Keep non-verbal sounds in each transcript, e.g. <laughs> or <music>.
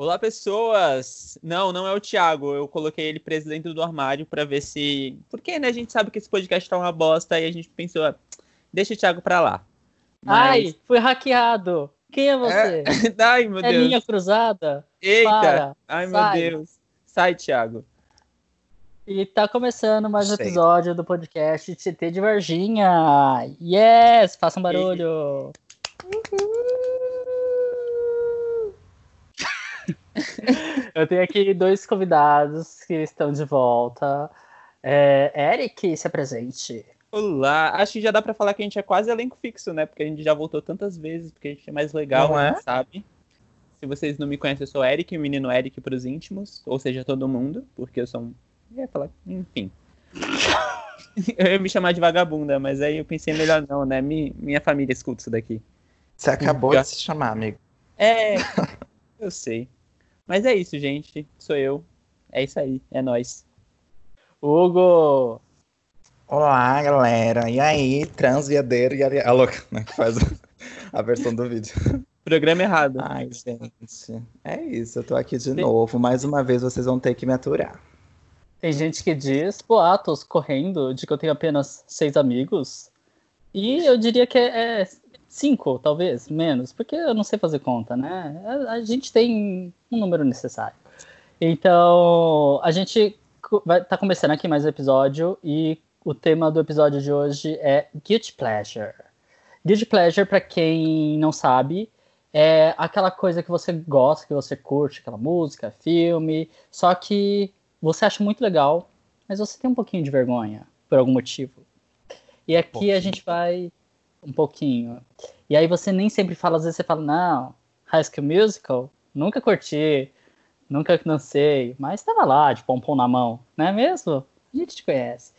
Olá, pessoas! Não, não é o Thiago. Eu coloquei ele preso dentro do armário para ver se. Porque, né? A gente sabe que esse podcast tá uma bosta e a gente pensou, ah, deixa o Thiago pra lá. Mas... Ai, fui hackeado. Quem é você? É... <laughs> Ai, meu é Deus. linha cruzada? Eita! Para. Ai, Sai. meu Deus. Sai, Thiago. E tá começando mais um episódio do podcast CT de Varginha. Yes! Façam barulho. <laughs> Eu tenho aqui dois convidados que estão de volta. É, Eric, se apresente. Olá. Acho que já dá pra falar que a gente é quase elenco fixo, né? Porque a gente já voltou tantas vezes, porque a gente é mais legal, é? sabe? Se vocês não me conhecem, eu sou Eric, o menino Eric pros íntimos, ou seja, todo mundo, porque eu sou um. Eu ia falar, enfim. <laughs> eu ia me chamar de vagabunda, mas aí eu pensei melhor não, né? Mi- minha família escuta isso daqui. Você acabou de se chamar, amigo. É, <laughs> eu sei. Mas é isso, gente. Sou eu. É isso aí, é nóis. Hugo. Olá, galera. E aí, transviadeiro e. A louca, né? Que faz a versão do vídeo. Programa errado. Ai, gente. É isso, eu tô aqui de novo. Mais uma vez vocês vão ter que me aturar. Tem gente que diz boatos correndo de que eu tenho apenas seis amigos. E eu diria que é, é cinco, talvez, menos, porque eu não sei fazer conta, né? A, a gente tem um número necessário. Então, a gente vai tá começando aqui mais um episódio e o tema do episódio de hoje é Guilty Pleasure. Guilty Pleasure, pra quem não sabe, é aquela coisa que você gosta, que você curte, aquela música, filme, só que você acha muito legal, mas você tem um pouquinho de vergonha, por algum motivo. E aqui a pouquinho. gente vai um pouquinho. E aí você nem sempre fala, às vezes você fala, não, High School Musical, nunca curti, nunca dancei, mas tava lá, de pompom na mão, não é mesmo? A gente te conhece.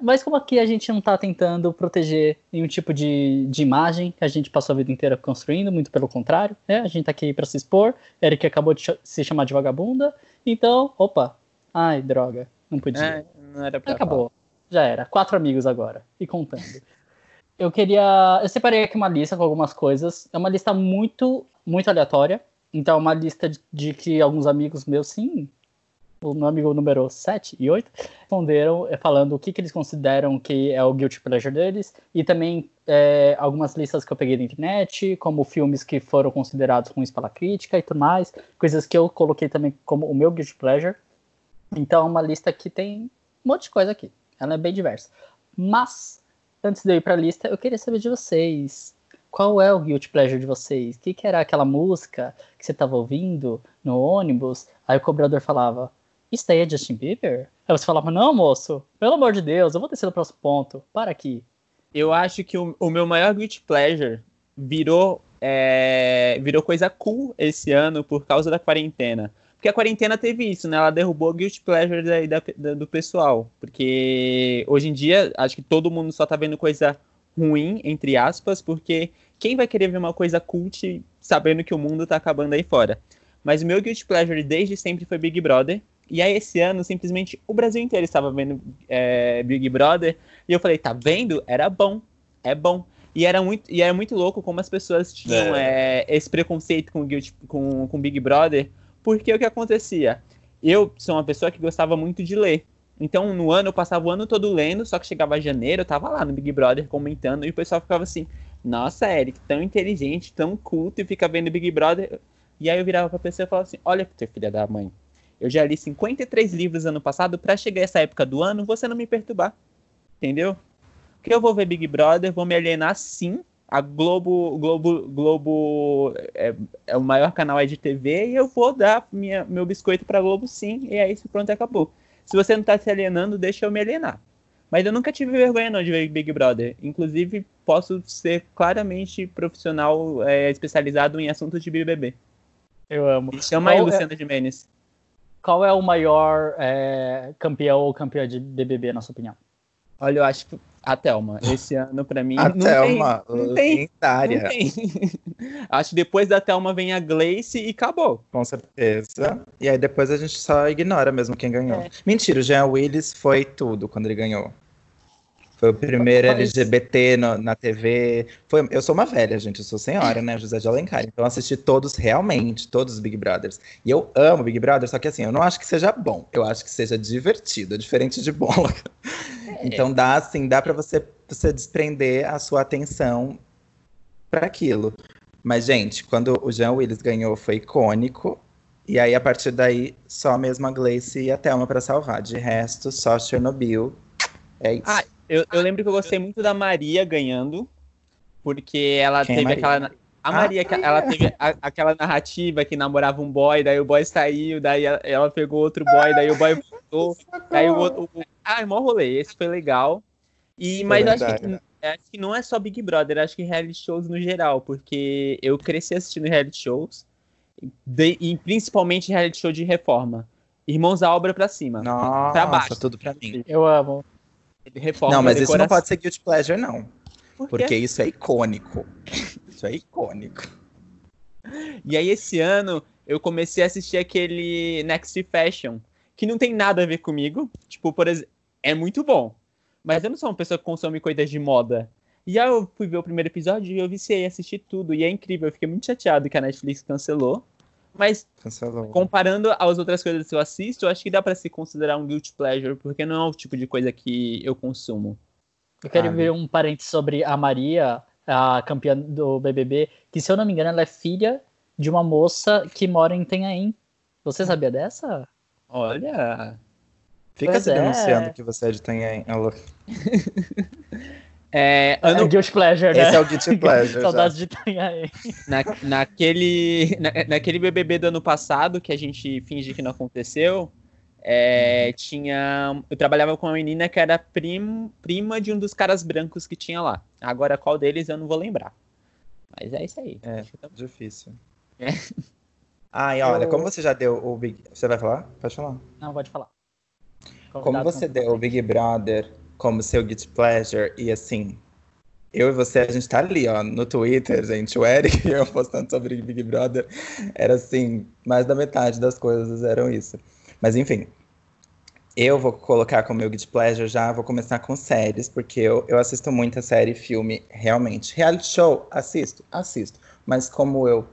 Mas como aqui a gente não tá tentando proteger nenhum tipo de, de imagem que a gente passou a vida inteira construindo, muito pelo contrário, né? A gente tá aqui para se expor, Eric acabou de se chamar de vagabunda, então, opa, ai, droga, não podia. É, não era pra Acabou. Já era. Quatro amigos agora. E contando. Eu queria. Eu separei aqui uma lista com algumas coisas. É uma lista muito, muito aleatória. Então, é uma lista de, de que alguns amigos meus, sim, o meu amigo número 7 e 8, responderam eh, falando o que, que eles consideram que é o guilty pleasure deles. E também eh, algumas listas que eu peguei da internet, como filmes que foram considerados ruins pela crítica e tudo mais. Coisas que eu coloquei também como o meu guilty pleasure. Então, é uma lista que tem um monte de coisa aqui. Ela é bem diversa. Mas, antes de eu ir para a lista, eu queria saber de vocês. Qual é o guilty pleasure de vocês? O que, que era aquela música que você estava ouvindo no ônibus? Aí o cobrador falava, isso daí é Justin Bieber? Aí você falava, não, moço, pelo amor de Deus, eu vou descer no próximo ponto. Para aqui. Eu acho que o, o meu maior guilty pleasure virou, é, virou coisa cool esse ano por causa da quarentena. Porque a quarentena teve isso, né? Ela derrubou o guilty pleasure da, da- da- do pessoal. Porque hoje em dia, acho que todo mundo só tá vendo coisa ruim, entre aspas, porque quem vai querer ver uma coisa cult sabendo que o mundo tá acabando aí fora? Mas o meu guilty pleasure desde sempre foi Big Brother. E aí, esse ano, simplesmente, o Brasil inteiro estava vendo é, Big Brother. E eu falei, tá vendo? Era bom. É bom. E era muito, e era muito louco como as pessoas tinham é, esse preconceito com, Guilty- com, com Big Brother. Porque o que acontecia? Eu sou uma pessoa que gostava muito de ler. Então, no ano, eu passava o ano todo lendo, só que chegava janeiro, eu tava lá no Big Brother comentando, e o pessoal ficava assim, nossa, Eric, tão inteligente, tão culto, e fica vendo Big Brother. E aí eu virava pra pessoa e falava assim, olha, teu filho da mãe, eu já li 53 livros ano passado, pra chegar essa época do ano, você não me perturbar. Entendeu? Porque eu vou ver Big Brother, vou me alienar sim. A Globo, Globo, Globo é, é o maior canal aí de TV e eu vou dar minha, meu biscoito pra Globo sim. E é isso, pronto, acabou. Se você não tá se alienando, deixa eu me alienar. Mas eu nunca tive vergonha não de ver Big Brother. Inclusive, posso ser claramente profissional é, especializado em assuntos de BBB. Eu amo. Chama aí, Qual é- Luciana de Mendes. Qual é o maior é, campeão ou campeã de BBB, na sua opinião? Olha, eu acho que a Thelma, esse ano pra mim A não Thelma, tem, não tem, lendária, não tem. <laughs> Acho que depois da Thelma vem a Gleice e acabou. com certeza. E aí depois a gente só ignora mesmo quem ganhou. É. Mentira, o Jean Willis foi tudo quando ele ganhou. Foi o primeiro LGBT no, na TV. Foi, eu sou uma velha, gente. Eu sou senhora, né? José de Alencar. Então assisti todos realmente, todos os Big Brothers. E eu amo Big Brother, só que assim, eu não acho que seja bom. Eu acho que seja divertido, diferente de bola. É. Então dá assim, dá para você, você desprender a sua atenção para aquilo. Mas, gente, quando o Jean Willis ganhou, foi icônico. E aí, a partir daí, só mesmo a Gleice e a Thelma para salvar. De resto, só Chernobyl. É isso. Ah, eu, eu lembro que eu gostei muito da Maria ganhando, porque ela Quem é teve é aquela. A ah, Maria, ah, ela teve a, aquela narrativa que namorava um boy, daí o boy saiu, daí ela, ela pegou outro boy, daí o boy voltou, daí o outro. O, ah, é mó rolê, esse foi legal. E, mas acho que, acho que não é só Big Brother, acho que reality shows no geral, porque eu cresci assistindo reality shows, de, e principalmente reality show de reforma. Irmãos à obra pra cima. Nossa, pra baixo. tudo pra mim. Eu amo. Reforma não, mas isso não pode ser guilty pleasure, não. Por porque isso é icônico. isso é icônico. E aí, esse ano, eu comecei a assistir aquele Next Fashion, que não tem nada a ver comigo. Tipo, por exemplo, é muito bom. Mas eu não sou uma pessoa que consome coisas de moda. E aí eu fui ver o primeiro episódio e eu viciei, assisti tudo. E é incrível, eu fiquei muito chateado que a Netflix cancelou. Mas Cancelou. comparando às outras coisas que eu assisto, eu acho que dá para se considerar um guilty pleasure, porque não é o tipo de coisa que eu consumo. Eu quero ah, ver um parente sobre a Maria, a campeã do BBB, que se eu não me engano ela é filha de uma moça que mora em Tenhaém. Você sabia dessa? Olha. Fica pois se é. denunciando que você é de Tenhaém. <laughs> É, ano... é o Guilty Pleasure, né? Esse é o Guilty <laughs> Pleasure. Saudades de Itanhaém. Na, naquele, na, naquele BBB do ano passado, que a gente finge que não aconteceu, é, uhum. tinha. Eu trabalhava com uma menina que era prim, prima de um dos caras brancos que tinha lá. Agora, qual deles eu não vou lembrar. Mas é isso aí. É, difícil. É. Ah, e olha, eu... como você já deu o Big. Você vai falar? Pode falar. Não, pode falar. Convidado como você deu o Big Brother como seu Git Pleasure. E assim, eu e você, a gente tá ali, ó, no Twitter, gente. O Eric <laughs> e eu postando sobre Big Brother. Era assim, mais da metade das coisas eram isso. Mas enfim, eu vou colocar como meu Git Pleasure já, vou começar com séries, porque eu, eu assisto muita série e filme, realmente. Reality show, assisto, assisto. Mas como eu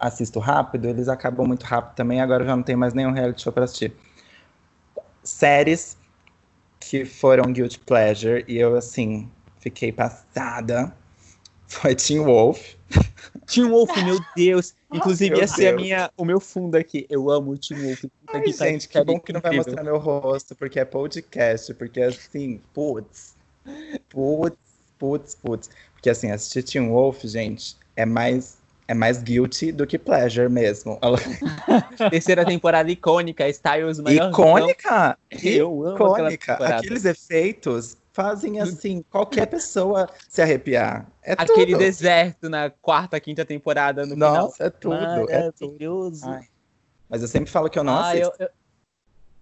assisto rápido, eles acabam muito rápido também, agora eu já não tenho mais nenhum reality show para assistir. Séries, que foram Guilty Pleasure e eu, assim, fiquei passada. Foi Teen Wolf. <laughs> Teen Wolf, meu Deus. <laughs> Inclusive, ia ser a minha, o meu fundo aqui. Eu amo o Teen Wolf. Ai, que gente, tá que bom que não vai mostrar meu rosto, porque é podcast, porque assim, putz, putz, putz, putz. Porque assim, assistir Teen Wolf, gente, é mais é mais guilty do que pleasure mesmo. <laughs> Terceira temporada icônica, Styles maior. Icônica! Eu amo icônica. Aqueles efeitos fazem assim, qualquer pessoa se arrepiar. É Aquele tudo. deserto na quarta, quinta temporada no Nossa, final. é tudo. É tudo. Mas eu sempre falo que eu não ah, assisto. Eu, eu,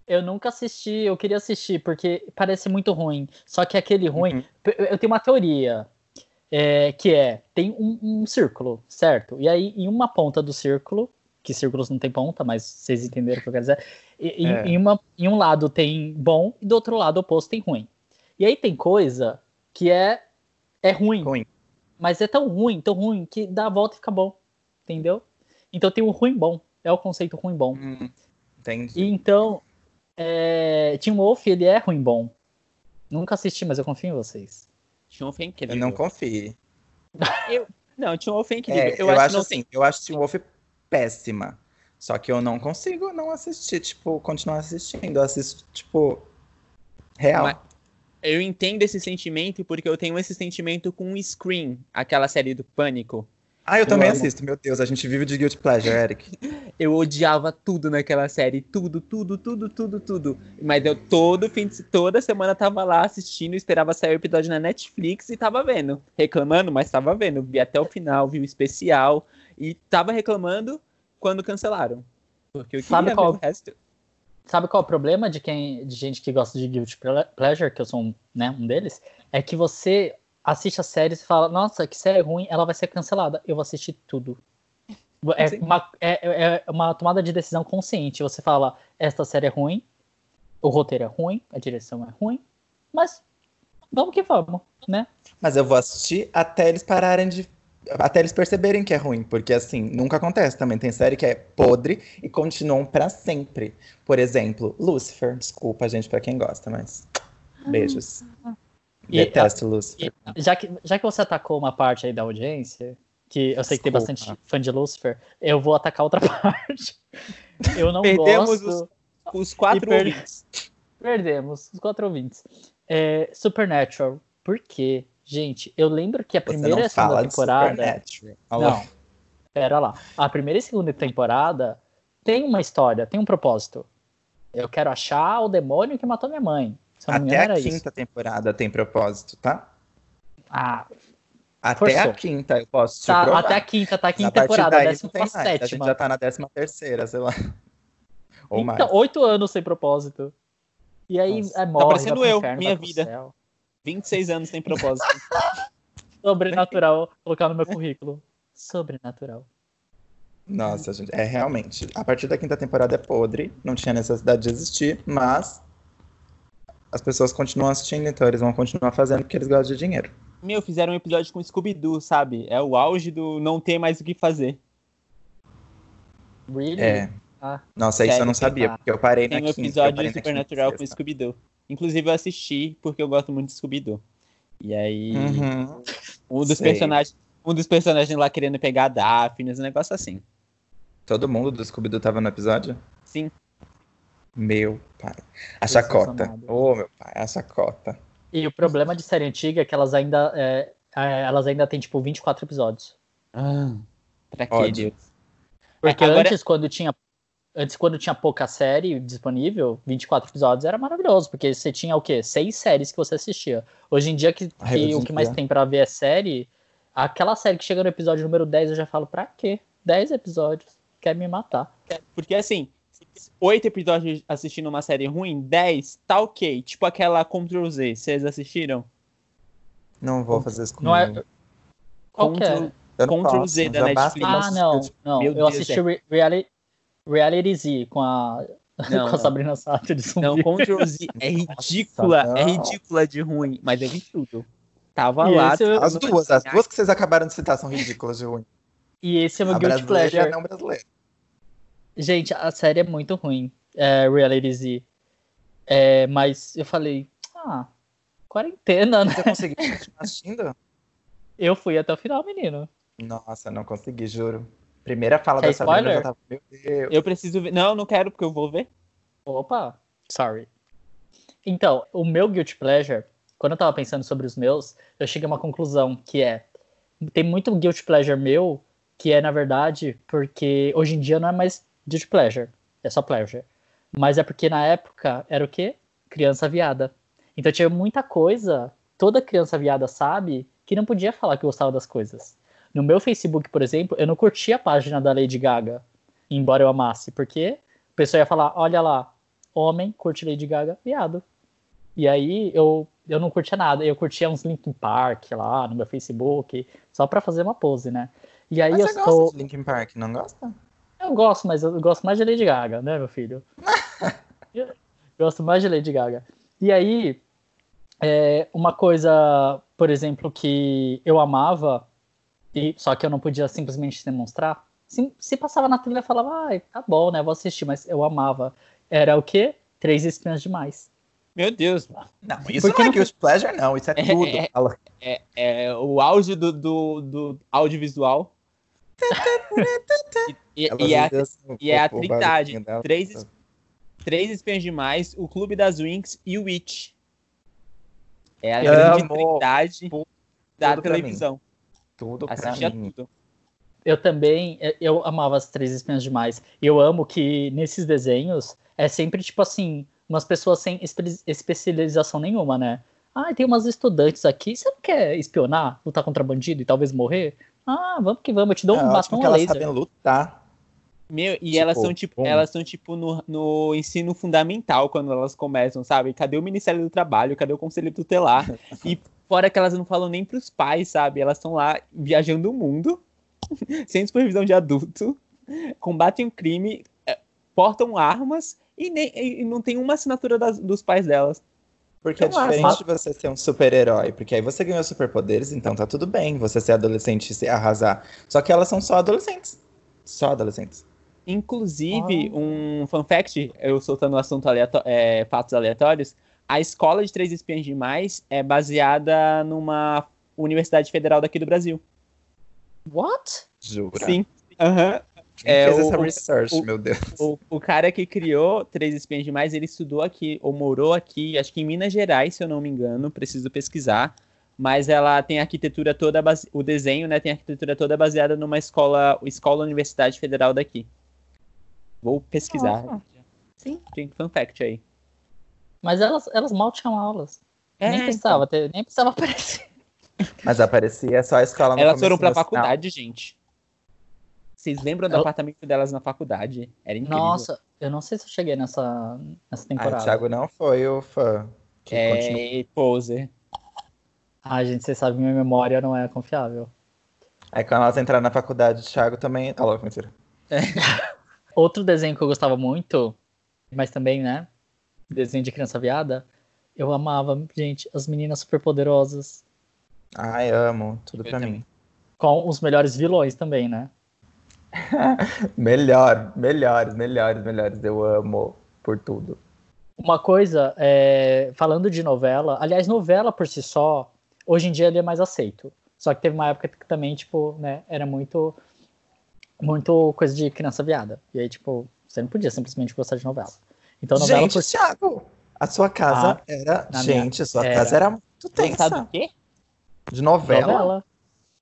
eu, nunca assisti, eu queria assistir, porque parece muito ruim. Só que aquele ruim. Uhum. Eu tenho uma teoria é, que é, tem um, um, círculo, certo? E aí, em uma ponta do círculo, que círculos não tem ponta, mas vocês entenderam o que eu quero dizer, em, é. em, uma, em um lado tem bom e do outro lado oposto tem ruim. E aí tem coisa que é, é ruim, ruim, mas é tão ruim, tão ruim, que dá a volta e fica bom, entendeu? Então tem o ruim bom, é o conceito ruim bom. Hum, entendi. E então, é, Team Wolf, ele é ruim bom. Nunca assisti, mas eu confio em vocês. Teen é incrível. Eu não confio. Eu, não, Teen Wolf é incrível. É, eu, eu, acho, acho assim, eu acho Teen Wolf péssima. Só que eu não consigo não assistir, tipo, continuar assistindo. Eu assisto, tipo, real. Mas eu entendo esse sentimento porque eu tenho esse sentimento com Scream, aquela série do Pânico. Ah, eu, eu também amo. assisto, meu Deus, a gente vive de Guilty Pleasure, Eric. <laughs> eu odiava tudo naquela série, tudo, tudo, tudo, tudo, tudo. Mas eu todo fim de, toda semana tava lá assistindo, esperava sair o episódio na Netflix e tava vendo. Reclamando, mas tava vendo. Vi até o final, vi o especial e tava reclamando quando cancelaram. Porque eu Sabe qual... o resto. Sabe qual é o problema de quem de gente que gosta de Guilty Pleasure, que eu sou um, né, um deles? É que você assiste a série e fala, nossa, que série ruim, ela vai ser cancelada. Eu vou assistir tudo. É uma, é, é uma tomada de decisão consciente. Você fala, esta série é ruim, o roteiro é ruim, a direção é ruim, mas vamos que vamos, né? Mas eu vou assistir até eles pararem de. Até eles perceberem que é ruim, porque assim, nunca acontece também. Tem série que é podre e continuam para sempre. Por exemplo, Lucifer. Desculpa, gente, para quem gosta, mas. Beijos. E, Detesto Lucifer. E, já, que, já que você atacou uma parte aí da audiência, que eu sei Desculpa. que tem bastante fã de Lucifer, eu vou atacar outra <laughs> parte. Eu não Perdemos gosto. Os, os quatro per... ouvintes. Perdemos os quatro ouvintes. É, Supernatural. Por quê? Gente, eu lembro que a primeira e a segunda temporada. Não, pera lá. A primeira e segunda temporada tem uma história, tem um propósito. Eu quero achar o demônio que matou minha mãe. Até a quinta isso. temporada tem propósito, tá? Ah. Até forçou. a quinta, eu posso te tá, Até a quinta, tá a quinta temporada, a décima pra sétima. A gente já tá na décima terceira, sei lá. <laughs> Ou então, mais. Oito anos sem propósito. E aí Nossa. é morre, Tá parecendo eu, inferno, minha vida. Céu. 26 anos sem propósito. <laughs> Sobrenatural, colocar no meu currículo. Sobrenatural. Nossa, gente, é realmente. A partir da quinta temporada é podre, não tinha necessidade de existir, mas as pessoas continuam assistindo, então eles vão continuar fazendo porque eles gostam de dinheiro. Meu, fizeram um episódio com Scooby-Doo, sabe? É o auge do não ter mais o que fazer. Really? É. Ah, Nossa, sério, isso eu não sabia, porque eu parei Tem na um episódio de Supernatural com Scooby-Doo. Inclusive, eu assisti porque eu gosto muito de Scooby-Doo. E aí, uhum. um dos Sei. personagens, um dos personagens lá querendo pegar a Daphne, um negócio assim. Todo mundo do Scooby-Doo tava no episódio? Sim. Meu pai. A chacota. Ô, oh, meu pai, a chacota. E o problema de série antiga é que elas ainda, é, é elas ainda têm, tipo, 24 episódios. Ah, pra que, Deus? Porque Agora... antes, quando tinha antes, quando tinha pouca série disponível, 24 episódios era maravilhoso, porque você tinha o quê? Seis séries que você assistia. Hoje em dia, que, que o que mais tem para ver é série, aquela série que chega no episódio número 10, eu já falo, pra quê? 10 episódios. Quer me matar. Porque assim, oito episódios assistindo uma série ruim, 10, tá ok. Tipo aquela Ctrl Z, vocês assistiram? Não vou fazer isso comigo. Não é... Qual Ctrl, é? Ctrl Z da Netflix. Ah, não, não. Meu eu Deus assisti é. reality, reality Z com a, não, <laughs> com a Sabrina Sato de zumbi. <laughs> Não, Ctrl Z é ridícula, Nossa, é ridícula de ruim, mas é de tudo. Tava e lá. Eu... As duas, as duas que vocês acabaram de citar são ridículas de ruim. E esse é o meu Guilty Pleasure. A não brasileira. Gente, a série é muito ruim, é, Reality Z. É, mas eu falei, ah, quarentena, né? Você conseguiu continuar assistindo? Eu fui até o final, menino. Nossa, não consegui, juro. Primeira fala Quer dessa spoiler? já tava, meu Deus. Eu preciso ver. Não, não quero, porque eu vou ver. Opa, sorry. Então, o meu Guilty Pleasure, quando eu tava pensando sobre os meus, eu cheguei a uma conclusão, que é, tem muito Guilty Pleasure meu, que é, na verdade, porque hoje em dia não é mais guilty pleasure. É só pleasure. Mas é porque na época era o quê? Criança viada. Então tinha muita coisa, toda criança viada sabe, que não podia falar que gostava das coisas. No meu Facebook, por exemplo, eu não curtia a página da Lady Gaga, embora eu amasse, porque o pessoal ia falar: olha lá, homem curte Lady Gaga, viado. E aí eu, eu não curtia nada, eu curtia uns Linkin Park lá no meu Facebook, só pra fazer uma pose, né? E aí Mas eu você sou... gosta de Linkin Park, não gosta? Eu gosto, mas eu gosto mais de Lady Gaga, né, meu filho? <laughs> eu gosto mais de Lady Gaga. E aí, é, uma coisa, por exemplo, que eu amava, e só que eu não podia simplesmente demonstrar, se, se passava na trilha, eu falava, ah, tá bom, né, vou assistir, mas eu amava. Era o quê? Três Espinhas Demais. Meu Deus. Não, isso Porque não é Guilty Pleasure, não, isso é, é tudo. É, é, é, o auge do, do, do audiovisual. E, e, é a, e é a trindade. Três, três espiões demais, o Clube das Winx e o Witch. É a grande trindade da televisão. Tudo pra Assistia mim. tudo. Eu também, eu amava as Três Espinhas Demais. Eu amo que nesses desenhos é sempre, tipo assim, umas pessoas sem espe especialização nenhuma, né? Ah, tem umas estudantes aqui, você não quer espionar, lutar contra bandido e talvez morrer? Ah, vamos que vamos, eu te dou é, um bastão a laser. Elas sabem lutar. Meu, e tipo, elas são tipo, como? elas são tipo no, no, ensino fundamental quando elas começam, sabe? Cadê o Ministério do Trabalho? Cadê o Conselho Tutelar? <laughs> e fora que elas não falam nem pros pais, sabe? Elas estão lá viajando o mundo, <laughs> sem supervisão de adulto, combatem o crime, é, portam armas e, nem, e não tem uma assinatura das, dos pais delas. Porque é diferente de você ser um super-herói, porque aí você ganhou superpoderes, então tá tudo bem você ser adolescente e se arrasar. Só que elas são só adolescentes. Só adolescentes. Inclusive, oh. um fun fact, eu soltando o assunto aleatório, é, fatos aleatórios, a escola de Três Espiãs Demais é baseada numa universidade federal daqui do Brasil. What? Jura? Sim. Aham. Uhum. Quem é, fez o, essa research, o, meu Deus? O, o, cara que criou Três Espiãs Demais, ele estudou aqui, ou morou aqui, acho que em Minas Gerais, se eu não me engano, preciso pesquisar. Mas ela tem a arquitetura toda, base... o desenho, né, tem a arquitetura toda baseada numa escola, escola Universidade Federal daqui. Vou pesquisar. Nossa. Sim. Tem fun fact aí. Mas elas, elas mal tinham aulas. É, nem precisava ter, nem precisava <laughs> aparecer. Mas aparecia só a escola no Elas foram pra faculdade, gente. Vocês lembram do eu... apartamento delas na faculdade? Era incrível. Nossa, eu não sei se eu cheguei nessa, nessa temporada. Ah, o Thiago não foi o fã. Que é, continua... poser. Ah, gente, vocês sabem, minha memória não é confiável. Aí quando elas entraram na faculdade, o Thiago também. Tá louco, mentira. É. <laughs> Outro desenho que eu gostava muito, mas também, né? Desenho de criança viada. Eu amava, gente, as meninas superpoderosas. Ai, amo. Tudo eu pra também. mim. Com os melhores vilões também, né? <laughs> Melhor, melhores, melhores, melhores. Eu amo por tudo. Uma coisa, é, falando de novela, aliás, novela por si só, hoje em dia ele é mais aceito. Só que teve uma época que também, tipo, né, era muito, muito coisa de criança viada. E aí, tipo, você não podia simplesmente gostar de novela. Então, novela gente, por... Thiago, a sua casa ah, era. Gente, minha... a sua era... casa era muito tensa. Do quê? De novela. novela.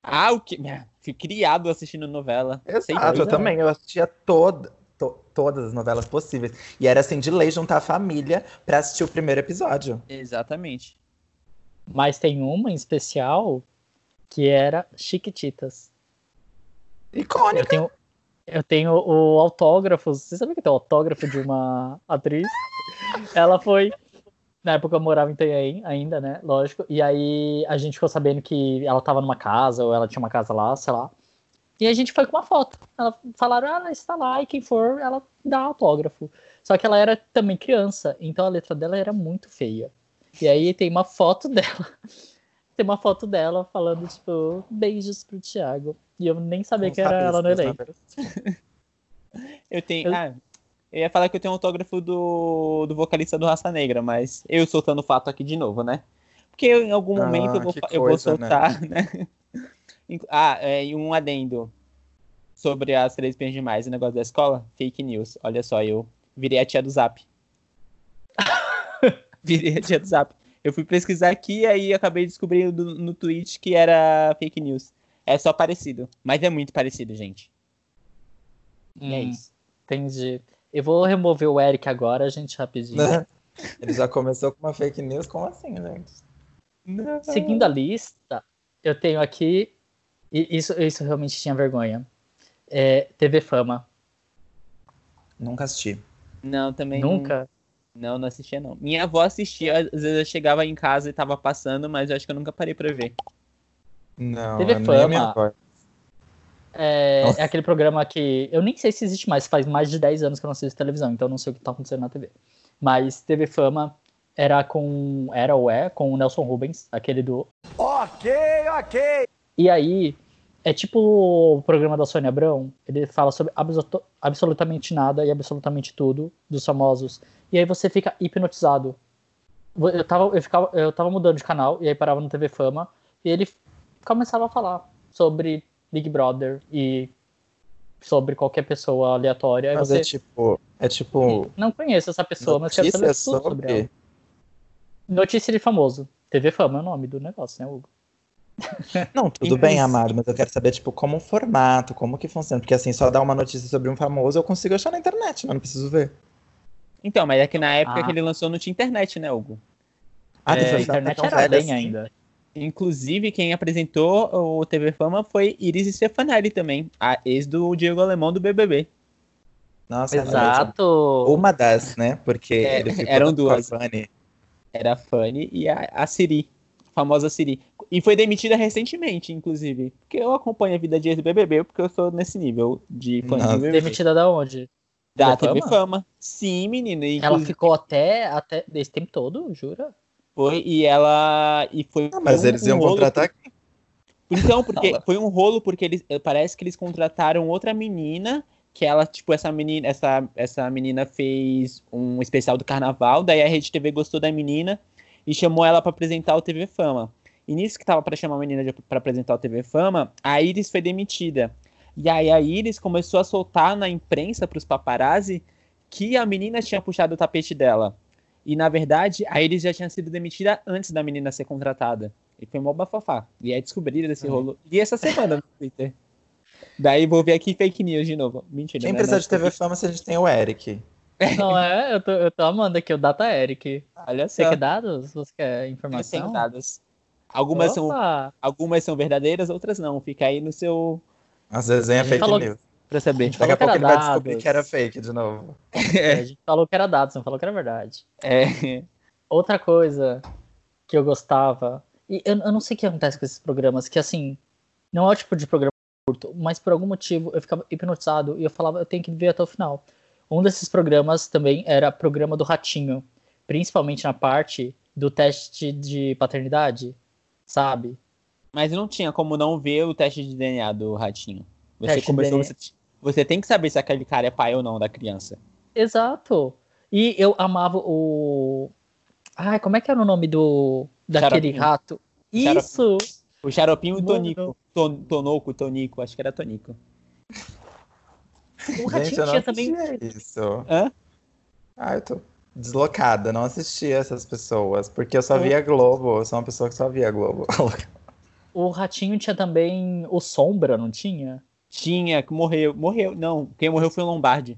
Ah, o que? Fui criado assistindo novela. Exato, eu também. Eu assistia toda, to, todas as novelas possíveis. E era assim, de lei juntar a família pra assistir o primeiro episódio. Exatamente. Mas tem uma em especial que era Chiquititas. Icônica. Eu tenho, eu tenho o autógrafo. Você sabe que tem o autógrafo de uma atriz? <laughs> Ela foi na época eu morava em Itanhaém ainda, né? Lógico. E aí a gente ficou sabendo que ela tava numa casa, ou ela tinha uma casa lá, sei lá. E a gente foi com uma foto. Ela falaram, ah, ela está lá, e quem for, ela dá autógrafo. Só que ela era também criança, então a letra dela era muito feia. E aí tem uma foto <laughs> dela. tem uma foto dela falando, tipo, beijos pro Thiago. E eu nem sabia não que era ela no elenco. <laughs> eu tenho. Eu... Ah, eu ia falar que eu tenho um autógrafo do, do vocalista do Raça Negra, mas eu soltando o fato aqui de novo, né? Porque eu, em algum ah, momento eu vou, coisa, eu vou soltar, <laughs> né? né? ah, é, e um adendo sobre as três pens demais, o negócio da escola, fake news. Olha só, eu virei a tia do Zap. <laughs> virei a tia do Zap. Eu fui pesquisar aqui e aí acabei descobrindo no, no tweet que era fake news. É só parecido, mas é muito parecido, gente. Hum, é hum, isso. Entendi. Eu vou remover o Eric agora, gente, rapidinho. Né? Ele já começou com uma fake news, como assim, gente? Não. Seguindo a lista, eu tenho aqui. E isso, isso realmente tinha vergonha. É, TV Fama. Nunca assisti. Não, também. Nunca? Não, não assistia, não. Minha avó assistia, às vezes eu chegava em casa e tava passando, mas eu acho que eu nunca parei pra ver. Não, TV Fama. É, é, aquele programa que. Eu nem sei se existe mais, faz mais de 10 anos que eu não assisto televisão, então não sei o que tá acontecendo na TV. Mas TV Fama era com. Era ou é com o Nelson Rubens, aquele do. Ok, ok! E aí, é tipo o programa da Sônia Abrão, ele fala sobre absolutamente nada e absolutamente tudo dos famosos. E aí você fica hipnotizado. Eu tava, eu, ficava, eu tava mudando de canal, e aí parava no TV Fama, e ele começava a falar sobre Big Brother e sobre qualquer pessoa aleatória. Mas você... é tipo. É tipo. Não conheço essa pessoa, mas quero saber tudo sobre... sobre ela. Notícia de famoso. TV Fama é o nome do negócio, né, Hugo? <laughs> Não, tudo bem, amado, mas eu quero saber, tipo, como o formato, como que funciona. Porque assim, só dar uma notícia sobre um famoso eu consigo achar na internet, mas não preciso ver. Então, mas é que na época ah. que ele lançou não tinha internet, né, Hugo? Ah, é, a internet era bem assim. ainda. Inclusive, quem apresentou o TV Fama foi Iris Stefanelli também, a ex do Diego Alemão do BBB. Nossa, Exato. Uma das, né? Porque é, eram duas. A Fanny. Era a Fanny e a, a Siri, a famosa Siri. E foi demitida recentemente, inclusive. Porque eu acompanho a vida de ex-BBB, porque eu sou nesse nível de fã de BBB. Demitida da onde? Da TV Fama? Fama. Sim, menino. Inclusive... Ela ficou até, até esse tempo todo, jura? Foi, e ela. E foi ah, mas um, eles iam um contratar quem? Então, porque foi um rolo, porque eles parece que eles contrataram outra menina, que ela, tipo, essa menina, essa, essa menina fez um especial do carnaval, daí a Rede TV gostou da menina e chamou ela para apresentar o TV Fama. E nisso que tava para chamar a menina para apresentar o TV Fama, a Iris foi demitida. E aí a Iris começou a soltar na imprensa para os paparazzi que a menina tinha puxado o tapete dela. E na verdade, a Iris já tinha sido demitida antes da menina ser contratada. E foi mó bafafá. E aí descobriram esse uhum. rolo. E essa semana no Twitter. Daí vou ver aqui fake news de novo. Mentira. Quem né? precisa de TV Fama se a gente tem o Eric? <laughs> Não é? Eu tô, eu tô amando aqui o Data Eric. Olha só. Você quer dados? Você quer informação? Eu tenho dados. Algumas são, algumas são verdadeiras, outras não. Fica aí no seu. Às vezes é fake falou... news pra saber. Daqui a pouco ele vai descobrir que era fake de novo. <laughs> É, a gente falou que era dados, não falou que era verdade. É. Outra coisa que eu gostava, e eu, eu não sei o que acontece com esses programas, que assim, não é o tipo de programa curto, mas por algum motivo eu ficava hipnotizado e eu falava, eu tenho que ver até o final. Um desses programas também era programa do Ratinho, principalmente na parte do teste de paternidade, sabe? Mas não tinha como não ver o teste de DNA do Ratinho. Você começou, você, você tem que saber se aquele cara é pai ou não da criança. Exato. E eu amava o. Ai, como é que era o nome do. daquele Xaropinho. rato? Isso! O Xaropinho e o Tonico. Ton, tonoco, Tonico, acho que era Tonico. O Ratinho Gente, tinha também. Isso. Hã? Ah, eu tô deslocada, não assistia essas pessoas, porque eu só via Globo, eu sou uma pessoa que só via Globo. <laughs> o Ratinho tinha também o Sombra, não tinha? Tinha, que morreu. Morreu, não. Quem morreu foi o Lombardi.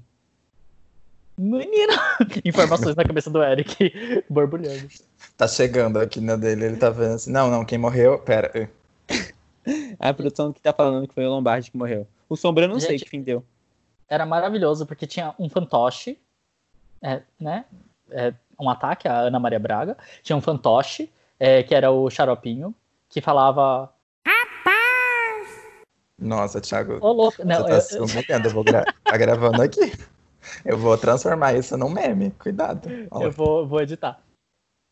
Menina! <laughs> Informações na cabeça do Eric, <laughs> borbulhando. Tá chegando aqui na dele, ele tá vendo assim. Não, não, quem morreu. Pera. A produção que tá falando que foi o Lombardi que morreu. O Sombra eu não Gente, sei que fim deu. Era maravilhoso, porque tinha um fantoche, é, né? É, um ataque, a Ana Maria Braga. Tinha um fantoche, é, que era o Xaropinho, que falava nossa, Thiago. Ô, louco. Não, você tá eu... eu vou gra... <laughs> tá gravando aqui. Eu vou transformar isso num meme. Cuidado. Eu vou, vou editar.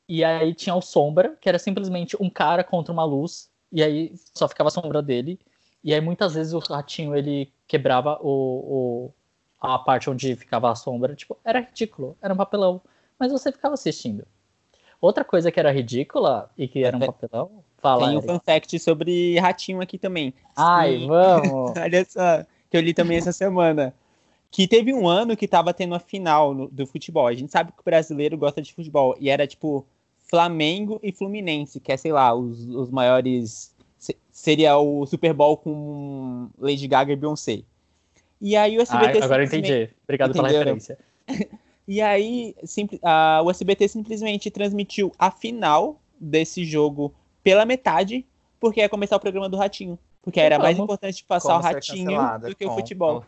E aí tinha o Sombra, que era simplesmente um cara contra uma luz. E aí só ficava a sombra dele. E aí muitas vezes o ratinho ele quebrava o, o, a parte onde ficava a sombra. Tipo, era ridículo. Era um papelão. Mas você ficava assistindo. Outra coisa que era ridícula e que era um papelão. Fala, Tem um fun fact sobre ratinho aqui também. Ai, vamos! <laughs> Olha só, que eu li também essa semana. Que teve um ano que tava tendo a final no, do futebol. A gente sabe que o brasileiro gosta de futebol. E era tipo Flamengo e Fluminense, que é, sei lá, os, os maiores. Seria o Super Bowl com Lady Gaga e Beyoncé. E aí o SBT. Ah, agora eu entendi. Obrigado Entenderam? pela referência. <laughs> E aí, a, o SBT simplesmente transmitiu a final desse jogo pela metade, porque ia começar o programa do Ratinho. Porque era mais importante passar o Ratinho do que o futebol.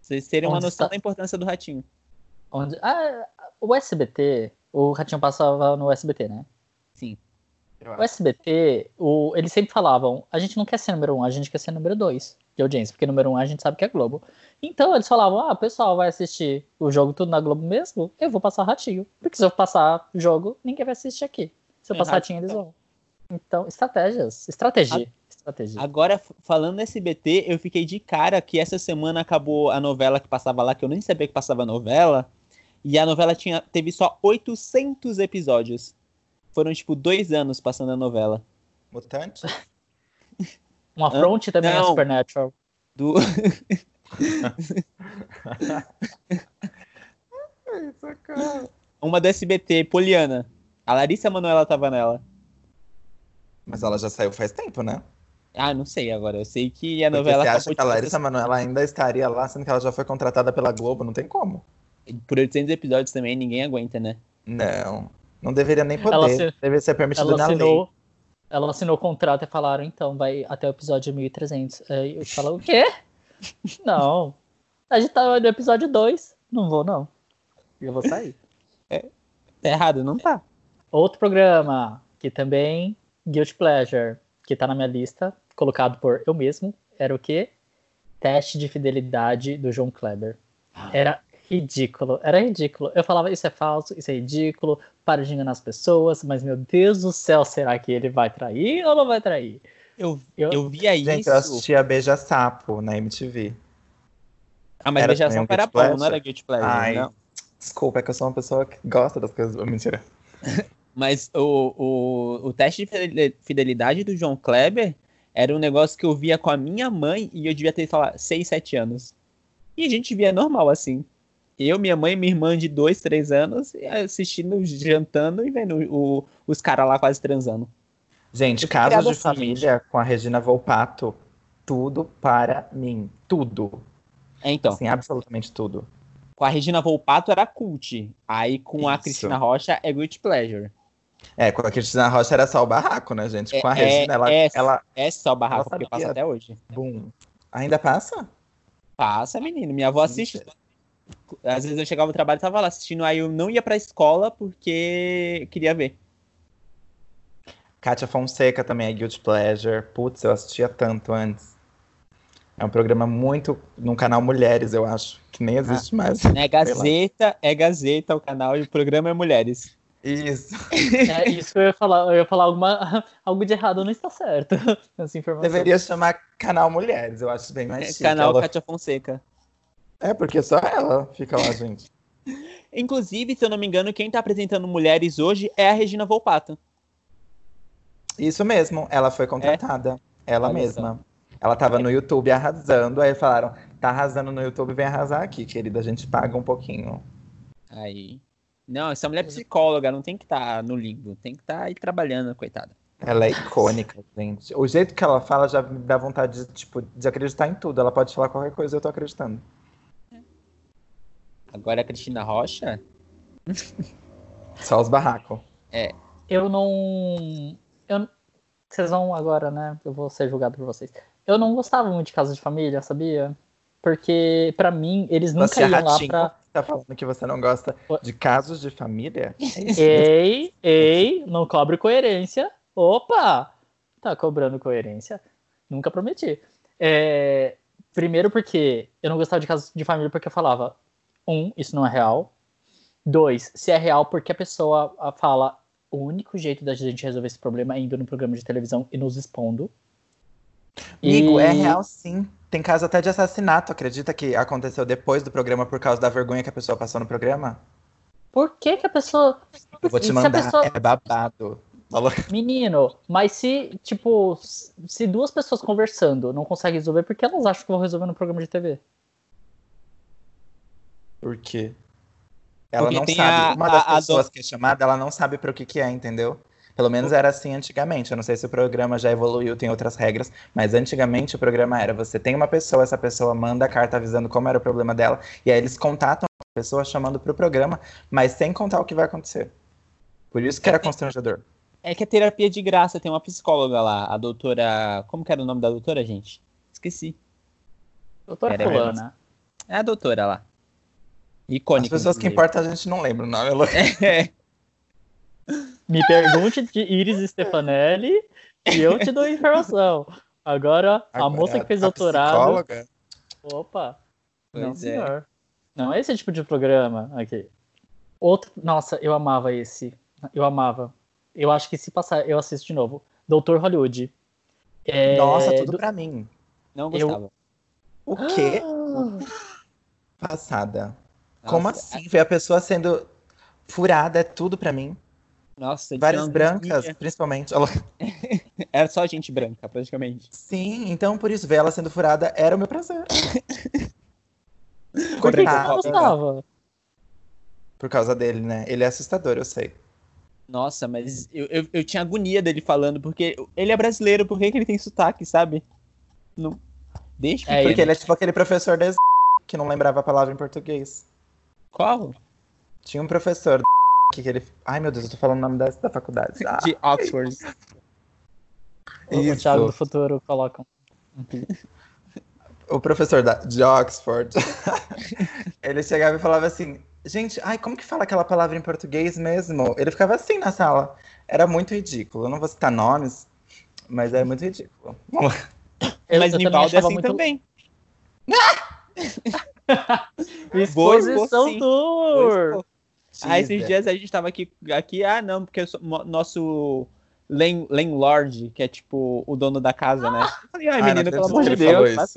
Vocês terem uma noção está... da importância do Ratinho. Onde... Ah, o SBT, o Ratinho passava no SBT, né? Sim. O SBT, o, eles sempre falavam: a gente não quer ser número um, a gente quer ser número dois de audiência, porque número um a gente sabe que é Globo. Então eles falavam: ah, o pessoal vai assistir o jogo tudo na Globo mesmo, eu vou passar ratinho. Porque se eu passar jogo, ninguém vai assistir aqui. Se eu é, passar ratinho, eles vão. Então, estratégias. Estratégia. Estratégia. Agora, falando no SBT, eu fiquei de cara que essa semana acabou a novela que passava lá, que eu nem sabia que passava novela. E a novela tinha, teve só 800 episódios. Foram, tipo, dois anos passando a novela. Mutante? <laughs> Um afronte também Não. é Supernatural. Do... <laughs> <laughs> Uma do SBT, Poliana. A Larissa Manoela tava nela. Mas ela já saiu faz tempo, né? Ah, não sei agora. Eu sei que a novela. Porque você acha que a Larissa Manoela ainda estaria lá, sendo que ela já foi contratada pela Globo? Não tem como. Por 800 episódios também ninguém aguenta, né? Não. Não deveria nem poder. Ela Deve ser permitido na assinou, lei. Ela assinou o contrato e falaram, então, vai até o episódio 1300. Aí eu falo, o quê? <laughs> não. A gente tá no episódio 2. Não vou, não. Eu vou sair. É, tá errado, não tá. Outro programa que também Guilty Pleasure, que tá na minha lista, colocado por eu mesmo, era o quê? Teste de fidelidade do João Kleber. Ah. Era Ridículo, era ridículo. Eu falava, isso é falso, isso é ridículo, para de enganar as pessoas, mas meu Deus do céu, será que ele vai trair ou não vai trair? Eu, eu, eu via Gente, isso. Gente, eu assistia Beija Sapo na MTV. Ah, mas era Beija Sapo era bom, não era Guilty Pleasure, Ai, não. Desculpa, é que eu sou uma pessoa que gosta das coisas. Mentira. <laughs> mas o, o, o teste de fidelidade do João Kleber era um negócio que eu via com a minha mãe e eu devia ter, sei lá, 6, 7 anos. E a gente via normal, assim. Eu, minha mãe e minha irmã de 2, 3 anos assistindo, jantando e vendo o, os caras lá quase transando. Gente, casos de assim, família gente. com a Regina Volpato, tudo para mim. Tudo. É, então. Assim, absolutamente tudo. Com a Regina Volpato era cult. Aí com Isso. a Cristina Rocha é Guilty Pleasure. É, com a Cristina Rocha era só o barraco, né, gente? Com a é, Regina, ela, é, ela. É só o barraco, porque passa até hoje. Bum. Ainda passa? Passa, menino. Minha avó assiste. Às vezes eu chegava no trabalho e tava lá assistindo, aí eu não ia pra escola porque queria ver. Kátia Fonseca também é Guilty Pleasure. Putz, eu assistia tanto antes. É um programa muito no canal Mulheres, eu acho, que nem existe ah, mais. É <laughs> Gazeta, é Gazeta o canal e o programa é Mulheres. Isso. É isso eu ia falar. Eu ia falar alguma, <laughs> algo de errado não está certo. <laughs> Essa informação. Deveria chamar canal Mulheres, eu acho bem mais é, chique. Canal ela... Kátia Fonseca. É, porque só ela fica lá, gente. <laughs> Inclusive, se eu não me engano, quem está apresentando Mulheres hoje é a Regina Volpato. Isso mesmo, ela foi contratada. É? Ela Olha mesma. Só. Ela tava no YouTube arrasando, aí falaram, tá arrasando no YouTube, vem arrasar aqui, querida, a gente paga um pouquinho. Aí. Não, essa mulher é psicóloga, não tem que estar tá no limbo, tem que estar tá aí trabalhando, coitada. Ela é icônica, gente. O jeito que ela fala já me dá vontade de, tipo, de acreditar em tudo. Ela pode falar qualquer coisa, eu tô acreditando. Agora a Cristina Rocha? Só os barracos. É. Eu não. Eu... Vocês vão agora, né? Eu vou ser julgado por vocês. Eu não gostava muito de Casa de Família, sabia? Porque, para mim, eles nunca você é iam lá pra. Tá falando que você não gosta de casos de família? É ei, ei, não cobre coerência. Opa! Tá cobrando coerência? Nunca prometi. É... Primeiro porque eu não gostava de casos de família porque eu falava, um, isso não é real. Dois, se é real, porque a pessoa fala o único jeito da gente resolver esse problema é indo no programa de televisão e nos expondo. Amigo, é e... é real sim. Tem caso até de assassinato, acredita que aconteceu depois do programa por causa da vergonha que a pessoa passou no programa? Por que que a pessoa... Eu vou te mandar, pessoa... é babado. Menino, mas se, tipo, se duas pessoas conversando não conseguem resolver, por que elas acham que vão resolver no programa de TV? Por quê? Ela Porque não sabe. A, Uma das a, pessoas a que é chamada, ela não sabe para o que, que é, entendeu? Pelo menos era assim antigamente. Eu não sei se o programa já evoluiu, tem outras regras, mas antigamente o programa era: você tem uma pessoa, essa pessoa manda a carta avisando como era o problema dela, e aí eles contatam a pessoa chamando para o programa, mas sem contar o que vai acontecer. Por isso que era constrangedor. É que a terapia de graça tem uma psicóloga lá, a doutora. Como que era o nome da doutora, gente? Esqueci. Doutora era Fulana. É a doutora lá. Icônica. As pessoas que importam a gente não lembra o nome. <laughs> É. Me pergunte de Iris Stefanelli e eu te dou informação. Agora, Agora a moça que fez doutorado. Psicóloga? Opa! Pois não, é. senhor. Não é esse tipo de programa aqui. Outro. Nossa, eu amava esse. Eu amava. Eu acho que se passar, eu assisto de novo. Doutor Hollywood. É... Nossa, tudo Do... pra mim. Não gostava. Eu... O quê? <gasps> Passada. Como assim? Ver a pessoa sendo furada é tudo pra mim. Nossa, Várias brancas, principalmente. <laughs> era só gente branca, praticamente. Sim, então por isso, ver ela sendo furada era o meu prazer. <laughs> por que você gostava? Por causa dele, né? Ele é assustador, eu sei. Nossa, mas eu, eu, eu tinha agonia dele falando, porque ele é brasileiro, por que, que ele tem sotaque, sabe? Não. Deixa é, Porque ele é tipo aquele professor de que não lembrava a palavra em português. Qual? Tinha um professor que ele. Ai meu Deus, eu tô falando o nome da, da faculdade. Ah. De Oxford. o, o Thiago do futuro coloca. o professor da, de Oxford, <laughs> ele chegava e falava assim: Gente, ai, como que fala aquela palavra em português mesmo? Ele ficava assim na sala. Era muito ridículo. Eu não vou citar nomes, mas é muito ridículo. Eu, <laughs> mas Nivaldo é assim muito... também. <laughs> Exposição Tour! Ah, esses dias a gente tava aqui, aqui ah, não, porque nosso landlord, que é tipo o dono da casa, né? Eu falei, ai, menino, pelo amor de Deus.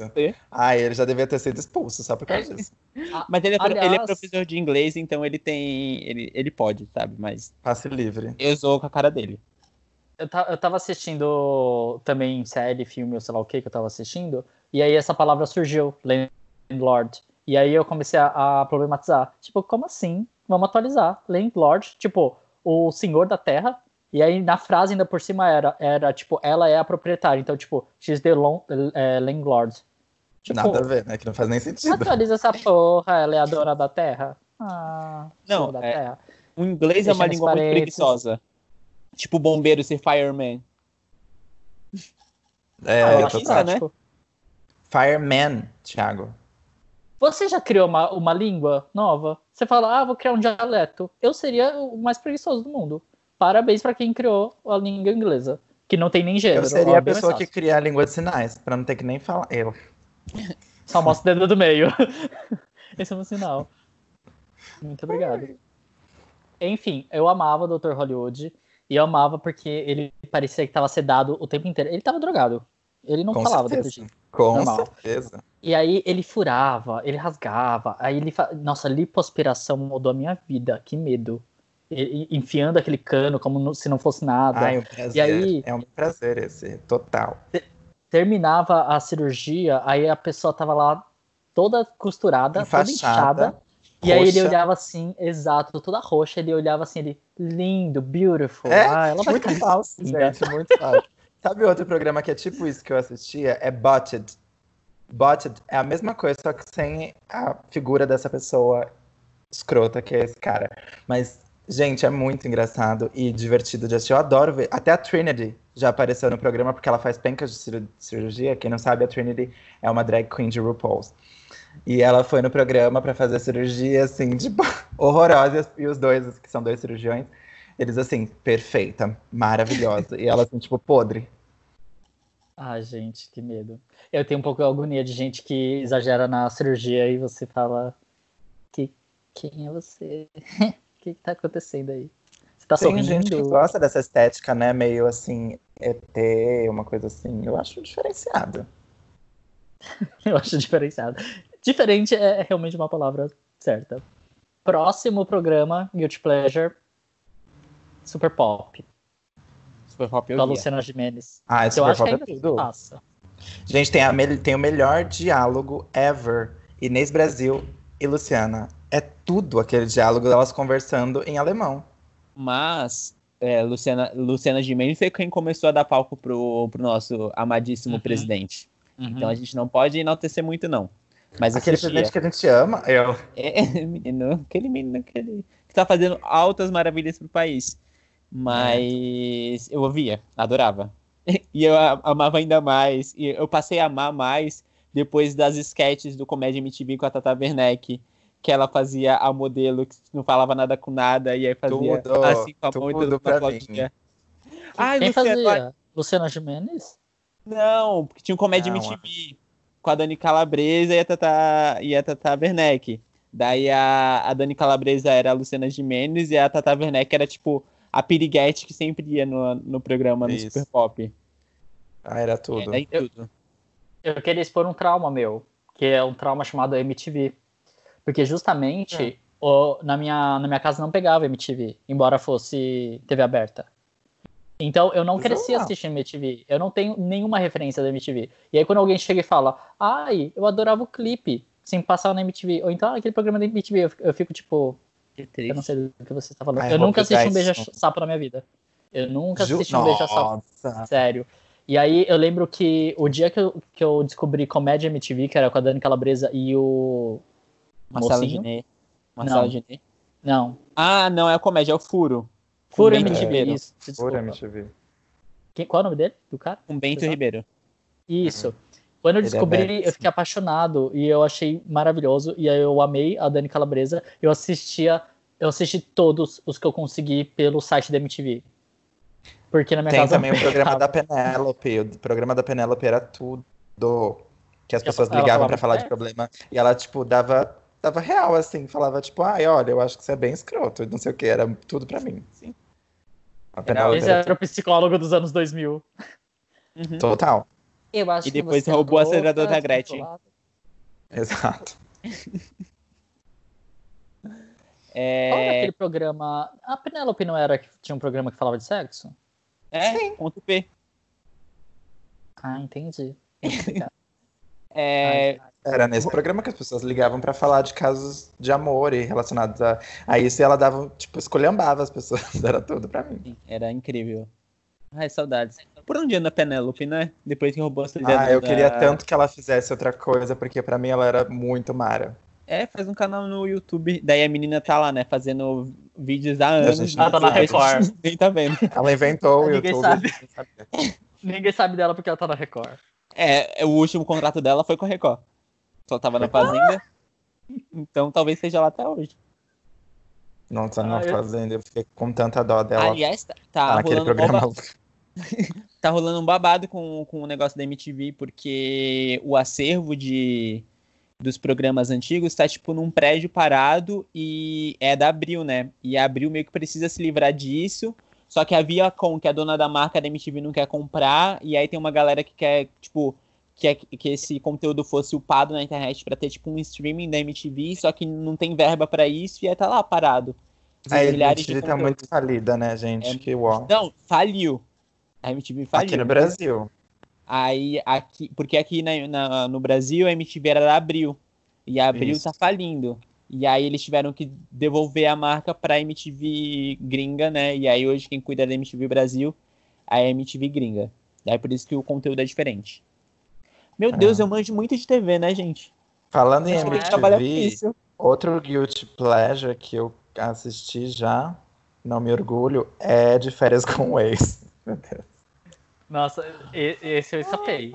Ah, ele já devia ter sido expulso só por causa disso. Mas ele é, Aliás... ele é professor de inglês, então ele tem. Ele, ele pode, sabe? Mas. Passe livre. Eu sou com a cara dele. Eu, eu tava assistindo também série, filme, ou sei lá o que que eu tava assistindo, e aí essa palavra surgiu, landlord. E aí eu comecei a, a problematizar. Tipo, como assim? Vamos atualizar. Landlord, tipo, o senhor da terra e aí na frase ainda por cima era, era tipo, ela é a proprietária. Então, tipo, she's the long, é, landlord. Tipo, Nada a ver, né? Que não faz nem sentido. Atualiza essa porra, ela é a dona da terra. Ah, não, da é, terra. o inglês Deixa é uma língua muito preguiçosa. Tipo bombeiro ser fireman. É, ah, eu tô isso, né? Fireman, Thiago. Você já criou uma, uma língua nova? Você fala, ah, vou criar um dialeto. Eu seria o mais preguiçoso do mundo parabéns para quem criou a língua inglesa, que não tem nem gênero. Eu seria a pessoa que cria a língua de sinais, para não ter que nem falar. Eu. Só mostra o dedo do meio. <laughs> Esse é um sinal. Muito obrigado. Enfim, eu amava o Dr. Hollywood. E eu amava porque ele parecia que estava sedado o tempo inteiro. Ele estava drogado. Ele não Com falava certeza. daquele jeito. Com Normal. certeza. E aí ele furava, ele rasgava. Aí ele. Fa... Nossa, lipoaspiração mudou a minha vida. Que medo enfiando aquele cano como se não fosse nada. Ai, um prazer. E aí, é um prazer esse, total. Terminava a cirurgia, aí a pessoa tava lá toda costurada, Enfaixada, toda inchada. Roxa. E aí ele olhava assim, exato, toda roxa, ele olhava assim, ele, lindo, beautiful. É, ah, ela vai muito falso, gente, muito falso. Sabe outro programa que é tipo isso que eu assistia? É Botted. Botted é a mesma coisa, só que sem a figura dessa pessoa escrota que é esse cara. Mas Gente, é muito engraçado e divertido de assistir. Eu adoro ver. Até a Trinity já apareceu no programa porque ela faz pencas de cirurgia. Quem não sabe, a Trinity é uma drag queen de RuPaul's. E ela foi no programa para fazer cirurgia, assim, tipo, <laughs> horrorosa. E os dois, que são dois cirurgiões, eles, assim, perfeita, maravilhosa. e ela, assim, tipo, podre. Ah, gente, que medo. Eu tenho um pouco de agonia de gente que exagera na cirurgia e você fala. Que, quem é você? O <laughs> que, que tá acontecendo aí? Você tá Tem sorrindo? gente que gosta dessa estética, né? Meio assim, ET, uma coisa assim. Eu acho diferenciado. <laughs> Eu acho diferenciado. Diferente é realmente uma palavra certa. Próximo programa, Guilty Pleasure, Super Pop. Super Pop eu Da Luciana Gimenez. Ah, esse Super Pop é tudo. Passa. Gente, tem, a, tem o melhor diálogo ever. Inês Brasil e Luciana é tudo aquele diálogo delas conversando em alemão. Mas é, Luciana, Luciana Gimenez foi quem começou a dar palco pro, pro nosso amadíssimo uhum. presidente. Uhum. Então a gente não pode enaltecer muito, não. Mas aquele assistia. presidente que a gente ama, eu. É, <laughs> menino, aquele menino aquele, que tá fazendo altas maravilhas pro país. Mas é. eu ouvia, adorava. <laughs> E eu amava ainda mais. E eu passei a amar mais depois das sketches do Comédia MTV com a Tata Werneck que ela fazia a modelo que não falava nada com nada e aí fazia tudo, assim com a mão tudo pra plaquinha. Ai, Quem Luciana, fazia? Luciana Gimenez? Não, porque tinha um comédia MTV com a Dani Calabresa e a Tata, e a Tata Werneck. Daí a, a Dani Calabresa era a Luciana Gimenez e a Tata Werneck era tipo a piriguete que sempre ia no, no programa no Isso. Super Pop. Ah, era tudo. Era tudo. Eu, eu queria expor um trauma meu, que é um trauma chamado MTV. Porque justamente é. o, na, minha, na minha casa não pegava MTV, embora fosse TV aberta. Então eu não cresci assistindo MTV. Eu não tenho nenhuma referência da MTV. E aí quando alguém chega e fala, ai, eu adorava o clipe, sem passar na MTV. Ou então ah, aquele programa da MTV, eu, eu fico tipo. Eu não sei do que você está falando. Ai, eu nunca assisti um beija-sapo na minha vida. Eu nunca assisti Ju... um beija-sapo. Sério. E aí eu lembro que o dia que eu, que eu descobri comédia MTV, que era com a Dani Calabresa e o Marcelo Giné. Marcelo Giné? Não. Ah, não, é a comédia, é o Furo. Furo MTV. É, isso, Furo MTV. Quem, qual é o nome dele? Do cara? Com Bento Ribeiro. Isso. Uhum. Quando eu é descobri, é eu fiquei apaixonado e eu achei maravilhoso. E aí eu amei a Dani Calabresa. Eu assistia, eu assisti todos os que eu consegui pelo site da MTV. Porque na minha Tem casa. Tem também o programa da Penélope. O programa da Penélope era tudo Que as pessoas ligavam para falar de problema e ela, tipo, dava, dava real, assim, falava, tipo, ai, olha, eu acho que você é bem escroto, não sei o que, era tudo pra mim. Sim. Esse era o psicólogo dos anos 2000. Uhum. Total. Eu acho e depois roubou o acelerador da Gretchen. Exato. <laughs> é... Qual era aquele programa? A Penélope não era que tinha um programa que falava de sexo? É, Sim. ponto P. Ah, entendi. <laughs> é... Era nesse programa que as pessoas ligavam para falar de casos de amor e relacionados a, a isso e ela dava, tipo, escolhambava as pessoas, <laughs> era tudo para mim. Era incrível. Ai, saudades. Por onde anda a Penélope, né? Depois que roubou a Ah, eu da... queria tanto que ela fizesse outra coisa, porque para mim ela era muito mara. É, faz um canal no YouTube. Daí a menina tá lá, né, fazendo vídeos há anos. Ela tá na Record. <laughs> Nem tá vendo. Ela inventou o Ninguém YouTube. Sabe. Ninguém sabe dela <laughs> porque ela tá na Record. É, o último contrato dela foi com a Record. Só tava na Fazenda. então talvez seja lá até hoje. Não tá na ah, Fazenda, eu fiquei com tanta dó dela. Aliás, tá, tá rolando programa. Um <laughs> tá rolando um babado com, com o negócio da MTV, porque o acervo de dos programas antigos tá tipo num prédio parado e é da Abril, né? E a Abril meio que precisa se livrar disso. Só que a Viacom, que é a dona da marca da MTV, não quer comprar. E aí tem uma galera que quer, tipo, que, é, que esse conteúdo fosse upado na internet para ter, tipo, um streaming da MTV, só que não tem verba para isso e aí tá lá parado. A MTV tá muito falida, né, gente? É... Que uau. Não, faliu. A MTV faliu. Aqui no Brasil. Aí, aqui, porque aqui na, na, no Brasil a MTV era da Abril. E a Abril Isso. tá falindo. E aí eles tiveram que devolver a marca pra MTV gringa, né? E aí hoje quem cuida da MTV Brasil é a MTV gringa. Daí por isso que o conteúdo é diferente. Meu Deus, é. eu manjo muito de TV, né, gente? Falando em MTV, outro Guilty Pleasure que eu assisti já, não me orgulho, é de férias com o ex. <laughs> Meu Deus. Nossa, esse eu escapei.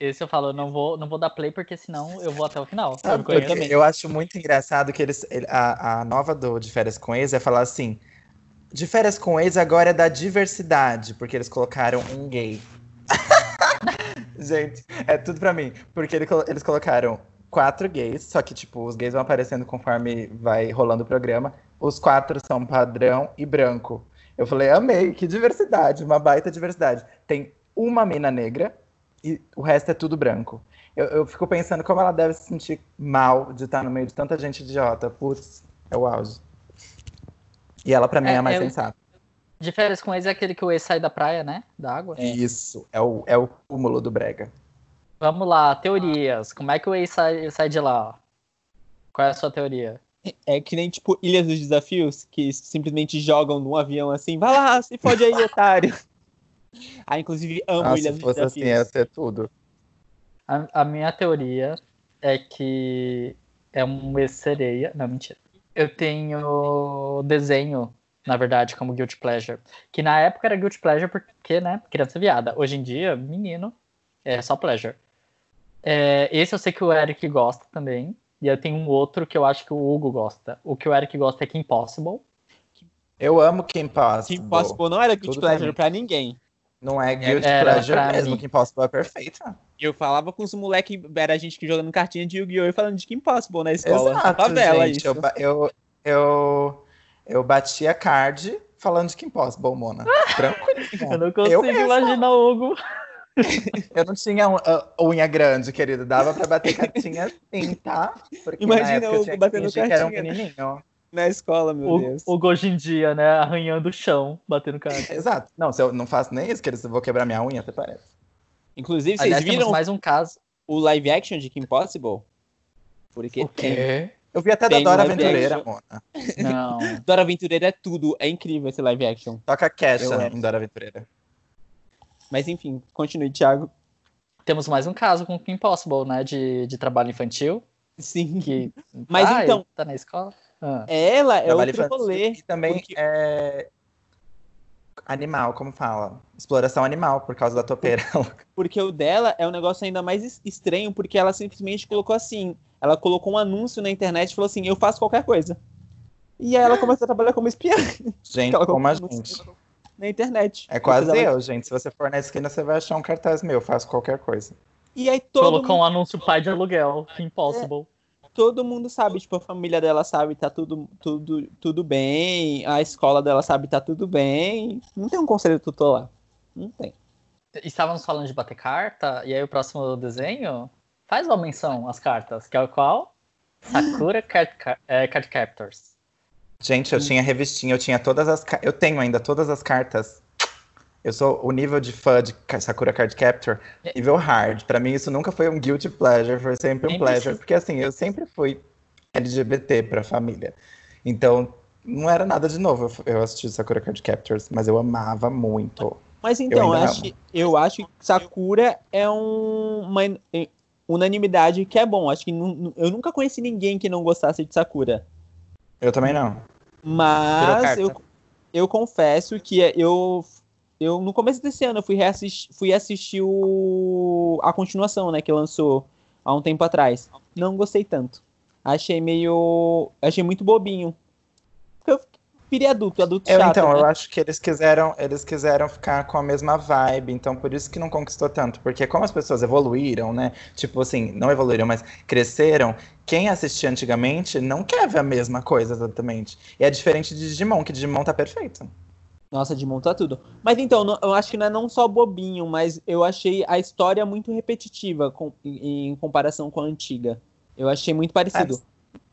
Esse eu falo, não vou, não vou dar play porque senão eu vou até o final. Eu, eu acho muito engraçado que eles, a, a nova do De Férias com Ex é falar assim: De Férias com Ex agora é da diversidade, porque eles colocaram um gay. <laughs> Gente, é tudo pra mim. Porque ele, eles colocaram quatro gays, só que, tipo, os gays vão aparecendo conforme vai rolando o programa. Os quatro são padrão e branco. Eu falei, amei, que diversidade, uma baita diversidade. Tem uma mina negra e o resto é tudo branco. Eu, eu fico pensando como ela deve se sentir mal de estar no meio de tanta gente idiota. Putz, é o auge. E ela, para mim, é, é a mais é, sensata. De férias com ex é aquele que o ex sai da praia, né? Da água. Isso, é o, é o cúmulo do brega. Vamos lá, teorias. Como é que o ex sai, sai de lá? Qual é a sua teoria? É que nem, tipo, Ilhas dos Desafios, que simplesmente jogam num avião assim, vai lá, se pode aí, otário. ah, inclusive, amo ah, Ilhas dos Desafios. assim, ia ser tudo. A, a, minha teoria é que é um ex-sereia. Não, mentira. Eu tenho desenho, na verdade, como Guilty Pleasure. Que na época era Guilty Pleasure porque, né, criança viada. Hoje em dia, menino, é só pleasure. É, esse eu sei que o Eric gosta também. E eu tenho um outro que eu acho que o Hugo gosta. O que o Eric gosta é Kim Possible. Eu amo Kim Possible. Kim Possible não era Guilty Pleasure pra ninguém. Não é Guilty Pleasure mesmo. Mim. Kim Possible é perfeita. Eu falava com os moleques, era a gente que jogando cartinha de Yu-Gi-Oh! e falando de Kim Possible na escola. Exato, favela, gente, isso. Eu, eu, eu, eu batia card falando de Kim Possible, Mona. <laughs> Tranquilo. eu não consigo eu imaginar o Hugo <laughs> eu não tinha uh, unha grande, querido. Dava pra bater cartinha assim, tá? Porque Imagina o batendo cartinha. era um menininho. Na escola, meu o, Deus. O hoje em dia, né? Arranhando o chão, batendo cartinha. <laughs> Exato. Não, se eu não faço nem isso, querido, eu vou quebrar minha unha, até parece. Inclusive, vocês Aliás, viram mais um caso. o live action de Kim Possible? Porque o quê? Eu vi até da Dora Aventureira, Mona. Não. <laughs> Dora Aventureira é tudo. É incrível esse live action. Toca Kesha em Dora Aventureira. Mas enfim, continue, Thiago. Temos mais um caso com o Impossible, né? De, de trabalho infantil. Sim. Que, <laughs> Mas ah, então. Tá na escola? Ah. Ela é trabalho outro rolê. E também porque... é. Animal, como fala? Exploração animal, por causa da topeira. <laughs> Porque o dela é um negócio ainda mais estranho, porque ela simplesmente colocou assim. Ela colocou um anúncio na internet e falou assim: Eu faço qualquer coisa. E aí ela começou a trabalhar como espiã. Gente, como a gente na internet. É quase eu, gente. Se você for na esquina, você vai achar um cartaz meu, faço qualquer coisa. E aí todo Colocou mundo, um anúncio pai de aluguel. Impossible. todo mundo sabe, tipo, a família dela sabe, tá tudo, tudo, tudo bem, a escola dela sabe, tá tudo bem. Não tem um conselho tutor lá. Não tem. Estávamos falando de bater carta, e aí o próximo desenho faz uma menção às cartas, que é o qual? Sakura Card, Ca- é, Card Captors. Gente, eu tinha revistinha, eu tinha todas as. Eu tenho ainda todas as cartas. Eu sou o nível de fã de Sakura Card Capture, nível hard. Pra mim, isso nunca foi um guilty pleasure, foi sempre um Nem pleasure. precisa. Porque assim, eu sempre fui LGBT pra família. Então, não era nada de novo eu- assisti Sakura Card Captors, mas eu amava muito. Mas então, eu, acho, eu acho que Sakura é um- uma unanimidade que é bom. Acho que eu nunca conheci ninguém que não gostasse de Sakura. Eu também não. Mas eu, eu confesso que é, eu, eu no começo desse ano eu fui, reassistir, fui assistir o, a continuação, né, que lançou há um tempo atrás. Não gostei tanto. Achei meio. Achei muito bobinho. Virei adulto, adulto Eu, chato. então, né? eu acho que eles quiseram, eles quiseram ficar com a mesma vibe, então por isso que não conquistou tanto. Porque como as pessoas evoluíram, né? Tipo assim, não evoluíram, mas cresceram, quem assistia antigamente não quer ver a mesma coisa exatamente. E é diferente de Digimon, que Digimon tá perfeito. Nossa, de montar tudo. Mas então, não- eu acho que não é não só bobinho, mas eu achei a história muito repetitiva com- em, em comparação com a antiga. Eu achei muito parecido. É.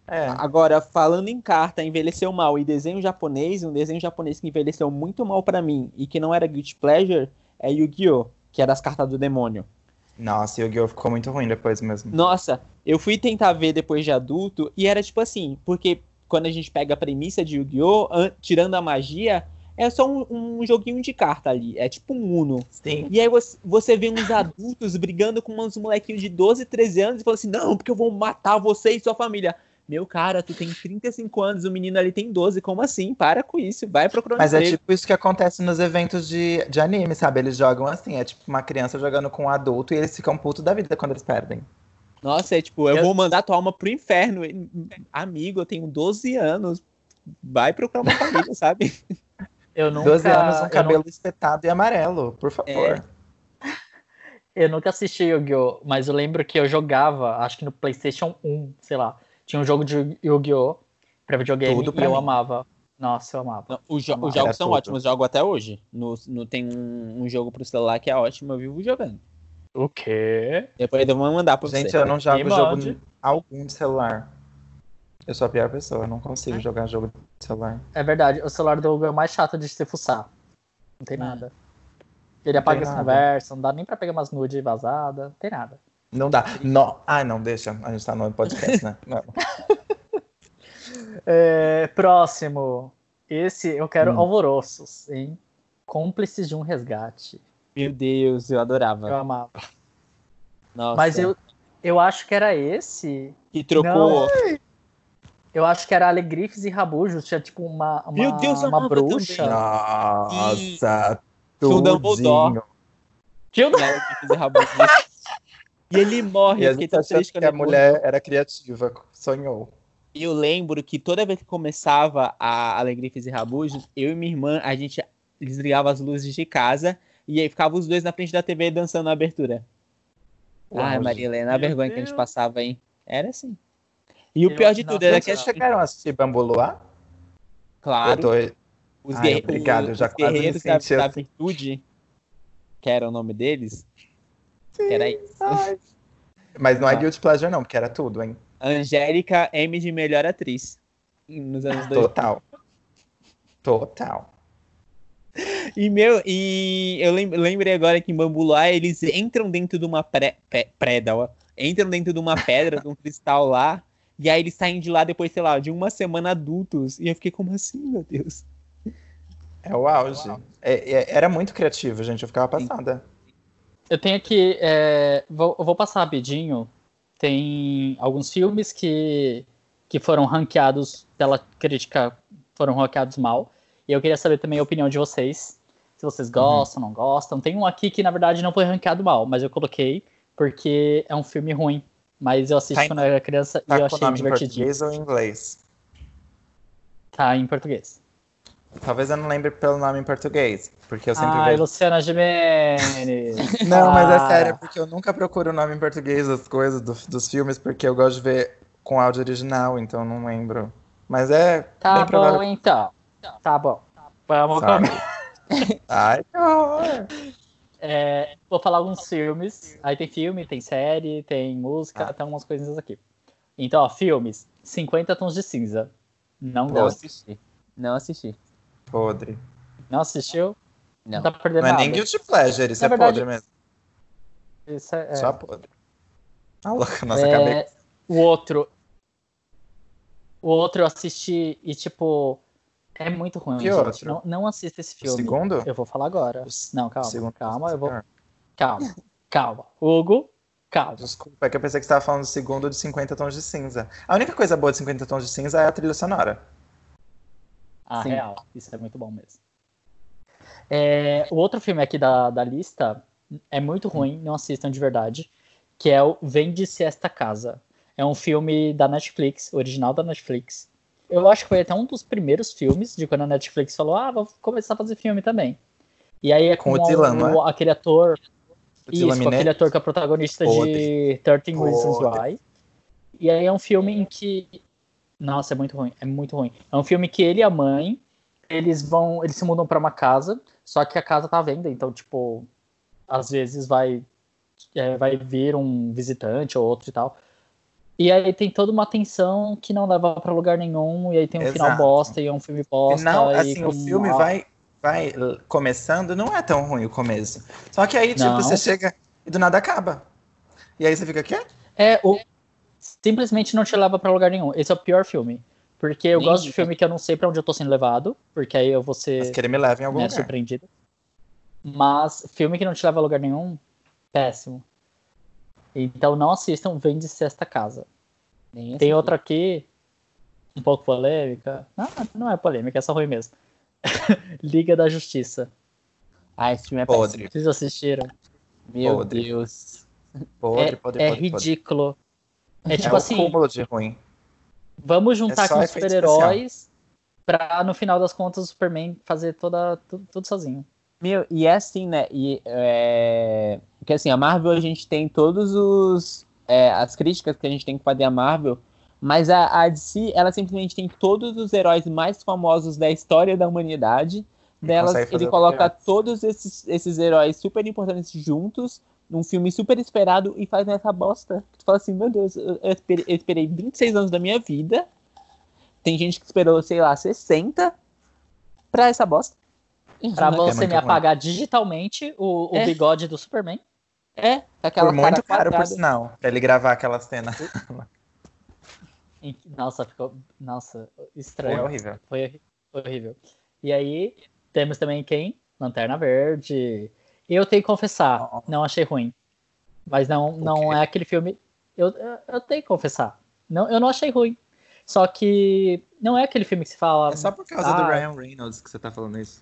Agora, falando em carta, envelheceu mal e desenho japonês, um desenho japonês que envelheceu muito mal pra mim e que não era Guilty Pleasure, é Yu-Gi-Oh! Que é das cartas do demônio. Nossa, Yu-Gi-Oh! ficou muito ruim depois mesmo. Nossa, eu fui tentar ver depois de adulto e era tipo assim, porque quando a gente pega a premissa de Yu-Gi-Oh! an- tirando a magia, é só um, um joguinho de carta ali. É tipo um Uno. Sim. E aí você, você vê uns adultos brigando com uns molequinhos de 12, 13 anos e fala assim: não, porque eu vou matar você e sua família. Meu cara, tu tem 35 anos, o menino ali tem 12, como assim? Para com isso, vai procurar um Mas é tipo isso que acontece nos eventos de, de anime, sabe? Eles jogam assim, é tipo uma criança jogando com um adulto e eles ficam putos da vida quando eles perdem. Nossa, é tipo, eu Eu- vou mandar tua alma pro inferno. Amigo, eu tenho 12 anos. Vai procurar uma família, <laughs> sabe? Eu nunca, 12 anos, um cabelo espetado e amarelo, por favor. É. <laughs> Eu nunca assisti Yu-Gi-Oh! Mas eu lembro que eu jogava, acho que no PlayStation 1, sei lá. Tinha um jogo de Yu-Gi-Oh! pra videogame Tudo pra e eu mim. amava. Nossa, eu amava. Não, os, jo- Era os jogos são tudo. ótimos, jogo até hoje. No, no- tem um, um jogo pro celular que é ótimo, eu vivo jogando. O quê? Depois eu vou mandar pra Gente, você. eu não jogo Me jogo mande. algum de celular. Eu sou a pior pessoa, eu não consigo jogar jogo de celular. É verdade, o celular do Hugo é o mais chato de se fuçar. Não tem Hum. nada. Ele apaga as conversas, não dá nem pra pegar umas nudes vazadas, não tem nada. Não dá. Não. Ah, não, deixa. A gente tá no podcast, né? Não. <laughs> É, próximo. Esse eu quero Hum. alvoroços, hein? Cúmplices de um resgate. Meu Deus, eu adorava. Eu amava. Nossa. Mas eu, eu acho que era esse. Que trocou. Eu acho que era Alegrifes e Rabujos. Tinha tipo uma, uma, Meu Deus, eu uma bruxa. também. Nossa, Tinha o Dumbledore. tudinho. Tinha um- né, que fez a rabo disso. E ele morre, E eu a fiquei tão triste que quando a mulher era criativa, sonhou. E eu lembro que toda vez que começava a Alegrifes e Rabujos, eu e minha irmã, a gente desligava as luzes de casa e aí ficava os dois na frente da TV dançando na abertura. Ai, Uau, Maria Helena, a vergonha que a gente Deus. passava, hein? Era assim. E o Eu- pior de tudo era que, Vocês chegaram a assistir Bambu Luar? claro, Eu tô- os, Ai, guerre- obrigado, eu já os guerreiros da, senti da assim. virtude, que era o nome deles, que era isso. Ai. Mas não é Ah. Guilty Pleasure, não, porque era tudo, hein? Angélica M de melhor atriz. Nos anos 2000. Total. Total. E, meu, e eu lem- lembrei agora que em Bambulá eles entram dentro de uma pré, pé- preda, ó. Entram dentro de uma pedra, de um cristal lá. E aí eles saem de lá depois, sei lá, de uma semana adultos. E eu fiquei, como assim, meu Deus? É o auge. É- é- era muito criativo, gente. Eu ficava passada. Eu tenho aqui. é, vou, eu vou passar rapidinho. Tem alguns filmes que, que foram ranqueados pela crítica, foram ranqueados mal. E eu queria saber também a opinião de vocês. Se vocês gostam, não gostam. Tem um aqui que, na verdade, não foi ranqueado mal, mas eu coloquei porque é um filme ruim. Mas eu assisti Tá em- quando eu era criança Tá e eu achei nome em divertidinho. português ou em inglês? Tá em português. Talvez eu não lembre pelo nome em português, porque eu sempre Ai, vejo. Luciana Gimenez. <laughs> Não, mas é Ah. sério, porque eu nunca procuro o nome em português das coisas, do- dos filmes, porque eu gosto de ver com áudio original, então não lembro. Mas é Tá bem bom, provável. então. Tá bom. Vamos começar. <laughs> Ai, que horror. É, vou falar alguns filmes. Aí tem filme, tem série, tem música, Ah. tem algumas coisinhas aqui. Então, ó, filmes. 50 Tons de Cinza. Não Não gosto. assisti. Não assisti. Podre. Não assistiu? Não. tá perdendo Não é nada. nem guilty pleasure, isso Na é verdade- podre mesmo. Isso é- é. Só podre. Tá louca, nossa, É, acabei. O outro. O outro eu assisti e, tipo, é muito ruim. Que gente. outro? Não, não assista esse O filme. segundo? Eu vou falar agora. Não, calma. segundo calma, eu vou. pior. Calma, calma. Hugo, calma. Desculpa, é que eu pensei que você estava falando do segundo de 50 tons de cinza. A única coisa boa de 50 tons de cinza é a trilha sonora. Ah, Sim. real. Isso é muito bom mesmo. É, o outro filme aqui da, da lista é muito ruim, não assistam de verdade, que é o Vende-se Esta Casa. É um filme da Netflix, original da Netflix. Eu acho que foi até um dos primeiros filmes de quando a Netflix falou, ah, vou começar a fazer filme também. E aí é Com com, o Dylan, o- aquele ator, O isso, Dylan com aquele ator que é protagonista de Podre. 13 Reasons Podre. Why. E aí é um filme em que. Nossa, é muito ruim. É muito ruim. É um filme que ele e a mãe, eles vão. Eles se mudam pra uma casa, só que a casa tá à venda, então, tipo, às vezes vai. é, vai vir um visitante ou outro e tal. E aí tem toda uma tensão que não leva pra lugar nenhum, e aí tem um final Exato. bosta, e é um filme bosta. Final, e assim, o filme uma- vai, vai começando, não é tão ruim o começo. Só que aí, tipo, Não. você chega e do nada acaba. E aí você fica, quê? É, o... simplesmente não te leva pra lugar nenhum. Esse é o pior filme. Porque eu Nem gosto de dica. filme que eu não sei pra onde eu tô sendo levado, porque aí eu vou Mas ser que ele me leva em algum né, lugar. surpreendido. Mas filme que não te leva a lugar nenhum, péssimo. Então não assistam Vende-se Esta Casa. Nem Tem outra aqui, um pouco polêmica. Não, não é polêmica, é só ruim mesmo. <laughs> Liga da Justiça. Ah, esse filme é Podre. péssimo. Vocês assistiram? Meu Podre. Deus. Podre, é podre, é podre, podre. ridículo. É É tipo o assim, cúmulo de ruim. vamos juntar É com os super-heróis pra, no final das contas, o Superman fazer toda, tudo, tudo sozinho. Meu, e é assim, né? E, é... Porque assim, a Marvel a gente tem todos os. é, as críticas que a gente tem que fazer a Marvel, mas a, a DC, ela simplesmente tem todos os heróis mais famosos da história da humanidade. Delas, ele coloca todos esses, esses heróis super importantes juntos, num filme super esperado, e faz essa bosta. Tu fala assim, meu Deus, eu, eu esperei, eu esperei 26 anos da minha vida. Tem gente que esperou, sei lá, 60 pra essa bosta. Pra é você muito me ruim. apagar digitalmente o, o É. bigode do Superman. É, aquela Por muito cara caro, por sinal, pra ele gravar aquela cena. Nossa, ficou. Nossa, Foi estranho. horrível. Foi, horri- foi horrível. E aí, temos também quem? Lanterna Verde. Eu tenho que confessar, não achei ruim. Mas não, não quê? é aquele filme. Eu, eu, eu tenho que confessar. Não, eu não achei ruim. Só que não é aquele filme que se fala. É só por causa Ah. do Ryan Reynolds que você tá falando isso.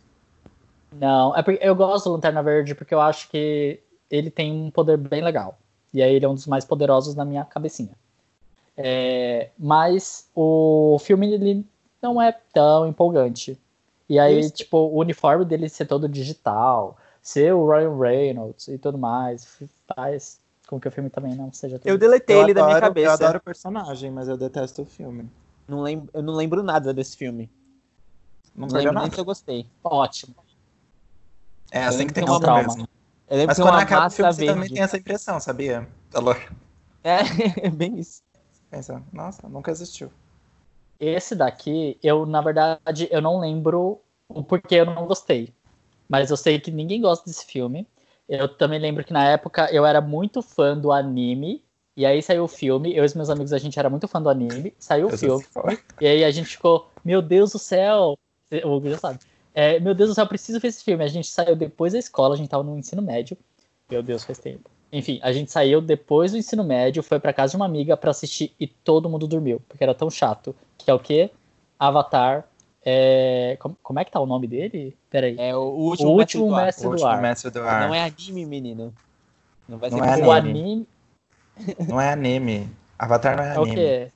Não, é porque eu gosto do Lanterna Verde porque eu acho que ele tem um poder bem legal. E aí ele é um dos mais poderosos na minha cabecinha. É, mas o filme ele não é tão empolgante. E aí, Isso. tipo, o uniforme dele ser todo digital, ser o Ryan Reynolds e tudo mais, faz com que o filme também não seja tão. Eu deletei Eu ele da minha adoro- cabeça. Eu adoro o personagem, mas eu detesto o filme. Não lembro, eu não lembro nada desse filme. Não Não lembro nada. nem se eu gostei. ótimo. É assim que tem É que um trauma. mesmo. Eu lembro Mas que quando uma acaba o filme, você verde. também tem essa impressão, sabia? Alô? É, <laughs> é bem isso. Pensa, nossa, nunca existiu. Esse daqui, eu, na verdade, eu não lembro o porquê eu não gostei. Mas eu sei que ninguém gosta desse filme. Eu também lembro que na época eu era muito fã do anime. E aí saiu o filme. Eu e os meus amigos, a gente era muito fã do anime. Saiu o filme. E aí a gente ficou, meu Deus do céu. O Hugo já sabe. É, meu Deus do céu, eu preciso ver esse filme. A gente saiu depois da escola, a gente tava no ensino médio. Meu Deus, faz tempo. Enfim, a gente saiu depois do ensino médio, foi pra casa de uma amiga pra assistir e todo mundo dormiu, porque era tão chato. Que é o quê? Avatar. É... Como, como é que tá o nome dele? Peraí. É o o último, último mestre mestre O do último ar. mestre do do ar. Não é anime, menino. Não vai Não ser é como o anime. anime Não é anime. Avatar não é é o anime. quê?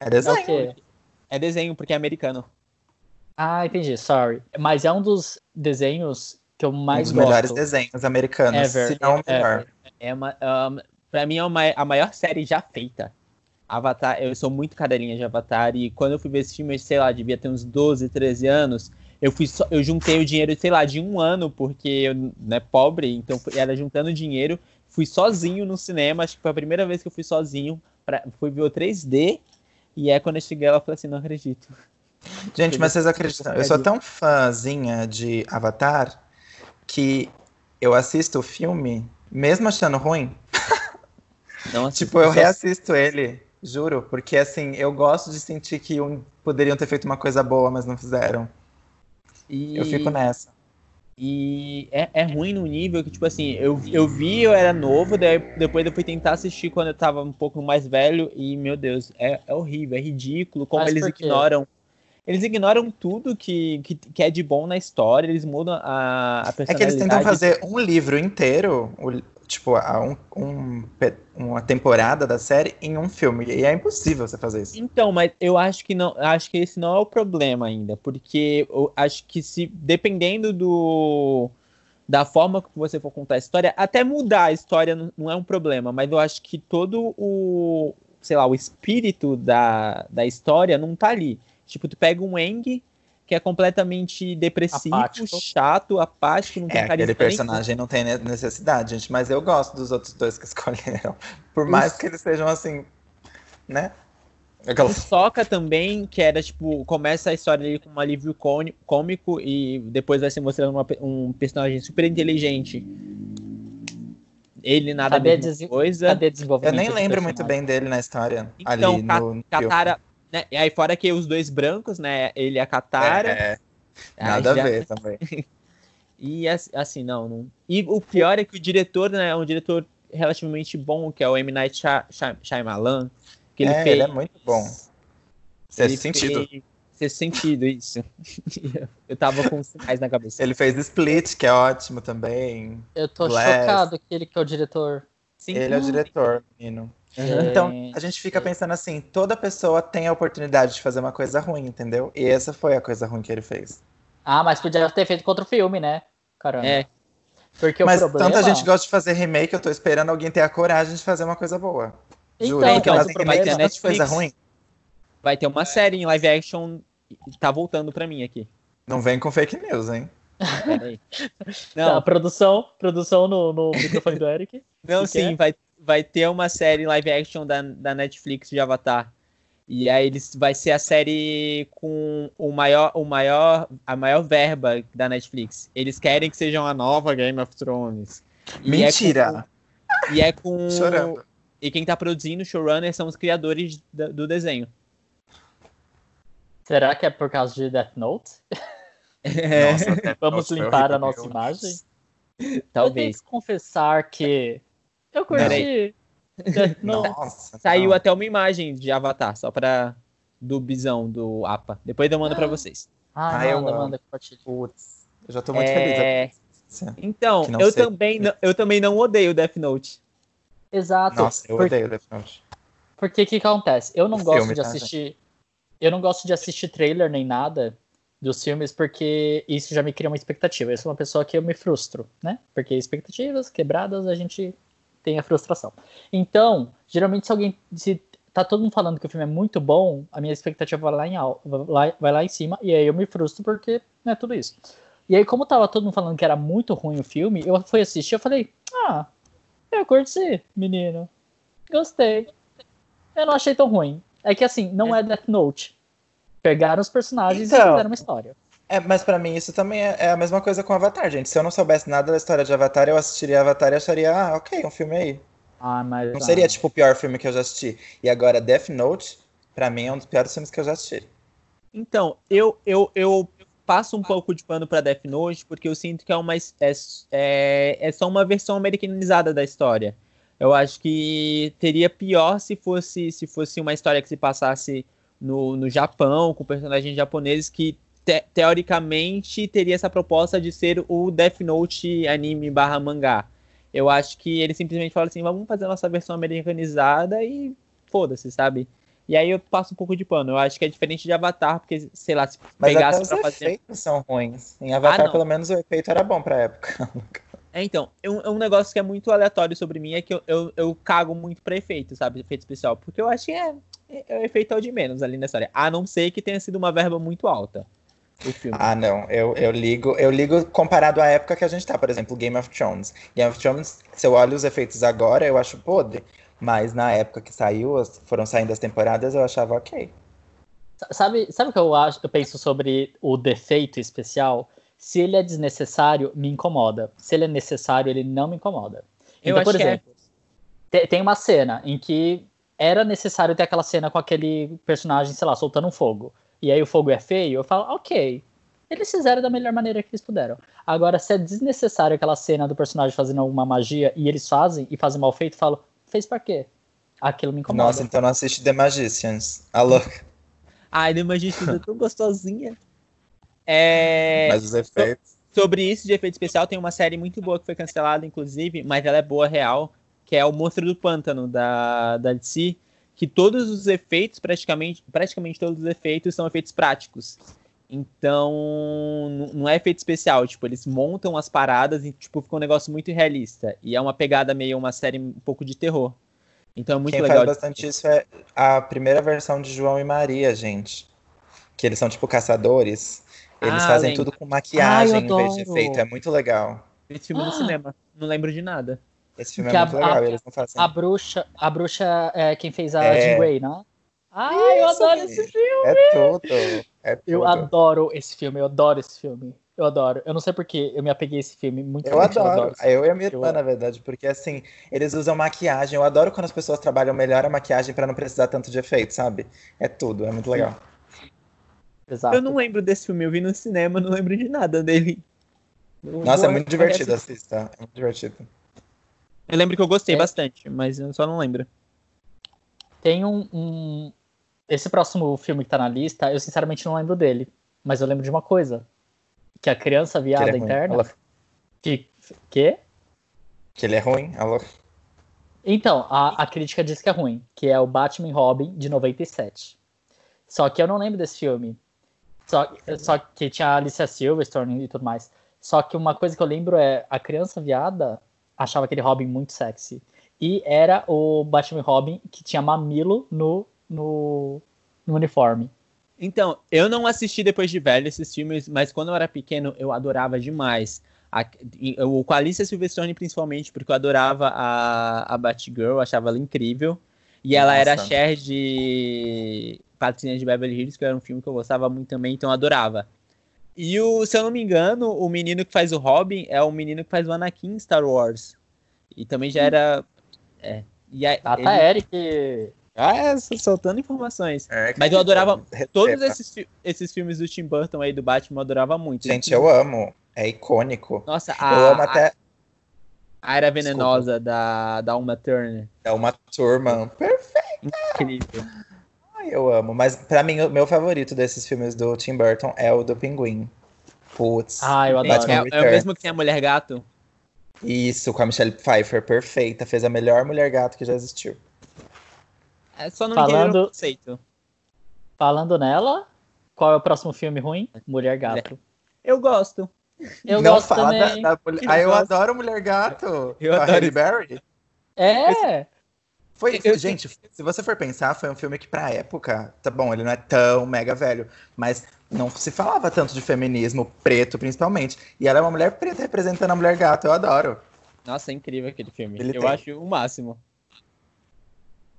É É desenho. o quê? É desenho, porque é americano. Ah, entendi, sorry. Mas é um dos desenhos que eu mais um dos melhores desenhos americanos, Ever, se não o melhor. É uma, um, pra mim é uma, a maior série já feita. Avatar, eu sou muito cadelinha de Avatar e quando eu fui ver esse filme, sei lá, devia ter uns 12, 13 anos, eu fui só, eu juntei o dinheiro, sei lá, de um ano, porque eu né, pobre, então era juntando dinheiro, fui sozinho no cinema, acho que foi a primeira vez que eu fui sozinho, pra, fui ver o 3D, e é quando eu cheguei lá, eu falei assim, não acredito. Gente, mas vocês acreditam? Eu sou tão fãzinha de Avatar que eu assisto o filme, mesmo achando ruim. Não <laughs> tipo, eu reassisto ele, juro, porque assim, eu gosto de sentir que um, poderiam ter feito uma coisa boa, mas não fizeram. E... Eu fico nessa. E é, é ruim no nível que, tipo assim, eu, eu vi, eu era novo, daí, depois eu fui tentar assistir quando eu tava um pouco mais velho, e, meu Deus, é, é horrível, é ridículo como Mas eles ignoram. Eles ignoram tudo que, que, que, é de bom na história, eles mudam a, a personalidade. É que eles tentam fazer um livro inteiro, tipo, um, um, uma temporada da série em um filme. E é impossível você fazer isso. Então, mas eu acho que não, acho que esse não é o problema ainda, porque eu acho que se dependendo do da forma que você for contar a história, até mudar a história não é um problema, mas eu acho que todo o, sei lá, o espírito da, da história não tá ali. Tipo, tu pega um Eng que é completamente depressivo, apático. chato, apático, não tem é, carisma. Aquele personagem não tem necessidade, gente, mas eu gosto dos outros dois que <laughs> escolheram. Por mais que eles sejam assim, né? Aquela... O Soca também, que era tipo, começa a história ali com um alívio cômico e depois vai se mostrando uma, um personagem super inteligente. Ele nada cadê a coisa. Cadê eu nem lembro muito bem dele na história. Então, ali no, no Katara, né? E aí, fora que os dois brancos, né? Ele e a Katara. É, é. nada já... a ver também. <laughs> e assim, não, não. E o pior é que o diretor, né? É um diretor relativamente bom, que é o M. Night Shyamalan. Que ele é, fez... ele é muito bom. Sexto sentido. Fez... Sexto sentido, isso. <laughs> eu tava com sinais na cabeça. Ele fez Split, que é ótimo também. Eu tô chocado que ele que é o diretor. Sim, ele é o diretor, menino. Então, a gente fica pensando assim, toda pessoa tem a oportunidade de fazer uma coisa ruim, entendeu? E essa foi a coisa ruim que ele fez. Ah, mas podia ter feito contra o filme, né? Caramba. É. Porque mas problema... tanta gente gosta de fazer remake, eu tô esperando alguém ter a coragem de fazer uma coisa boa. Então, Juro, então, fazem remake de tanta coisa ruim. Vai ter uma série em live action, tá voltando pra mim aqui. Não vem com fake news, hein? <laughs> Não. Tá, produção, produção no, no microfone do Eric. Não, sim, é? vai, vai ter uma série live action da, da Netflix de Avatar. E aí eles vai ser a série com o maior, o maior, a maior verba da Netflix. Eles querem que seja uma nova Game of Thrones. Mentira. E é com, e, é com e quem tá produzindo o showrunner são os criadores do, do desenho. Será que é por causa de Death Note? É. <laughs> Nossa, Vamos limpar a nossa imagem? Talvez. Eu tenho que confessar que eu curti. <laughs> Nossa, Saiu não. até uma imagem de Avatar, só pra. Do bisão, do APA. Depois eu mando ah. pra vocês. Ah, ah manda, manda, compartilha. Putz, eu já tô muito é... feliz. Então, eu também, não, eu também não odeio Death Note. Exato. Nossa, eu odeio Death Note. Porque o que, que acontece? Eu não o gosto filme, de tá, assistir. Tá, eu não gosto de assistir trailer nem nada dos filmes porque isso já me cria uma expectativa. Eu sou uma pessoa que eu me frustro, né? Porque expectativas quebradas a gente tem a frustração. Então, geralmente se alguém se tá todo mundo falando que o filme é muito bom, a minha expectativa vai lá em vai, vai lá em cima e aí eu me frustro porque não é tudo isso. E aí como tava todo mundo falando que era muito ruim o filme, eu fui assistir, eu falei: "Ah, eu curti, menino. Gostei. Eu não achei tão ruim. É que assim, não é, é Death Note. Pegaram os personagens então, e fizeram uma história. É, mas para mim isso também é, é, a mesma coisa com Avatar, gente. Se eu não soubesse nada da história de Avatar, eu assistiria Avatar e acharia, ah, ok, um filme aí. Ah, mas. Não seria tipo o pior filme que eu já assisti. E agora, Death Note, para mim, é um dos piores filmes que eu já assisti. Então, eu, eu, eu passo um pouco de pano para Death Note, porque eu sinto que é, uma, é, é, é só uma versão americanizada da história. Eu acho que teria pior se fosse, se fosse uma história que se passasse no, no Japão, com personagens japoneses que te teoricamente teria essa proposta de ser o Death Note anime barra mangá. Eu acho que ele simplesmente fala assim, vamos fazer a nossa versão americanizada e foda-se, sabe? E aí eu passo um pouco de pano. Eu acho que é diferente de Avatar, porque, sei lá, se Mas pegasse até os pra fazer. efeitos são ruins. Em Avatar, não. pelo menos, o efeito era bom pra época. É, então, é um, é um negócio que é muito aleatório sobre mim, é que eu, eu, eu cago muito pra efeito, sabe? Efeito especial. Porque eu acho que é, é, é o efeito é o de menos ali na história. A não ser que tenha sido uma verba muito alta. O filme. Ah, não. Eu, eu ligo, eu ligo comparado à época que a gente tá, por exemplo, Game of Thrones. Game of Thrones, se eu olho os efeitos agora, eu acho podre. Mas na época que saiu, foram saindo as temporadas, eu achava ok. Sabe, sabe o que eu acho? Eu penso sobre o defeito especial. Se ele é desnecessário, me incomoda. Se ele é necessário, ele não me incomoda. Eu Então, acho por que é. exemplo, te- tem uma cena em que era necessário ter aquela cena com aquele personagem, sei lá, soltando um fogo. E aí o fogo é feio, eu falo, ok. Eles fizeram da melhor maneira que eles puderam. Agora, se é desnecessário aquela cena do personagem fazendo alguma magia e eles fazem e fazem mal feito, eu falo, fez pra quê? Aquilo me incomoda. Nossa, então não assiste The Magicians. Alô? Ai, The Magicians é tão gostosinha. É, Mas os efeitos. sobre isso de efeito especial, tem uma série muito boa que foi cancelada, inclusive, mas ela é boa real, que é o Monstro do Pântano, da, da DC, que todos os efeitos, praticamente, praticamente todos os efeitos são efeitos práticos. Então, não é efeito especial, tipo, eles montam as paradas e, tipo, fica um negócio muito realista. E é uma pegada meio uma série um pouco de terror. Então é muito Quem legal. faz bastante isso é a primeira versão de João e Maria, gente. Que eles são tipo caçadores. Eles Ah, fazem lembro. tudo com maquiagem Ah, em vez de efeito. É muito legal. Esse filme no cinema. Não lembro de nada. Esse filme Que é a- muito legal. a- eles não fazem. A bruxa, a bruxa é quem fez a É. Jean Grey, né? Ai, eu Isso, adoro gente. esse filme. É tudo. É tudo. Eu adoro esse filme, eu adoro esse filme. Eu adoro. Eu não sei porque eu me apeguei a esse filme muito Eu adoro. esse Eu e a minha Eu irmã, na verdade, porque assim, eles usam maquiagem. Eu adoro quando as pessoas trabalham melhor a maquiagem pra não precisar tanto de efeito, sabe? É tudo, é muito legal. Exato. Eu não lembro desse filme, eu vi no cinema, não lembro de nada dele. Eu Nossa, é muito divertido, assista. É muito divertido. Eu lembro que eu gostei É. bastante, mas eu só não lembro. Tem um, um- Esse próximo filme que tá na lista, eu sinceramente não lembro dele. Mas eu lembro de uma coisa. Que a criança Que viada ele é interna. Que. Quê? Que ele é ruim? Alô? Então, a, a crítica diz que é ruim, que é o Batman Robin de 97. Só que eu não lembro desse filme. Só, só que tinha a Alicia Silverstone e tudo mais. Só que uma coisa que eu lembro é a criança viada achava aquele Robin muito sexy. E era o Batman Robin que tinha mamilo no, no, no uniforme. Então, eu não assisti depois de velho esses filmes, mas quando eu era pequeno, eu adorava demais. A, e- o com a Alicia Silverstone, principalmente, porque eu adorava a, a Batgirl, eu achava ela incrível. E ela era a Nossa. Cher de Patrulha de Beverly Hills, que era um filme que eu gostava muito também, então eu adorava. E o, se eu não me engano, o menino que faz o Robin é o menino que faz o Anakin em Star Wars. E também já era. É. E aí, Ah, tá, ele- Eric. Ah, é, soltando informações. É, Mas eu adorava Receba. Todos esses, fi- esses filmes do Tim Burton aí do Batman eu adorava muito. Gente, eu amo. É icônico. Nossa, eu a, amo até. a Era Venenosa da, da Uma Turner. É uma turma. Perfeito. Incrível. Eu amo. Mas pra mim, o meu favorito desses filmes do Tim Burton é o do Pinguim. Putz. Ah, eu adoro. é, é o mesmo que tem a Mulher Gato? Isso, com a Michelle Pfeiffer, perfeita. Fez a melhor mulher gato que já existiu. É só não Falando- entender o conceito. Falando nela, qual é o próximo filme ruim? Mulher Gato. Eu gosto. Eu não gosto fala também. da, da mulher. Eu Ah, eu gosto. adoro Mulher Gato. Eu com a adoro Halle esse- Berry. É, Foi, Eu- gente, se você for pensar, foi um filme que pra época, tá bom, ele não é tão mega velho, mas não se falava tanto de feminismo preto, principalmente. E ela é uma mulher preta representando a mulher gato, eu adoro. Nossa, é incrível aquele filme. Ele eu tem. acho o máximo.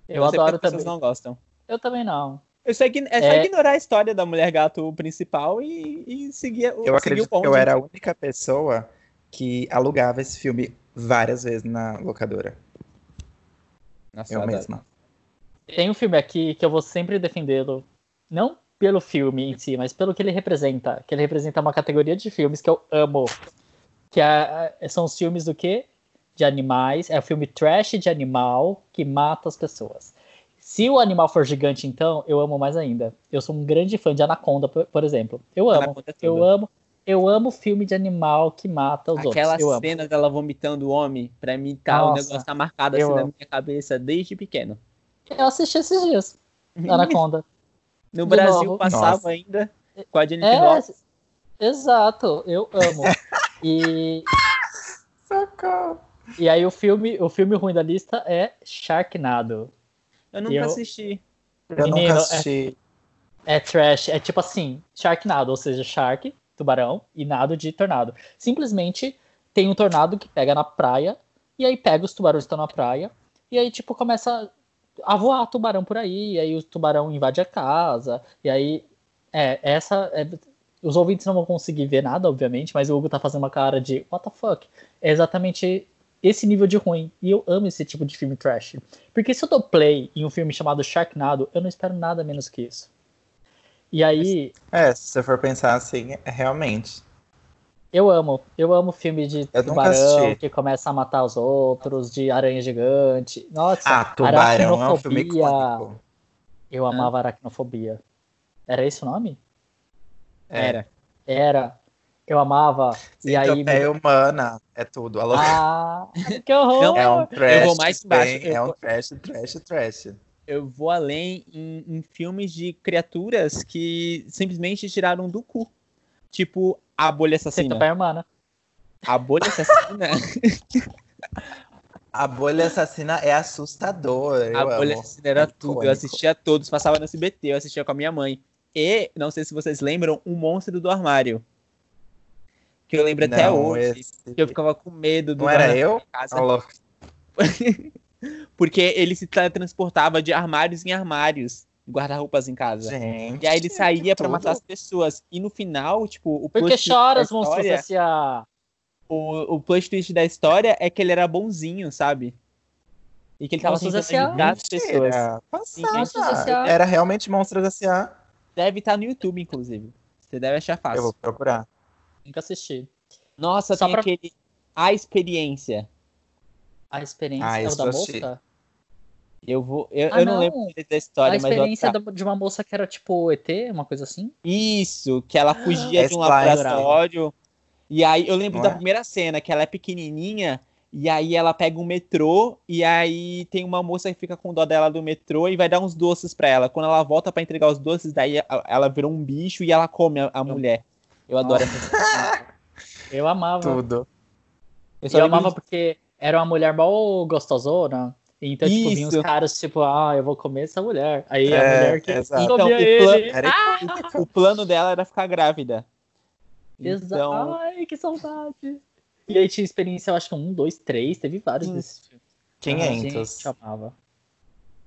eu não sei porque adoro as pessoas também. não gostam. Eu também não. Eu só ign- é só É. ignorar a história da Mulher Gato principal e, e seguir, o- Eu seguir acredito o ponto. que eu era a única pessoa que alugava esse filme várias vezes na locadora. Nossa, Eu adoro. mesma. Tem um filme aqui que eu vou sempre defendê-lo, não pelo filme em si, mas pelo que ele representa. Que ele representa uma categoria de filmes que eu amo. Que é- são os filmes do quê? De animais. É o filme trash de animal que mata as pessoas. Se o animal for gigante, então, eu amo mais ainda. Eu sou um grande fã de Anaconda, por, por exemplo. Eu amo. É. Eu amo. Eu amo filme de animal que mata os Aquela outros. Amo. cena dela vomitando o homem, pra mim tá, o Nossa, negócio tá marcado assim na amo. minha cabeça desde pequeno. Eu assisti esses dias. <laughs> Anaconda. No De Brasil novo. passava Nossa. ainda com a Jennifer É, Lopez. exato, eu amo. E, <laughs> Socorro. e aí o filme, o filme ruim da lista é Sharknado. Eu nunca eu- assisti. Eu Menino, nunca assisti. É trash, é tipo assim, Sharknado, ou seja, Shark, tubarão, e nado de tornado. Simplesmente tem um tornado que pega na praia, e aí pega os tubarões que estão na praia, e aí, tipo, começa a voar tubarão por aí, e aí o tubarão invade a casa, e aí. É, essa. é- os ouvintes não vão conseguir ver nada, obviamente, mas o Hugo tá fazendo uma cara de what the fuck. É exatamente esse nível de ruim. E eu amo esse tipo de filme trash. Porque se eu dou play em um filme chamado Sharknado, eu não espero nada menos que isso. E aí, É, se você for pensar assim, é realmente. eu amo. Eu amo filme de Eu tubarão que começa a matar os outros, de aranha gigante. Nossa, Ah, Tubarão é um filme aracnofobia. icônico. Eu amava aracnofobia. Era esse o nome? É. Era. Era. Eu amava. E aí. Centopeia humana, é tudo. Alô? Ah, que horror! Não, <laughs> é um trash. vou mais embaixo, bem- eu é um trash, trash, trash. Eu vou além em, em filmes de criaturas que simplesmente tiraram do cu. Tipo, a bolha assassina. Centopeia humana. A bolha assassina. <laughs> A bolha assassina é assustador. Eu a bolha amo. assassina era É tudo. icônico. Eu assistia a todos, passava no SBT, eu assistia com a minha mãe. E, não sei se vocês lembram, o monstro do armário. Que eu lembro até Não, hoje. esse- Que eu ficava com medo do Não era eu? casa. <laughs> Porque ele se transportava de armários em armários, guarda-roupas em casa. Gente. E aí ele saía pra tudo. matar as pessoas. E no final, tipo, o Por que plot twist choras, da monstro história, S.A.? o, o plot twist da história é que ele era bonzinho, sabe? E que ele tava Monstros tentando ajudar as pessoas. Monstros S.A. Era realmente Monstros S.A. Deve estar no YouTube, inclusive. Você deve achar Eu fácil. vou procurar. Nunca assisti. Nossa, Só tem pra- aquele. A experiência. A experiência Ah, é o da moça? Eu vou. Eu, Ah, eu não, não. lembro da A história, mas. eu- experiência da- de uma moça que era tipo ET, uma coisa assim? Isso, que ela fugia É de um Splash. laboratório. E aí eu lembro Não da é? primeira cena, que ela é pequenininha, e aí ela pega um metrô, e aí tem uma moça que fica com dó dela do metrô e vai dar uns doces pra ela. Quando ela volta pra entregar os doces, daí a- ela virou um bicho e ela come a, a mulher. Eu adoro <laughs> essa. Eu amava. Tudo. Eu só eu amava de- porque era uma mulher mal gostosona. Então, tipo, vinha Isso. caras, tipo, ah, eu vou comer essa mulher. Aí a É, mulher que exato. Então, comia o plan- ele. <laughs> Era <laughs> O plano dela era ficar grávida. Exato. Então, Ai, que saudade. E aí tinha experiência, eu acho que um, dois, três, teve vários Sim. desses filmes. 500. Ah, gente, eu amava.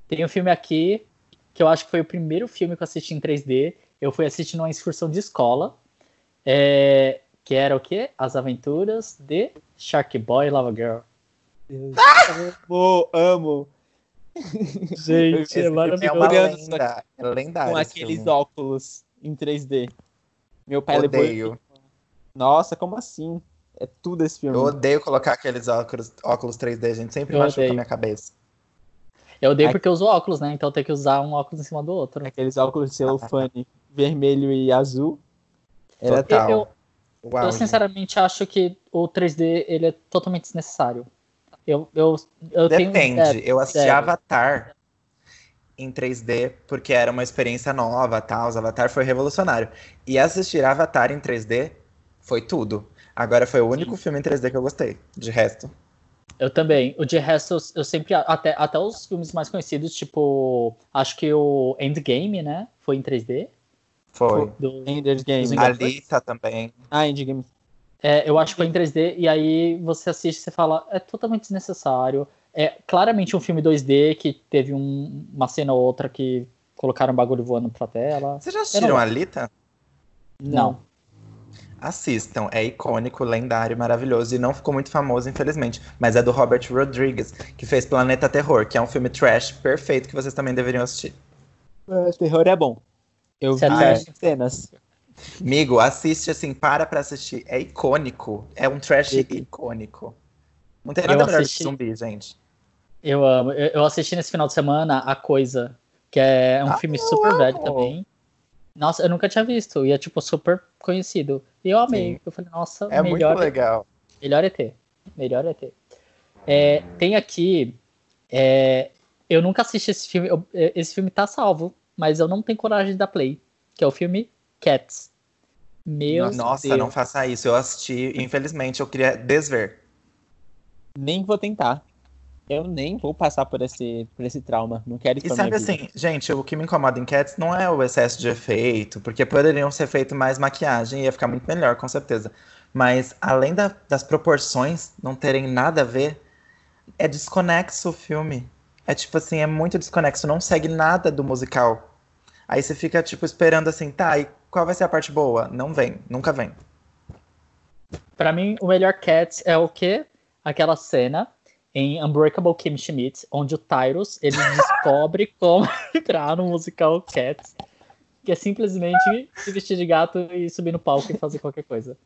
Tem um filme aqui, que eu acho que foi o primeiro filme que eu assisti em 3D. Eu fui assistir numa excursão de escola, é, que era o quê? As Aventuras de Shark Boy e Lava Girl. Amo, amo. <laughs> Gente, é é maravilhoso. uma Olhando lenda. É lendário. Com aqueles filme. óculos em 3D. Meu pai levou. Odeio. Nossa, como assim? É tudo esse filme. Eu odeio colocar aqueles óculos, óculos 3D, gente. Sempre Eu machuca a odeio. minha cabeça. Eu odeio Ai. porque eu uso óculos, né? Então tem que usar um óculos em cima do outro. Aqueles óculos de celofane <laughs> vermelho e azul. Era Total. Eu, Uau, eu gente. sinceramente acho que o 3D ele é totalmente desnecessário. Eu, eu, eu tenho- Depende. é, eu assisti sério. Avatar em 3D porque era uma experiência nova, tal. O Avatar foi revolucionário. E assistir Avatar em 3D foi tudo. Agora foi o único filme em 3D que eu gostei. De resto. Eu também. O de resto, eu- eu sempre. Até, até os filmes mais conhecidos, tipo. Acho que o Endgame, né? Foi em 3D. Foi. Do, Ender's Game. Os A Vingadores? Alita também. Ah, Indie Game. É, eu acho que foi em 3D. E aí você assiste e fala, é totalmente desnecessário. É claramente um filme 2D que teve um- uma cena ou outra que colocaram um bagulho voando pra tela. Vocês já assistiram não- Alita? Não. Assistam, é icônico, lendário, maravilhoso e não ficou muito famoso, infelizmente. Mas é do Robert Rodriguez, que fez Planeta Terror, que é um filme trash perfeito que vocês também deveriam assistir. O terror é bom. Eu Você vi é as cenas. Amigo, assiste assim, para pra assistir. É icônico. É um trash Eu- icônico. Não tem Eu nada melhor assisti- que zumbi, gente. Eu amo. Eu, eu assisti nesse final de semana A Coisa, que é um Ah, filme eu super velho amo. também. Nossa, eu nunca tinha visto. E é, tipo, super conhecido. E eu amei. Sim. Eu falei, nossa, É melhor, muito legal. melhor ET. Melhor ET. É, tem aqui. é, eu nunca assisti esse filme. eu- esse filme tá salvo, mas eu não tenho coragem de dar play. Que é o filme Cats. Meu Nossa, Deus. não faça isso. Eu assisti, infelizmente, eu queria desver. Nem vou tentar. Eu nem vou passar por esse, por esse trauma. Não quero isso E sabe assim, gente, o que me incomoda em Cats não é o excesso de efeito, porque poderiam ser feito mais maquiagem e ia ficar muito melhor, com certeza. Mas além da- das proporções não terem nada a ver, é desconexo o filme. É tipo assim, é muito desconexo, não segue nada do musical. Aí você fica, tipo, esperando assim, tá, e qual vai ser a parte boa? Não vem, nunca vem. Pra mim, o melhor Cats é o quê? Aquela cena em Unbreakable Kim Schmidt, onde o Tyrus ele <laughs> descobre como <laughs> entrar no musical Cats, que é simplesmente se vestir de gato e subir no palco e fazer qualquer coisa.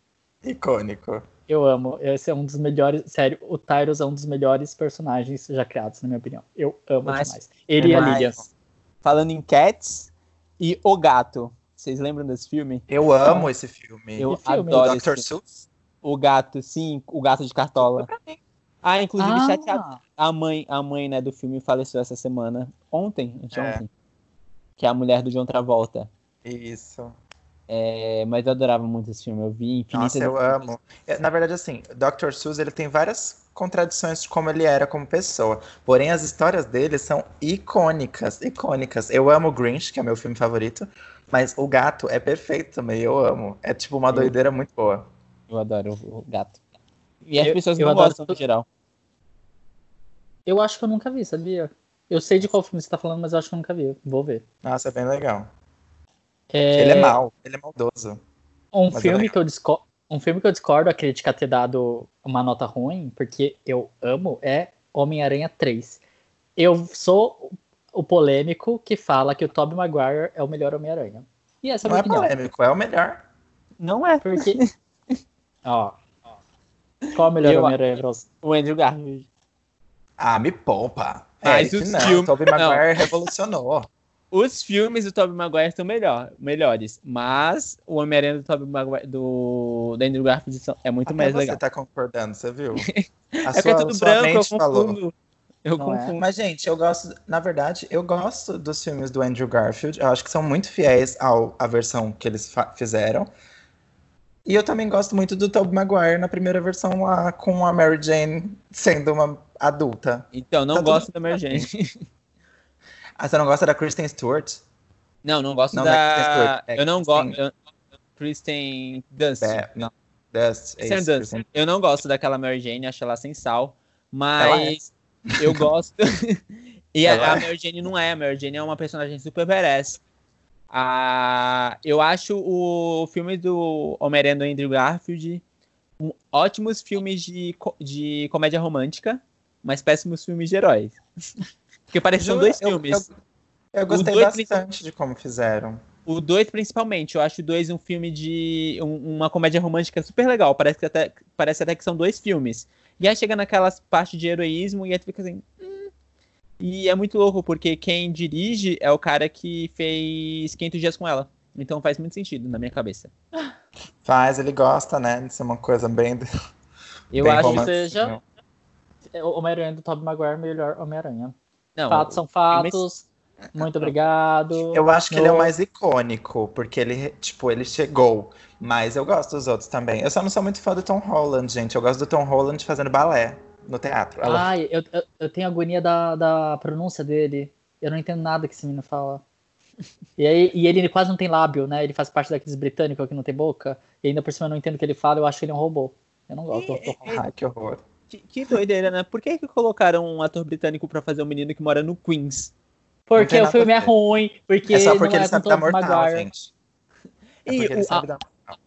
Icônico. Eu amo. Esse é um dos melhores. Sério, o Tyrus é um dos melhores personagens já criados, na minha opinião. Eu amo Mas- demais. Ele e a Mas, Lilian. Falando em Cats e O Gato. Vocês lembram desse filme? Eu amo esse filme. Eu filme? adoro Dr. esse filme. Seuss? O Gato, sim, o Gato de Cartola. Ah, inclusive, Ah, chateado. A mãe, a mãe né, do filme faleceu essa semana. Ontem, anteontem. Que é a mulher do John Travolta. Isso. É, mas eu adorava muito esse filme. Eu vi infinitas Nossa, eu amo. É, Na verdade, assim, Dr. Seuss, ele tem várias contradições de como ele era como pessoa. Porém, as histórias dele são icônicas, icônicas. Eu amo Grinch, que é meu filme favorito, mas o gato é perfeito também, eu amo. É tipo uma Eu- doideira muito boa. Eu adoro o, o gato. E as Eu- pessoas eu não adoro gostam no geral. Eu acho que eu nunca vi, sabia? Eu sei de qual filme você tá falando, mas eu acho que eu nunca vi. Vou ver. Nossa, é bem legal. É, Ele é mau, ele é maldoso. Um é filme, legal. que eu disco- um filme que eu discordo a crítica ter dado uma nota ruim, porque eu amo, é Homem-Aranha 3. Eu sou o polêmico que fala que o Tobey Maguire é o melhor Homem-Aranha. E essa é Não é opinião. polêmico, é o melhor. Não é. Porque. <laughs> Ó. Qual é o melhor Homem-Aranha pra você? O Andrew Garfield. Ah, me poupa. Mas Eric, os não, filmes- Tobey Maguire revolucionou. <laughs> Os filmes do Tobey Maguire são melhor, melhores, mas o Homem-Aranha do Tobey Maguire, do, do Andrew Garfield é muito Até mais você legal. tá concordando, você viu? <laughs> A é que é tudo branco, eu mente falou. Eu Não é? confundo. Mas, gente, eu gosto, na verdade, eu gosto dos filmes do Andrew Garfield. Eu acho que são muito fiéis ao, à versão que eles fizeram. E eu também gosto muito do Tobey Maguire na primeira versão lá com a Mary Jane sendo uma adulta. Então, não Tá gosto da Mary Jane. <laughs> Ah, você não gosta da Kristen Stewart? Não, não gosto Não, não é Kristen da. Stewart, é eu não gosto. Kristen Dunst. É, não. Dust, é Kristen Dunst. Eu não gosto daquela Mary Jane, acho ela sem sal. Mas eu gosto. <laughs> e a, a. Mary Jane não é. A Mary Jane é uma personagem super badass. Ah, eu acho o filme do Homem-Aranha do Andrew Garfield um, ótimos filmes de, de comédia romântica, mas péssimos filmes de heróis. <laughs> Porque parece que são Jura? dois Eu- filmes. Eu, eu gostei dois bastante de como fizeram. O 2, principalmente, eu acho o 2 um filme de. um- uma comédia romântica super legal. Parece, que até, parece até que são dois filmes. E aí chega naquelas partes de heroísmo e aí tu fica assim. "Hum". E é muito louco, porque quem dirige é o cara que fez 500 dias com ela. Então faz muito sentido na minha cabeça. Faz, ele gosta, né? De ser uma coisa bem. Eu bem acho que seja- É, O Homem-Aranha do Tobey Maguire é o melhor Homem-Aranha. Fatos são fatos. Muito obrigado. Eu acho que ele é o No- mais icônico, porque ele, tipo, ele chegou. Mas eu gosto dos outros também. Eu só não sou muito fã do Tom Holland, gente. Eu gosto do Tom Holland fazendo balé no teatro. Ela- Ai, eu, eu, eu tenho agonia da, da pronúncia dele. Eu não entendo nada que esse menino fala. <laughs> E, aí, e ele quase não tem lábio, né? Ele faz parte daqueles britânicos que não tem boca. E ainda por cima eu não entendo o que ele fala, eu acho que ele é um robô. Eu não gosto do Tom Holland. Ai, que horror. Que, que doideira, né? Por que, que colocaram um ator britânico pra fazer um menino que mora no Queens? Porque o filme a é ruim, porque é só porque não ele é sabe dar mortal, Maguire. gente. É E porque ele o- dar mortal.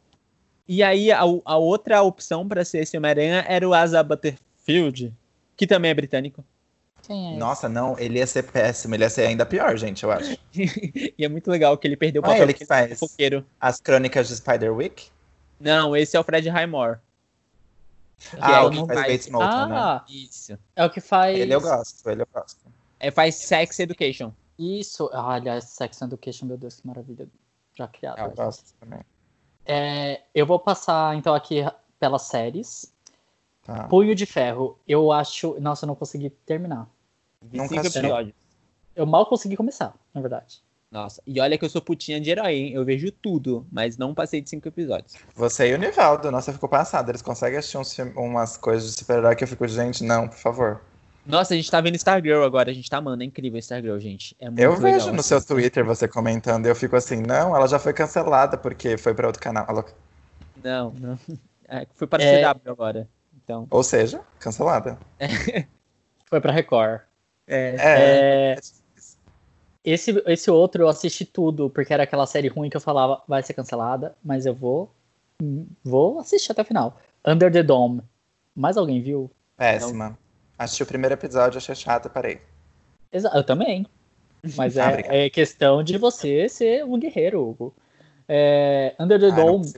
E aí, a, a outra opção pra ser esse Homem-Aranha era o Asa Butterfield, que também é britânico. Quem é? Nossa, não, ele ia ser péssimo. Ele ia ser ainda pior, gente, eu acho. <laughs> e é muito legal que ele perdeu o é papel ele que faz fofoqueiro. as crônicas de Spider-Wick? Não, esse é o Fred Highmore. Ah, é o que faz Bates Motel, né? Ah, Isso. é o que faz. Ele eu gosto, ele eu gosto. É, faz Sex Education. Isso. Ah, aliás, Sex Education, meu Deus, que maravilha. Já criado. Eu gosto também. É, eu vou passar então aqui pelas séries. Tá. Punho de Ferro, eu acho. Nossa, eu não consegui terminar. Nunca cinco episódios. Eu mal consegui começar, na verdade. Nossa, e olha que eu sou putinha de herói, hein? Eu vejo tudo, mas não passei de cinco episódios. Você e o Nivaldo, nossa, ficou passado. Eles conseguem assistir uns, umas coisas de super-herói que eu fico, gente, não, por favor. Nossa, a gente tá vendo Stargirl agora, a gente tá amando, é incrível Stargirl, gente. É muito eu legal, vejo no seu Twitter você comentando, eu fico assim, não, ela já foi cancelada porque foi pra outro canal. Ela... Não, não. <laughs> É, foi para é... CW agora. Então. Ou seja, cancelada. É. <laughs> Foi pra Record. É. é. é. Esse, esse outro eu assisti tudo, porque era aquela série ruim que eu falava, vai ser cancelada, mas eu vou. Vou assistir até o final. Under the Dome. Mais alguém viu? Péssima. Assisti o primeiro episódio, achei chato, parei. Eu também. Mas <laughs> ah, é, é, questão de você ser um guerreiro, Hugo. É, Under the ah, Dome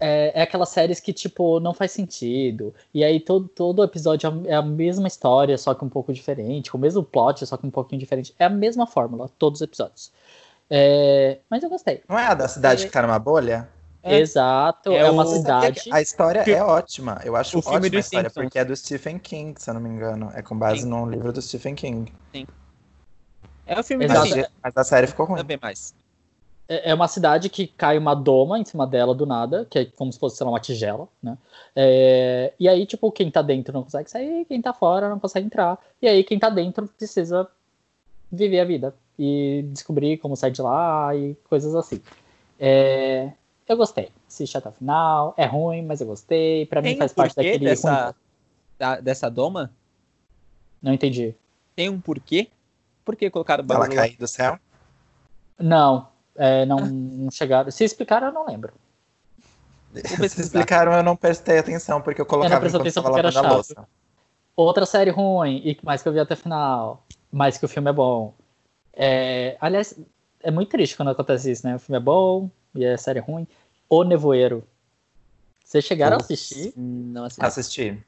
é, é aquelas séries que, tipo, não faz sentido. E aí todo, todo episódio é a mesma história, só que um pouco diferente, com o mesmo plot, só que um pouquinho diferente. É a mesma fórmula, todos os episódios. É, mas eu gostei. Não é a da cidade é... que tá numa bolha? É. Exato, é, é uma cidade. A história é ótima. Eu acho o ótima a história, porque é do Stephen King, se eu não me engano. É com base Sim. num livro do Stephen King. Sim. É o filme Exato. Mas, mas a série ficou ruim. Também mais. É, é uma cidade que cai uma doma em cima dela do nada, que é como se fosse lá, uma tigela, né? É, e aí, tipo, quem tá dentro não consegue sair, quem tá fora não consegue entrar. E aí, quem tá dentro precisa viver a vida e descobrir como sair de lá e coisas assim. É, eu gostei. Assisti até o final. É ruim, mas eu gostei. Pra Tem mim faz um parte daquele. Dessa, da, dessa doma? Não entendi. Tem um porquê? Por que colocaram Ela caiu do céu? Não, é, não, não chegaram. Se explicaram, eu não lembro. Se explicaram, eu não prestei atenção, porque eu colocava eu não prestei atenção porque era chato. Louça. Outra série ruim, e mais que eu vi até o final, mais que o filme é bom. É, aliás, é muito triste quando acontece isso, né? O filme é bom e a série é ruim. O Nevoeiro. Vocês chegaram a assistir? Não assisti. assisti.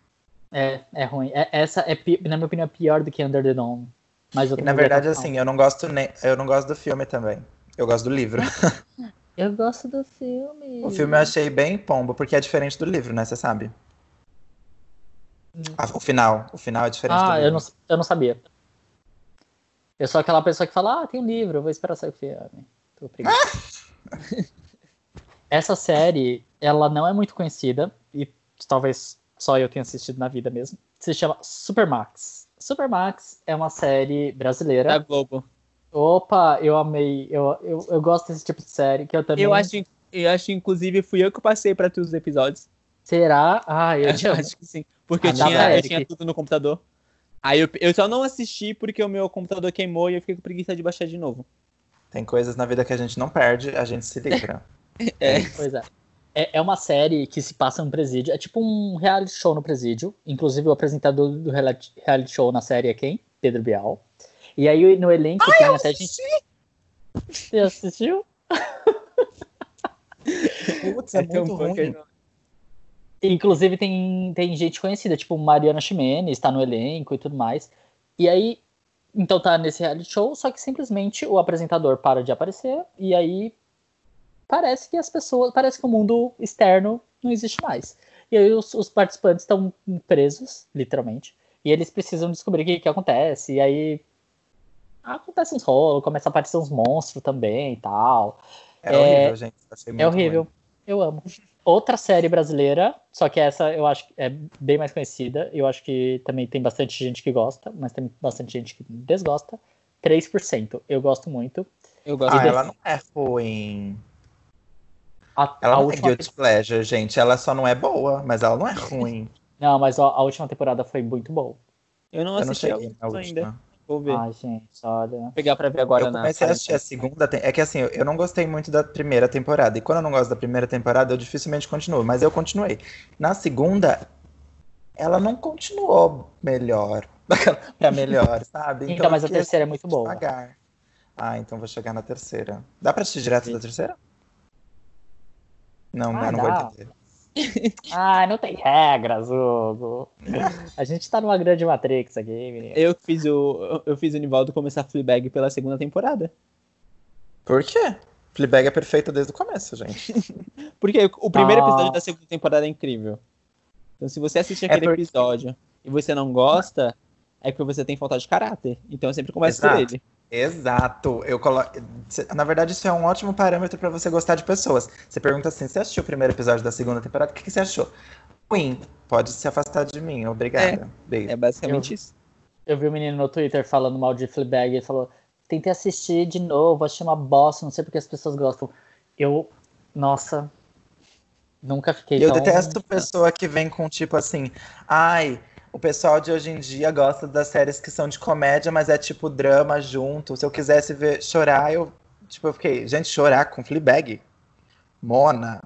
É, é ruim. É, essa é, na minha opinião, é pior do que Under the Dome. Mas e, na verdade, assim, eu não gosto nem, eu não gosto do filme também. Eu gosto do livro. <laughs> Eu gosto do filme. O filme eu achei bem pombo, porque é diferente do livro, né? Você sabe? Hum. Ah, o final. O final é diferente ah, do livro. Eu não, eu não sabia. Eu sou aquela pessoa que fala, ah, tem um livro, eu vou esperar sair o filme. Tô <laughs> <laughs> Essa série, ela não é muito conhecida, e talvez só eu tenha assistido na vida mesmo. Se chama Supermax. Supermax é uma série brasileira. Da Globo. Opa, eu amei. Eu, eu, eu gosto desse tipo de série, que eu também. Eu acho, eu acho inclusive, fui eu que passei para todos os episódios. Será? Ah, eu, eu <laughs> acho que sim. Porque eu, tinha, eu tinha tudo no computador. Aí eu, eu só não assisti porque o meu computador queimou e eu fiquei com preguiça de baixar de novo. Tem coisas na vida que a gente não perde, a gente se livra. <laughs> é. Pois é. é. É uma série que se passa no presídio. É tipo um reality show no presídio. Inclusive, o apresentador do reality show na série é quem? Pedro Bial. E aí no elenco Ai, tem até assisti. gente. Você assistiu? <laughs> Putz, é, é muito ruim. Inclusive tem, tem gente conhecida, tipo Mariana Ximenes, está no elenco e tudo mais. E aí, então tá nesse reality show, só que simplesmente o apresentador para de aparecer e aí parece que as pessoas, parece que o mundo externo não existe mais. E aí os, os participantes estão presos, literalmente, e eles precisam descobrir o que, que acontece. E aí acontece uns rolos, começa a aparecer uns monstros também e tal. É, é horrível, gente. é horrível. Ruim. Eu amo. Outra série brasileira, só que essa eu acho que é bem mais conhecida. Eu acho que também tem bastante gente que gosta, mas tem bastante gente que desgosta. 3%. Eu gosto muito. Eu gosto ah, ela não é ruim. A, ela a não é guilty pleasure, gente. Ela só não é boa, mas ela não é <laughs> ruim. não, mas a, a última temporada foi muito boa. Eu não assisti eu não ainda. Última. Vou ver. Ai, gente, olha. Vou pegar pra ver agora eu na. Comecei a assistir a segunda. É que assim, eu não gostei muito da primeira temporada. E quando eu não gosto da primeira temporada, eu dificilmente continuo. Mas eu continuei. Na segunda, ela não continuou melhor. <laughs> pra melhor, sabe? Então, então mas a terceira é muito boa. Devagar. Ah, então vou chegar na terceira. Dá pra assistir direto Sim. da terceira? Não, ah, não, não vou entender. Ah, não tem regras, Hugo. A gente tá numa grande Matrix aqui, menino. Eu fiz o, eu fiz o Nivaldo começar Fleabag pela segunda temporada. Por quê? Fleabag é perfeita desde o começo, gente. <laughs> Porque o primeiro ah. episódio da segunda temporada é incrível. Então, se você assistir é aquele é porque... episódio e você não gosta, é que você tem falta de caráter. Então eu sempre começo Exato. por ele. Exato. Eu colo... Na verdade, isso é um ótimo parâmetro para você gostar de pessoas. Você pergunta assim: você assistiu o primeiro episódio da segunda temporada? O que, que você achou? Ruim. Pode se afastar de mim. Obrigada. É, é basicamente eu, isso. Eu vi um menino no Twitter falando mal de Fleabag e falou: tentei assistir de novo, achei uma bosta, não sei porque as pessoas gostam. Eu, nossa, nunca fiquei Eu tão... detesto pessoa que vem com tipo assim, ai, o pessoal de hoje em dia gosta das séries que são de comédia, mas é tipo drama junto. Se eu quisesse ver chorar, eu tipo, eu fiquei, gente, chorar com Fleabag? Mona.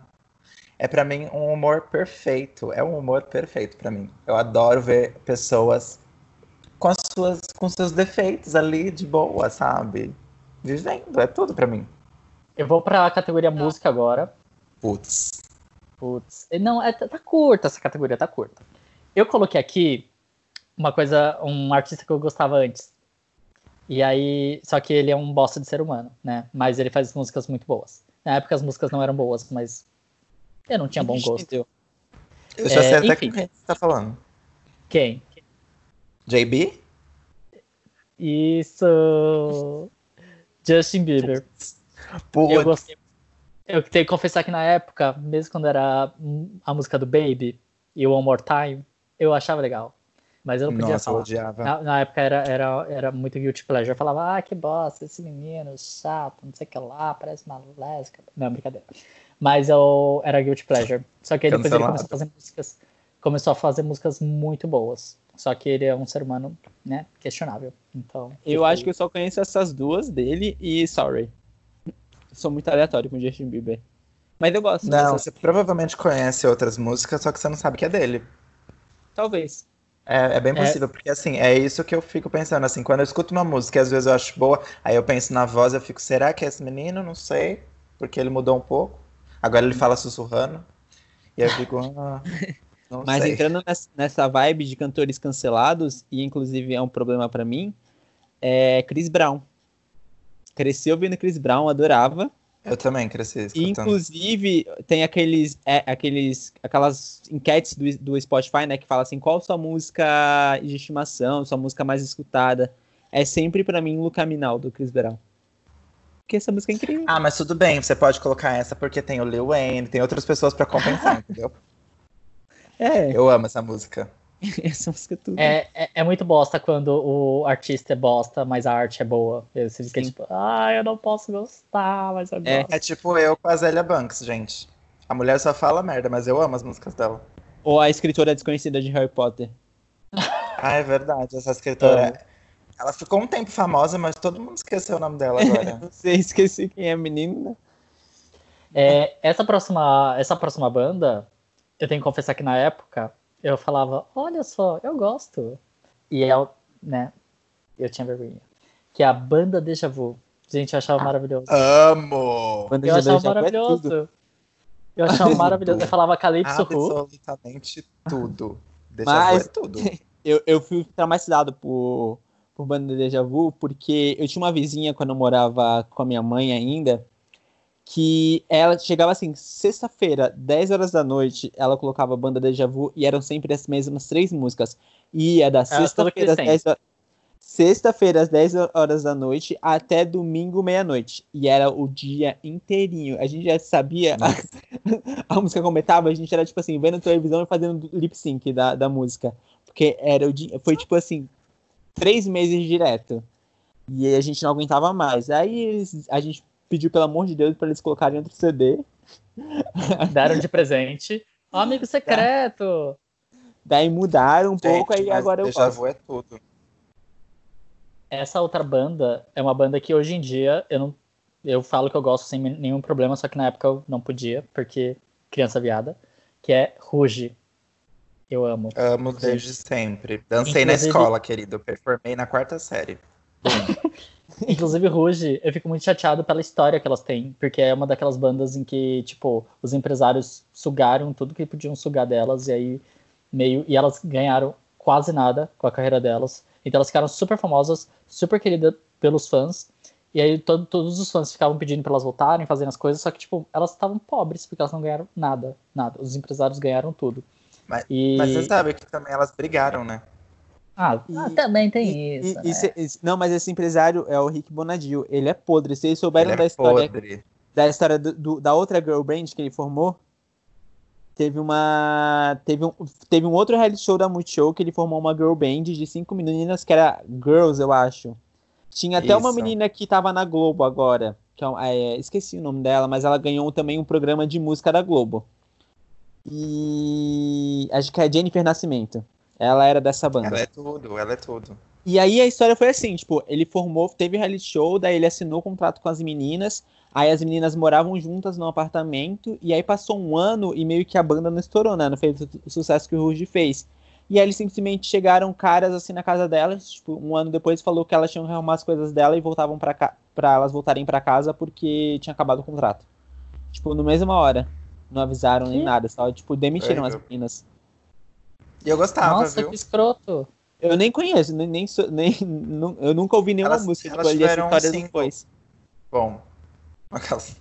É para mim um humor perfeito. É um humor perfeito para mim. Eu adoro ver pessoas com as suas com seus defeitos ali de boa, sabe? Vivendo, é tudo para mim. Eu vou para a categoria música agora. Putz. Putz. Não, é, tá curta essa categoria, tá curta. Eu coloquei aqui uma coisa, um artista que eu gostava antes. E aí, só que ele é um bosta de ser humano, né? Mas ele faz músicas muito boas. Na época as músicas não eram boas, mas eu não tinha bom gosto. Eu já sei é, até enfim. quem você tá falando. Quem? JB? Isso. Justin Bieber. Pô, eu gostei. Eu tenho que confessar que na época, mesmo quando era a música do Baby e One More Time, eu achava legal. Mas eu não podia Nossa, falar. Eu odiava. Na, na, época era, era, era muito guilty pleasure. Eu falava, ah, que bosta, esse menino chato, não sei o que lá, parece uma lésbica. Não, brincadeira. Mas eu era guilty pleasure. Só que aí depois ele começou a fazer músicas. Começou a fazer músicas muito boas. Só que ele é um ser humano, né, questionável. Então. Eu acho que eu só conheço essas duas dele e Sorry. Sou muito aleatório com Justin Bieber. Mas eu gosto. Não, dessas... você provavelmente conhece outras músicas, só que você não sabe que é dele. Talvez. É, é bem é. possível, é... porque assim, é isso que eu fico pensando, assim, quando eu escuto uma música, às vezes eu acho boa, aí eu penso na voz, eu fico, será que é esse menino? Não sei, porque ele mudou um pouco. Agora ele fala sussurrando. E eu fico, <laughs> ah, Mas sei. entrando nessa vibe de cantores cancelados, e inclusive é um problema para mim, é Chris Brown. Cresci ouvindo Chris Brown, adorava. Eu também cresci escutando. Inclusive, tem aqueles, é, aqueles, aquelas enquetes do, do Spotify, né, que fala assim, qual sua música de estimação, sua música mais escutada? É sempre para mim Luca Minal, do Chris Brown. Porque essa música é incrível. Ah, mas tudo bem, você pode colocar essa porque tem o Lil Wayne, tem outras pessoas para compensar, <laughs> entendeu? É. Eu amo essa música. <laughs> essa música é tudo. É, é, é, muito bosta quando o artista é bosta, mas a arte é boa. Você fica Sim. tipo, ah, eu não posso gostar, mas eu é. gosto. É tipo eu com a Zélia Banks, gente. A mulher só fala merda, mas eu amo as músicas dela. Ou a escritora desconhecida de Harry Potter. ah, é verdade. Essa escritora. É. Ela ficou um tempo famosa, mas todo mundo esqueceu o nome dela agora. <laughs> Você esqueci quem é a menina. É, essa, próxima, essa próxima banda, eu tenho que confessar que na época eu falava, olha só, eu gosto. E eu, né, eu tinha vergonha. Que é a banda Deja Vu. Gente, eu achava maravilhoso. Amo! Banda eu achava é maravilhoso. É eu achava <laughs> maravilhoso. Eu falava Calypso Who. Absolutamente tudo. Deja Mas, Vu é tudo. <laughs> Eu, eu fui traumatizado por, por banda Deja Vu, porque eu tinha uma vizinha quando eu morava com a minha mãe ainda, que ela chegava assim, sexta-feira, 10 horas da noite, ela colocava a banda Deja Vu e eram sempre as mesmas três músicas. E ia da sexta-feira às 10 horas. Sexta-feira, às 10 horas da noite, até domingo, meia-noite. E era o dia inteirinho. A gente já sabia a, <laughs> a música comentava, a gente era tipo assim, vendo televisão e fazendo lip sync da, da música. Porque era o dia. Foi tipo assim, três meses direto. E a gente não aguentava mais. Aí a gente pediu, pelo amor de Deus, para eles colocarem outro CD. Deram de presente. Oh, <laughs> amigo secreto! Daí mudaram um Gente, pouco, aí agora eu já vou é tudo. Essa outra banda é uma banda que hoje em dia eu não eu falo que eu gosto sem nenhum problema, só que na época eu não podia, porque criança viada, que é Ruge. Eu amo. Amo desde sempre. Dancei Inclusive... na escola, querido. Performei na quarta série. <laughs> <laughs> Inclusive, Ruge, eu fico muito chateado pela história que elas têm, porque é uma daquelas bandas em que, tipo, os empresários sugaram tudo que podiam sugar delas, e aí meio. E elas ganharam quase nada com a carreira delas. Então elas ficaram super famosas, super queridas pelos fãs. E aí todo, todos os fãs ficavam pedindo para elas voltarem, fazendo as coisas, só que, tipo, elas estavam pobres, porque elas não ganharam nada, nada. Os empresários ganharam tudo. Mas, e... mas você sabe que também elas brigaram, né? Ah, e, ah também tem isso. E, né? Não, mas esse empresário é o Rick Bonadio. Ele é podre. Vocês souberam ele da é história. Podre. Da história do, do, da outra girl band que ele formou? Teve uma. Teve um, teve um outro reality show da Multishow que ele formou uma girl band de cinco meninas que era Girls, eu acho. Tinha até Isso. uma menina que tava na Globo agora. Que é, é, esqueci o nome dela, mas ela ganhou também um programa de música da Globo. E acho que é Jennifer Nascimento. Ela era dessa banda. Ela é tudo, ela é tudo. E aí a história foi assim, tipo, ele formou, teve reality show, daí ele assinou o contrato com as meninas, aí as meninas moravam juntas num apartamento, e aí passou um ano e meio que a banda não estourou, né? Não fez o sucesso que o Ruge fez. E aí eles simplesmente chegaram caras assim na casa delas, tipo, um ano depois falou que elas tinham que arrumar as coisas dela e voltavam para para elas voltarem para casa porque tinha acabado o contrato. Tipo, no mesma hora. Não avisaram nem nada, só tipo demitiram as meninas. E eu gostava, Nossa, viu? que escroto. Eu nem conheço, nem, nem, nem <laughs> eu nunca ouvi nenhuma elas, música elas tipo, ali a história depois. Bom. Aquelas...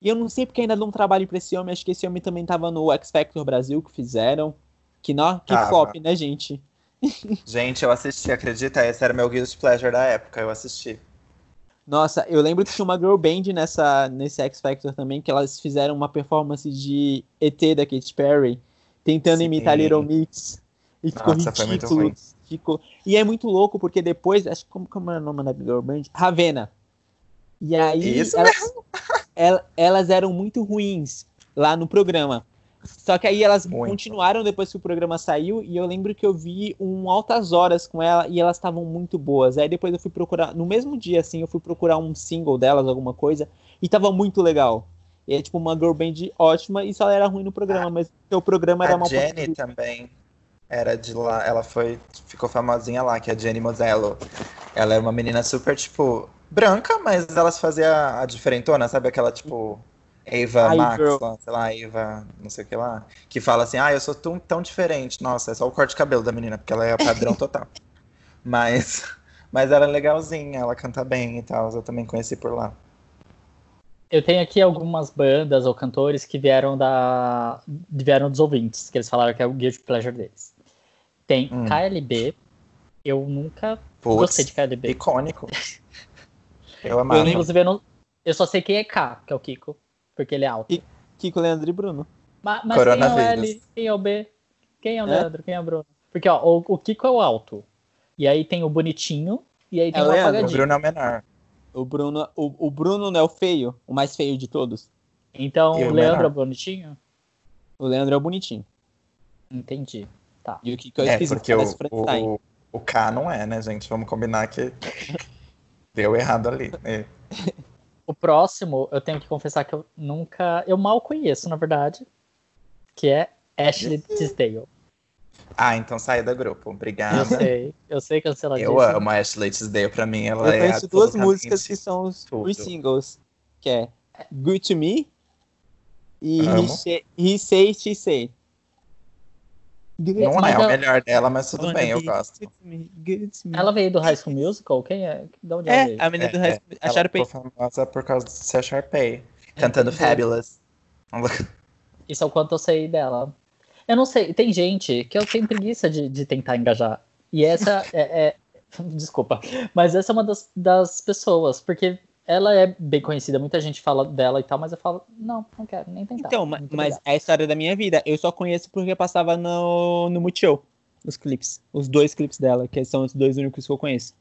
E eu não sei porque ainda não trabalho pra esse homem, acho que esse homem também tava no X Factor Brasil que fizeram. Que, não, que flop, né, gente? <laughs> Gente, eu assisti, acredita? Esse era meu guilty pleasure da época, eu assisti. Nossa, eu lembro que tinha uma girl band nessa, nesse X Factor também, que elas fizeram uma performance de ET da Katy Perry, tentando Sim. imitar Little Mix. E ficou Nossa, ridículo. Ficou... E é muito louco, porque depois, acho como, como é o nome da girl band? Ravena. E aí Isso elas, <laughs> elas, elas eram muito ruins lá no programa. Só que aí elas Muito. continuaram depois que o programa saiu e eu lembro que eu vi um altas horas com ela e elas estavam muito boas. Aí depois eu fui procurar, no mesmo dia assim, eu fui procurar um single delas, alguma coisa, e tava muito legal. E é tipo uma girl band ótima e só ela era ruim no programa, ah, mas o programa era a mal Jenny também era de lá, ela foi ficou famosinha lá, que é a Jenny Mosello. Ela é uma menina super tipo branca, mas elas faziam a diferentona, sabe aquela tipo Eva Max, lá, sei lá, Eva, não sei o que lá, que fala assim, ah, eu sou tão, tão diferente. Nossa, é só o corte de cabelo da menina, porque ela é padrão <laughs> total. mas, mas ela é legalzinha, ela canta bem e tal, eu também conheci por lá. Eu tenho aqui algumas bandas ou cantores que vieram da vieram dos ouvintes, que eles falaram que é o guilty pleasure deles. Tem hum. KLB, eu nunca Puts, gostei de KLB. Icônico. <laughs> Eu amava. Eu, inclusive, eu, não, eu só sei quem é K, que é o Kiko. Porque ele é alto. E Kiko, Leandro e Bruno. Mas, mas quem é o L? Quem é o B? Quem é o é? Leandro? Quem é o Bruno? Porque, ó, o, o, Kiko é o alto. E aí tem o bonitinho. E aí tem é o Leandro, apagadinho. O Bruno é o menor. O Bruno, o, o Bruno não é o feio, o mais feio de todos. Então o Leandro é o bonitinho? O Leandro é o bonitinho. Entendi. Tá. E o Kiko é, é porque o, o, o, K não é, né, gente? Vamos combinar que deu errado ali. É. O próximo, eu tenho que confessar que eu nunca. Eu mal conheço, na verdade. Que é Ashley Tisdale. Ah, então sai do grupo. Obrigada. Eu sei, eu sei canceladíssimo. Eu amo a Ashley Tisdale, pra mim ela eu é. Eu conheço duas músicas que são os, os, singles. Que é Good to Me e He, He Say, She Say. Não é o melhor dela, mas tudo bem, eu gosto. Ela veio do High School Musical? Quem é? De onde é, ela veio? a menina do High School é, A Sharpay. Ela ficou famosa por causa de ser a Sharpay. Cantando Fabulous. Isso é o quanto eu sei dela. Eu não sei, tem gente que eu tenho preguiça de, de tentar engajar. E essa <laughs> é, é, Desculpa. Mas essa é uma das, das pessoas, porque ela é bem conhecida, muita gente fala dela e tal, mas eu falo, não, não quero nem tentar. Então, mas é a história da minha vida. Eu só conheço porque passava no, no Multishow, os clipes. Os dois clipes dela, que são os dois únicos que eu conheço.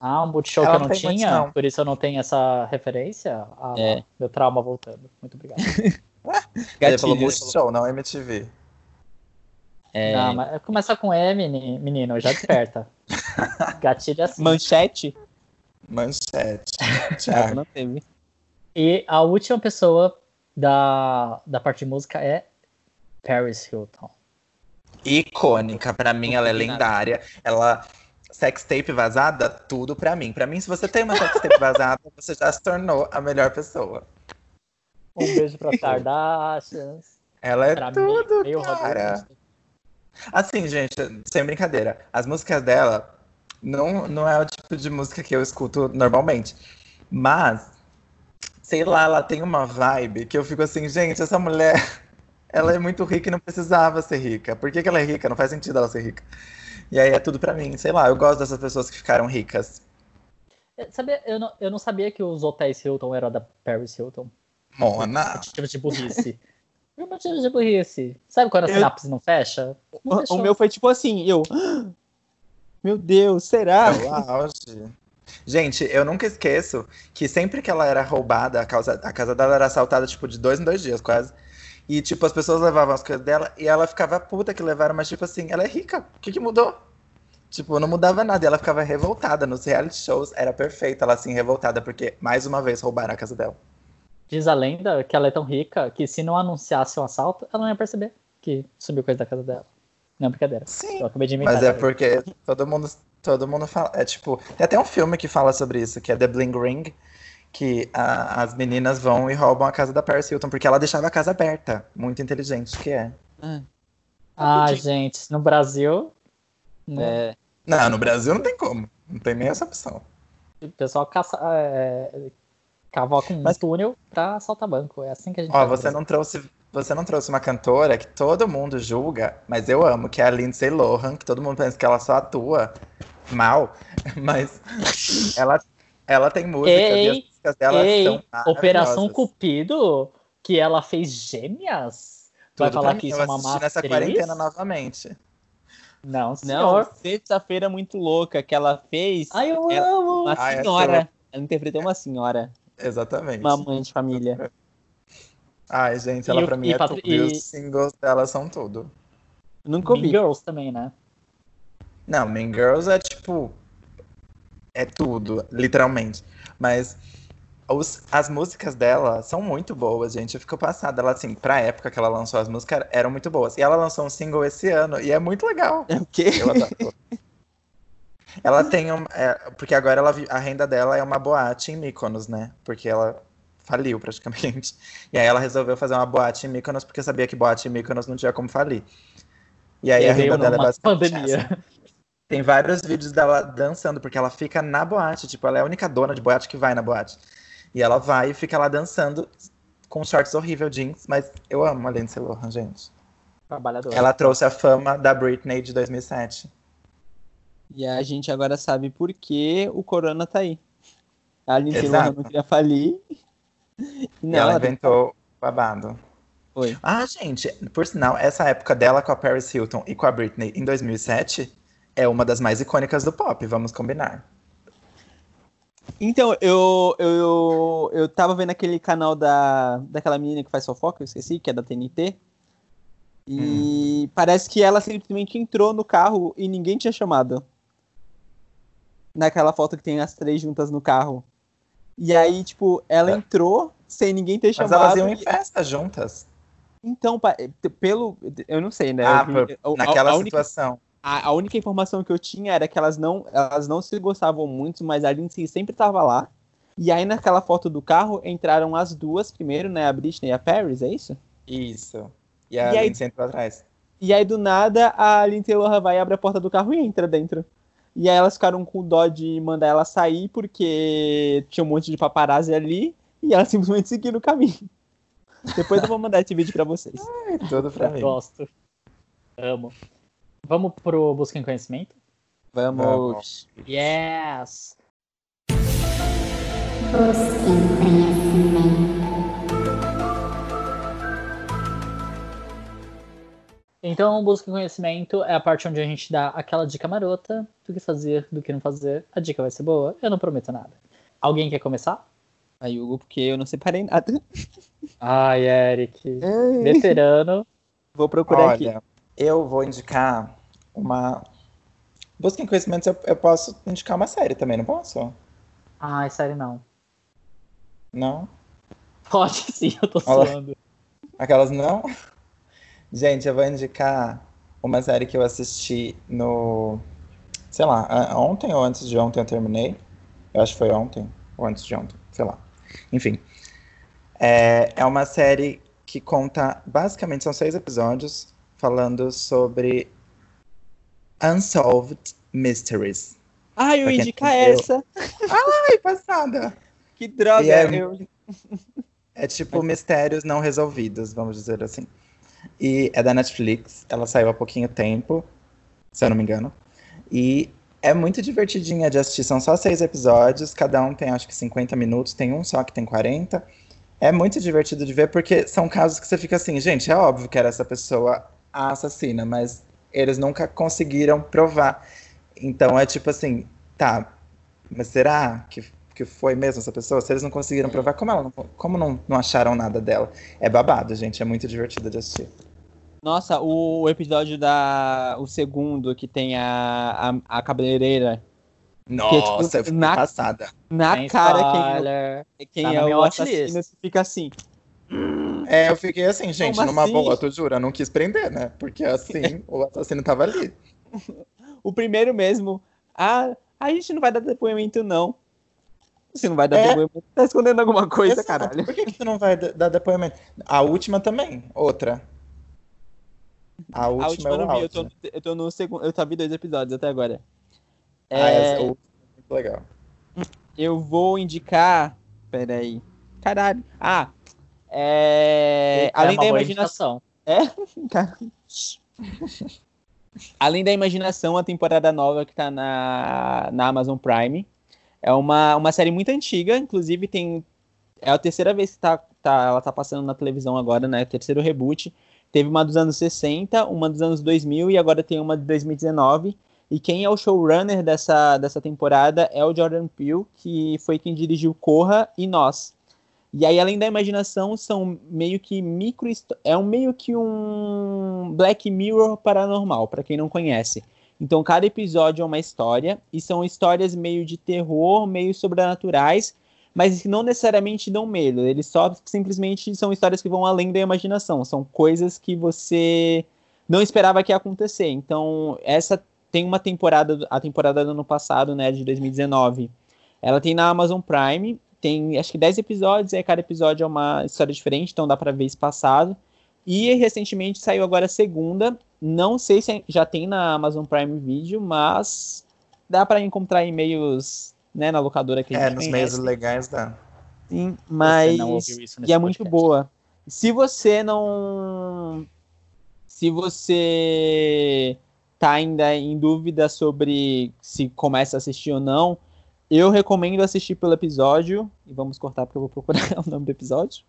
Ah, um Multishow que eu não tinha, não. por isso eu não tenho essa referência. Ah, é. Meu trauma voltando. Muito obrigado. <laughs> Ele falou Multishow, não MTV. É... Não, mas começa com M, menino, já desperta. <laughs> Gatilho assim. Manchete? Manchete. <laughs> Tchau. não teve. E a última pessoa da, da parte de música é Paris Hilton. Icônica, para mim ela é lendária. Ela sextape vazada, tudo para mim. Para mim, se você tem uma sextape <laughs> vazada, você já se tornou a melhor pessoa. Um beijo pra Kardashians. Ela é pra tudo, mim, cara. Assim, gente, sem brincadeira. As músicas dela não, não é o tipo de música que eu escuto normalmente. Mas, sei lá, ela tem uma vibe que eu fico assim, gente, essa mulher, <laughs> ela é muito rica e não precisava ser rica. Por que, que ela é rica? Não faz sentido ela ser rica. E aí é tudo pra mim, sei lá, eu gosto dessas pessoas que ficaram ricas. É, sabia, eu, não, eu não sabia que os hotéis Hilton eram da Paris Hilton. Mona! Motivo de burrice. Meu motivo de burrice. Sabe quando a Eu- sinapse não fecha? Não O, meu foi tipo assim, eu. Meu Deus, será? É. Gente, eu nunca esqueço que sempre que ela era roubada, a, causa, a casa dela era assaltada, tipo, de dois em dois dias, quase. E, tipo, as pessoas levavam as coisas dela e ela ficava puta que levaram, mas, tipo assim, ela é rica. O que que mudou? Tipo, não mudava nada. E ela ficava revoltada. Nos reality shows era perfeita ela, assim, revoltada, porque, mais uma vez, roubaram a casa dela. Diz a lenda que ela é tão rica que se não anunciasse um assalto, ela não ia perceber que subiu coisa da casa dela. Não, brincadeira. Sim. Eu acabei de inventar. Mas é porque todo mundo, todo mundo fala. É tipo, tem até um filme que fala sobre isso, que é The Bling Ring, que a- as meninas vão e roubam a casa da Paris Hilton, porque ela deixava a casa aberta. Muito inteligente que é. Ah, gente, no Brasil, né, É, Não, no Brasil não tem como. Não tem nem essa opção. o pessoal caça, é, cavoca um Mas- túnel pra assaltar banco. É assim que a gente Ó, você não trouxe. Você não trouxe uma cantora que todo mundo julga, mas eu amo, que é a Lindsay Lohan, que todo mundo pensa que ela só atua mal, <laughs> mas ela, ela tem músicas e as Ei, músicas dela Ei, são Operação. Cupido, que ela fez gêmeas? Vai Tudo falar que isso é uma má nessa quarentena novamente. Não, não, senhor. sexta-feira muito louca que ela fez. Ai, eu Ela- amo. Uma Ai, essa senhora. Ela interpretou uma senhora, Exatamente. uma mãe de família. <laughs> Ai, gente, E ela o- pra mim e é Patri- tudo. E e- os singles dela são tudo. Nunca Mean ouvi. Girls também, né? Não, Mean Girls é tipo. É tudo, literalmente. Mas os- as músicas dela são muito boas, gente. Eu fico passada. Ela, assim, pra época que ela lançou as músicas, eram muito boas. E ela lançou um single esse ano, e é muito legal. É o quê? Eu adoro. <laughs> ela tem um. é, porque agora ela, a renda dela é uma boate em Mykonos, né? Porque ela faliu praticamente. E aí ela resolveu fazer uma boate em Mykonos, porque sabia que boate em Mykonos não tinha como falir. E aí E a renda dela é basicamente pandemia. essa. Tem vários vídeos dela dançando, porque ela fica na boate. Tipo, ela é a única dona de boate que vai na boate. E ela vai e fica lá dançando com shorts horrível jeans, mas eu amo a Lindsay Lohan, gente. Trabalhadora. Ela trouxe a fama da Britney de 2007. E a gente agora sabe por que o Corona tá aí. A. Lohan não queria falir. Não, ela ela inventou babado. Foi. Ah, gente, por sinal, essa época dela com a Paris Hilton e com a Britney em 2007 é uma das mais icônicas do pop, vamos combinar. Então, eu, eu, eu, eu tava vendo aquele canal da, daquela menina que faz fofoca, eu esqueci, que é da TNT. E parece que ela simplesmente entrou no carro e ninguém tinha chamado. Naquela foto que tem as três juntas no carro. E aí, tipo, ela É. entrou sem ninguém ter Mas chamado. elas iam em festa juntas. Então, pelo. Eu não sei, né? Ah, Eu a- naquela a única- situação. A, a única informação que eu tinha era que elas não, elas não se gostavam muito, mas a Lindsay sempre tava lá. E aí naquela foto do carro entraram as duas primeiro, né? A Britney e a Paris, é isso? Isso. E a E aí- Lindsay entrou atrás. E aí do nada a Lindsay Lohan vai abre a porta do carro e entra dentro. E aí elas ficaram com dó de mandar ela sair porque tinha um monte de paparazzi ali e ela <laughs> simplesmente seguiu o caminho. Depois eu vou mandar esse vídeo pra vocês. Ai, tudo pra mim. Gosto. Amo. Vamos pro Busca em Conhecimento? Vamos. Yes! Busquem conhecimento. Então, Busca em Conhecimento é a parte onde a gente dá aquela dica marota do que fazer, do que não fazer. A dica vai ser boa, eu não prometo nada. Alguém quer começar? Aí, Hugo, porque eu não separei nada. Ai, Eric. Veterano. Vou procurar aqui. Olha, eu vou indicar uma. Busquem conhecimentos, eu, eu posso indicar uma série também, não posso? Ai, sério, não. Não? Pode sim, eu tô Olha. suando. Aquelas não? Gente, eu vou indicar uma série que eu assisti no. Sei lá, ontem ou antes de ontem eu terminei. Eu acho que foi ontem, ou antes de ontem, sei lá. Enfim. É, é uma série que conta. Basicamente, são seis episódios falando sobre Unsolved Mysteries. Ah, eu indicar essa. Ai, passada! Que droga. É eu- É tipo mistérios não resolvidos, vamos dizer assim. E é da Netflix, ela saiu há pouquinho tempo, se eu não me engano. E é muito divertidinha de assistir. São só seis episódios, cada um tem acho que 50 minutos, tem um só que tem 40. É muito divertido de ver porque são casos que você fica assim, gente, é óbvio que era essa pessoa a assassina, mas eles nunca conseguiram provar. Então é tipo assim, tá, mas será que, que foi mesmo essa pessoa? Se eles não conseguiram provar, como, ela não, como não, não acharam nada dela? É babado, gente, é muito divertido de assistir. Nossa, o episódio da. O segundo, que tem a, a, a cabeleireira. Nossa, é, tipo, eu na- passada. Na Sem cara, spoiler. quem, quem Tá é minha o assassino, fica assim. É, eu fiquei assim, gente, Como numa assim? boa, tu jura, eu não quis prender, né? Porque assim, o assassino tava ali. <laughs> O primeiro mesmo. Ah, a gente não vai dar depoimento, não. Você não vai dar É. depoimento. Tá escondendo alguma coisa, Exato. caralho. Por que, que tu não vai dar depoimento? A última também, outra. A última, A última é eu não vi, eu tô, no- eu tô no segundo. Eu só vi dois episódios até agora. Ah, É, essa- o último é muito legal. Eu vou indicar. Peraí. Caralho. Ah. É... É Além da imaginação. indicação. <laughs> Cara. Além da imaginação, a temporada nova que tá na, na Amazon Prime. É uma, uma série muito antiga, inclusive tem. É a terceira vez que tá, tá, ela tá passando na televisão agora, né? Terceiro reboot. Teve uma dos anos 60, uma dos anos 2000 e agora tem uma de 2019. E quem é o showrunner dessa, dessa temporada é o Jordan Peele, que foi quem dirigiu Corra e Nós. E aí, além da imaginação, são meio que micro. É um meio que um Black Mirror paranormal, para quem não conhece. Então, cada episódio é uma história, e são histórias meio de terror, meio sobrenaturais, mas que não necessariamente dão medo. Eles só simplesmente são histórias que vão além da imaginação. São coisas que você não esperava que ia acontecer. Então, essa tem uma temporada, a temporada do ano passado, né, de 2019. Ela tem na Amazon Prime, tem acho que 10 episódios, e cada episódio é uma história diferente, então dá pra ver espaçado. E recentemente saiu agora a segunda, não sei se já tem na Amazon Prime Video, mas dá pra encontrar em meios, né, na locadora que a É, gente nos conhece. meios legais dá. Sim, Você mas não ouviu isso e é muito podcast. boa. Se você não. Se você tá ainda em dúvida sobre se começa a assistir ou não, eu recomendo assistir pelo episódio. E vamos cortar porque eu vou procurar <laughs> o nome do episódio.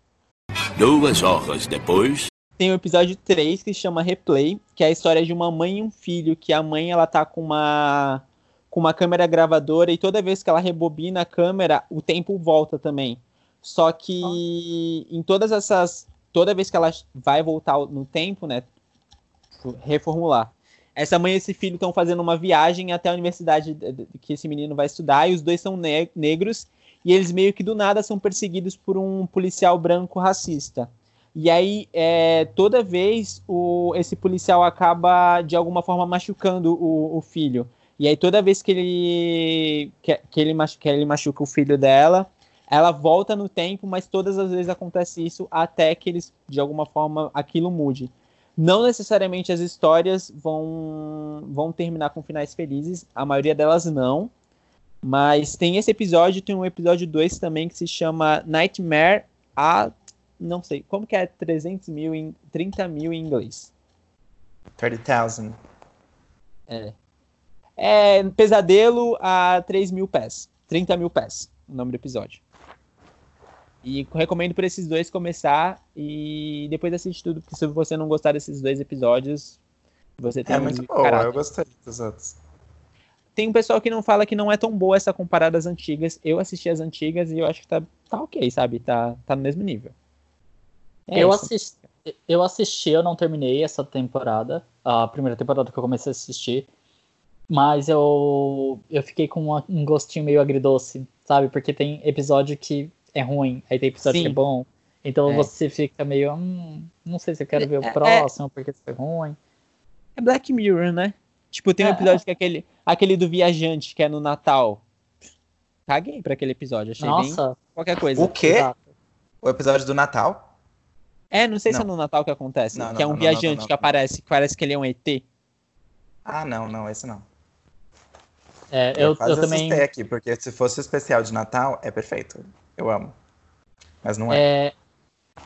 Duas horas depois. Tem o episódio 3 que chama Replay, que é a história de uma mãe e um filho, que a mãe ela tá com uma com uma câmera gravadora e toda vez que ela rebobina a câmera, o tempo volta também. Só que em todas essas toda vez que ela vai voltar no tempo, né, reformular. Essa mãe e esse filho estão fazendo uma viagem até a universidade de- de- que esse menino vai estudar e os dois são ne- negros e eles meio que do nada são perseguidos por um policial branco racista. E aí, é, toda vez, o, esse policial acaba, de alguma forma, machucando o, o filho. E aí, toda vez que ele, que, que ele, machu- que ele machuca o filho dela, ela volta no tempo, mas todas as vezes acontece isso até que eles, de alguma forma, aquilo mude. Não necessariamente as histórias vão, vão terminar com finais felizes, a maioria delas não. Mas tem esse episódio, tem um episódio 2 também que se chama Nightmare a não sei, como que é 300 mil em 30 mil em inglês? 30,000. É Pesadelo a 3 mil pés. 30 mil pés, o nome do episódio. E recomendo por esses dois começar e depois assiste tudo, porque se você não gostar desses dois episódios, você tem É um muito boa, caráter. eu gostei dos outros. Tem um pessoal que não fala que não é tão boa essa comparada às antigas. Eu assisti as antigas e eu acho que tá, tá ok, sabe? Tá, tá no mesmo nível. É eu, isso. assisti, eu assisti, eu não terminei essa temporada, a primeira temporada que eu comecei a assistir, mas eu, eu fiquei com uma- um gostinho meio agridoce, sabe? Porque tem episódio que é ruim, aí tem episódio Sim. que é bom, então É. você fica meio, hum, não sei se eu quero ver o É, é. próximo, porque isso foi ruim. É Black Mirror, né? Tipo, tem um É, episódio que é aquele, aquele do viajante, que é no Natal. Caguei pra aquele episódio, achei bem Nossa, qualquer coisa. O quê? exato. O episódio do Natal? É, não sei se é Não. no Natal que acontece. Não, não, que é um não, não, viajante não, não, que não. aparece, que parece que ele é um ET. Ah, não, não, esse não. É, eu, quase eu também. assustei aqui, porque se fosse o especial de Natal, é perfeito. Eu amo. Mas não é. É,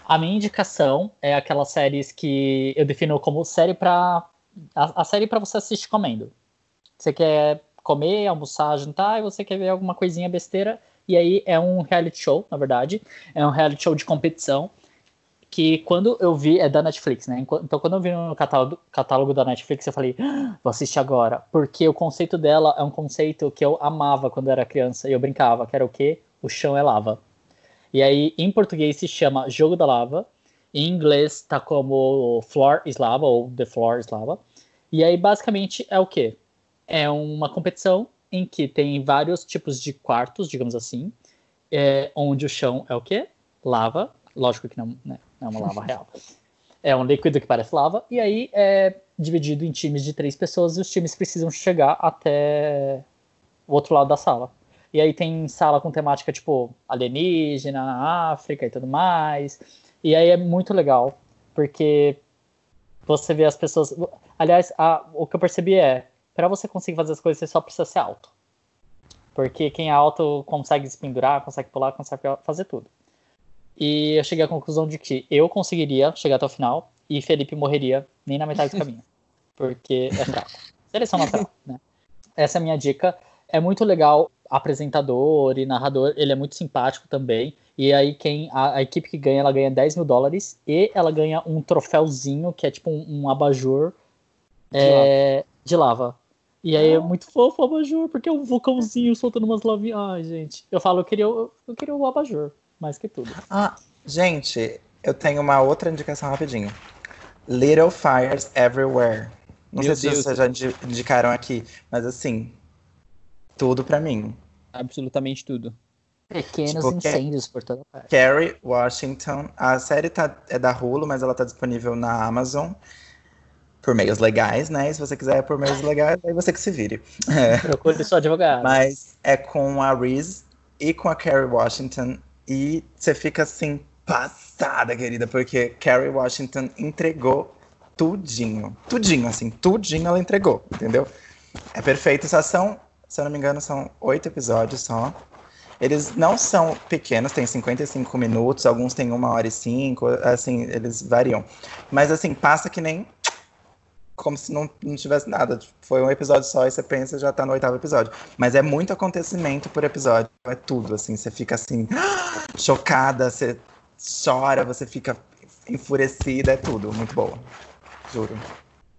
a minha indicação é aquelas séries que eu defino como série pra. A, a série pra você assistir comendo. Você quer comer, almoçar, jantar, e você quer ver alguma coisinha besteira. E aí é um reality show, na verdade. É um reality show de competição. Que quando eu vi, é da Netflix, né? Então quando eu vi no catálogo, catálogo da Netflix, eu falei, ah, vou assistir agora. Porque o conceito dela é um conceito que eu amava quando era criança. E eu brincava, que era o quê? O chão é lava. E aí, em português, se chama Jogo da Lava. Em inglês, tá como Floor is Lava, ou The Floor is Lava. E aí, basicamente, é o quê? É uma competição em que tem vários tipos de quartos, digamos assim, é, onde o chão é o quê? Lava. Lógico que não, né, é uma lava real. É um líquido que parece lava. E aí é dividido em times de três pessoas e os times precisam chegar até o outro lado da sala. E aí tem sala com temática tipo alienígena, África e tudo mais. E aí é muito legal, porque você vê as pessoas. Aliás, a, o que eu percebi é: para você conseguir fazer as coisas, você só precisa ser alto. Porque quem é alto consegue se pendurar, consegue pular, consegue fazer tudo. E eu cheguei à conclusão de que eu conseguiria chegar até o final e Felipe morreria nem na metade do caminho. <laughs> Porque é fraco. Seleção natural, né? Essa é a minha dica. É muito legal apresentador e narrador, ele é muito simpático também. E aí quem a, a, equipe que ganha, ela ganha 10 mil dólares e ela ganha um troféuzinho que é tipo um, um abajur de, é, lava. de lava. E aí é muito fofo o abajur, porque é um vulcãozinho soltando umas lavinhas. Ai, gente. Eu falo, eu queria, eu queria o abajur, mais que tudo. Ah, gente, eu tenho uma outra indicação rapidinho. Little Fires Everywhere. Não Meu sei Deus. se vocês já indicaram aqui, mas assim, tudo para mim. Absolutamente tudo. Pequenos tipo, incêndios por toda parte. Carrie Washington. A série tá, é da Hulu, mas ela tá disponível na Amazon. Por meios legais, né? se você quiser por meios legais, aí você que se vire. É. <laughs> Procure só advogado. Mas é com a Reese e com a Carrie Washington. E você fica assim, passada, querida, porque Carrie Washington entregou tudinho. Tudinho, assim, tudinho ela entregou, entendeu? É perfeito. Só são se eu não me engano, são oito episódios só. Eles não são pequenos, tem 55 minutos, alguns têm uma hora e cinco, assim, eles variam. Mas assim, passa que nem como se não, não tivesse nada. Foi um episódio só e você pensa já tá no oitavo episódio. Mas é muito acontecimento por episódio. É tudo, assim. Você fica assim, <gasps> chocada, você chora, você fica enfurecida, é tudo. Muito boa. Juro.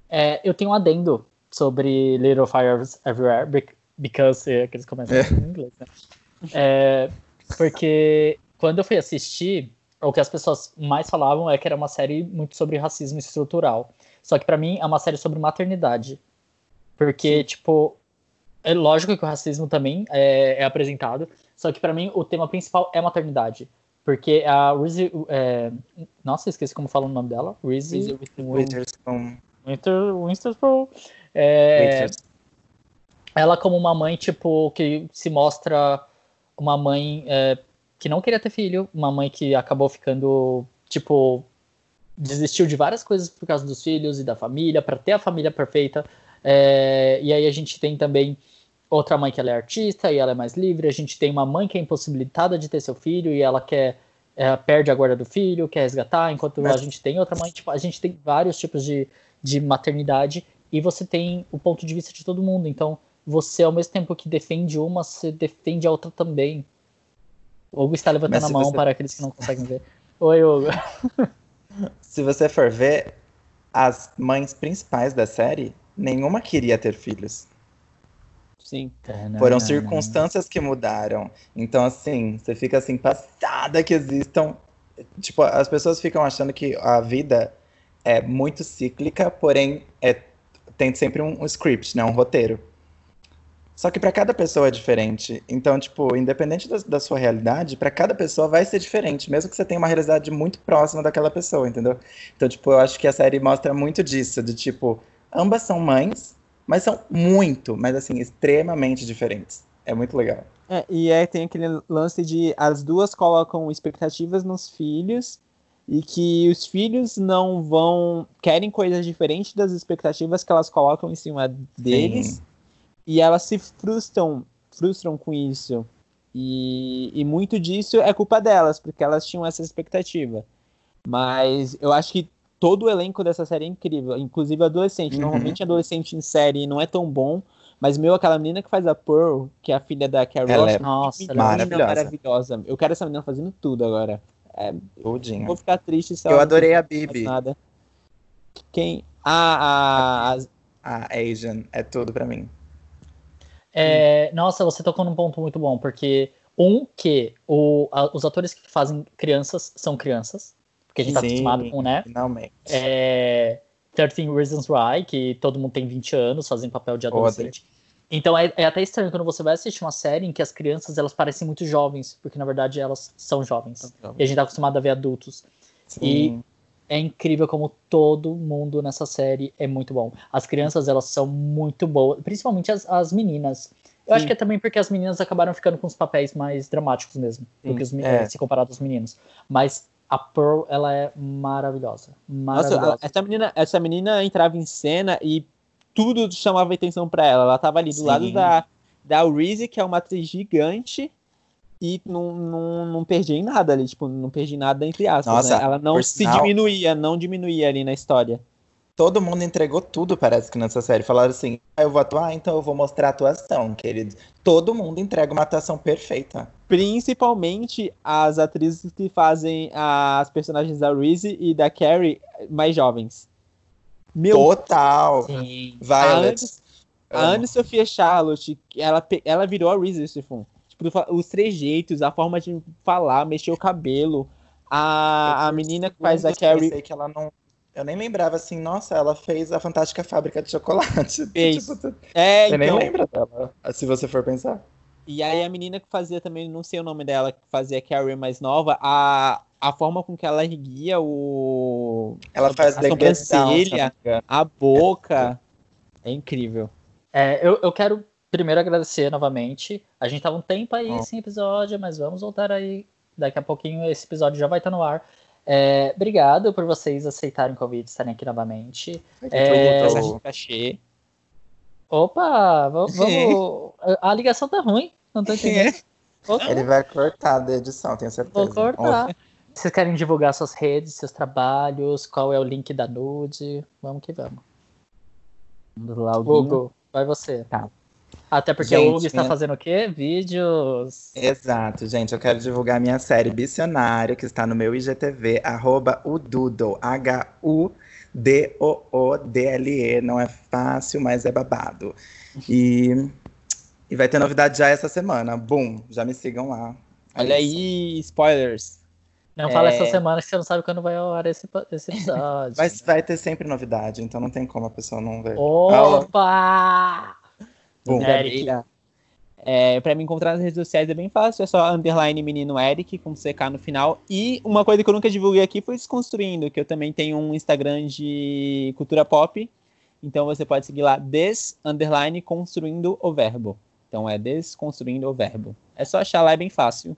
É, eu tenho um adendo sobre Little Fires Everywhere, because é, que eles começam é. em inglês, né? É, porque quando eu fui assistir, o que as pessoas mais falavam é que era uma série muito sobre racismo estrutural. Só que para mim é uma série sobre maternidade. Porque, tipo, é lógico que o racismo também é, é apresentado, só que para mim o tema principal é maternidade. Porque a Reese. É... Nossa, esqueci como fala o nome dela. Reese Witherspoon. Witherspoon. É ela como uma mãe, tipo, que se mostra uma mãe é, que não queria ter filho, uma mãe que acabou ficando, tipo, desistiu de várias coisas por causa dos filhos e da família, para ter a família perfeita. É, e aí a gente tem também outra mãe que ela é artista e ela é mais livre. A gente tem uma mãe que é impossibilitada de ter seu filho e ela quer ela é, perde a guarda do filho, quer resgatar, enquanto Mas... a gente tem outra mãe, tipo, a gente tem vários tipos de, de maternidade e você tem o ponto de vista de todo mundo. Então, você, ao mesmo tempo que defende uma, você defende a outra também. O Hugo está levantando a mão você... para aqueles que não conseguem ver. Oi, Hugo. <laughs> se você for ver, as mães principais da série, nenhuma queria ter filhos. Sim. Foram circunstâncias que mudaram. Então, assim, você fica assim, passada que existam. Tipo, as pessoas ficam achando que a vida é muito cíclica, porém é, tem sempre um, um script, né? Um roteiro. Só que para cada pessoa é diferente. Então, tipo, independente da, da sua realidade, para cada pessoa vai ser diferente, mesmo que você tenha uma realidade muito próxima daquela pessoa, entendeu? Então, tipo, eu acho que a série mostra muito disso, de tipo, ambas são mães, mas são muito, mas assim, extremamente diferentes. É muito legal. É, e aí tem aquele lance de as duas colocam expectativas nos filhos e que os filhos não vão querem coisas diferentes das expectativas que elas colocam em cima deles. Sim. E elas se frustram, frustram com isso. E, e muito disso é culpa delas, porque elas tinham essa expectativa. Mas eu acho que todo o elenco dessa série é incrível, inclusive adolescente. Uhum. Normalmente adolescente em série não é tão bom, Mas, meu, aquela menina que faz a Pearl, que é a filha da Carrie Ela é Nossa, menina ela é maravilhosa. maravilhosa. Eu quero essa menina fazendo tudo agora. É, Tudinho. vou ficar triste se Eu ela não adorei a Bibi. nada. Quem? Ah, a, a, A Asian é tudo pra mim. É, nossa, você tocou num ponto muito bom, porque um que o, a- os atores que fazem crianças são crianças, porque a gente tá Sim. acostumado com, né? Finalmente. É, 13 Reasons Why, que todo mundo tem 20 anos, fazem papel de adolescente. Então é, é até estranho quando você vai assistir uma série em que as crianças elas parecem muito jovens, porque na verdade elas são jovens. E a gente tá acostumado a ver adultos. Sim. É incrível como todo mundo nessa série é muito bom. As crianças, elas são muito boas, principalmente as, as meninas. Eu acho Sim. que é também porque as meninas acabaram ficando com os papéis mais dramáticos mesmo, do que os, me- é. eh, se comparado aos meninos. Mas a Pearl, ela é maravilhosa. Nossa, Maravilhosa. a- essa menina, essa menina entrava em cena e tudo chamava atenção pra ela. Ela tava ali do Sim. lado da, da Reese, que é uma atriz gigante, e não, não, não perdia em nada ali, tipo, não perdi nada entre aspas. Nossa, né? Ela não se sinal- diminuía, não diminuía ali na história. Todo mundo entregou tudo, parece que nessa série. Falaram assim: ah, eu vou atuar, então eu vou mostrar a atuação, querido. Todo mundo entrega uma atuação perfeita. Principalmente as atrizes que fazem as personagens da Reese e da Carrie mais jovens. Meu, Total. Sim. Violet. A. Anne Sophia Charlotte, ela, ela virou a Reese Witherspoon. Tipo, os trejeitos, a forma de falar, mexer o cabelo. A, a Eu, menina que faz a Carrie pensei que ela não. Eu nem lembrava assim, nossa, ela fez a Fantástica Fábrica de Chocolate. Fez. <laughs> Tipo, tu- É, você nem então. lembra dela, se você for pensar. E aí a menina que fazia também, não sei o nome dela, que fazia a Carrie mais nova, a, a forma com que ela erguia o. Ela faz a Down, sobrancelha, a boca. É incrível. É, eu, eu quero primeiro agradecer novamente. A gente tava um tempo aí Ó. sem episódio, mas vamos voltar aí. Daqui a pouquinho esse episódio já vai estar no ar. É, obrigado por vocês aceitarem o convite, estarem aqui novamente. É, Essa Tô- cachê. Opa, va- <laughs> vamos. A ligação tá ruim, não tô <laughs> entendendo. Vou, Ele vai cortar da edição, tenho certeza. vou cortar. Vocês querem divulgar suas redes, seus trabalhos? Qual é o link da nude? Vamos que vamos. Vamos lá, Huguinho. Hugo, vai você. Tá. Até porque Gente, o Hugo está minha- fazendo o quê? Vídeos. Exato, gente. Eu quero divulgar minha série Bicionário, que está no meu IGTV, arroba Udoodle, H-U-D-O-O-D-L-E. Não é fácil, mas é babado. E, e vai ter novidade já essa semana. Bum, já me sigam lá. É Olha isso. aí, spoilers. Não fala É. essa semana que você não sabe quando vai ao ar esse, esse episódio. Mas vai ter sempre novidade, então não tem como a pessoa não ver. Opa! Bom. Eric. É, pra me encontrar nas redes sociais é bem fácil, é só underline menino Eric com CK no final. E uma coisa que eu nunca divulguei aqui foi Desconstruindo, que eu também tenho um Instagram de cultura pop. Então você pode seguir lá, des underline construindo o verbo. Então é desconstruindo o verbo. É só achar lá, é bem fácil.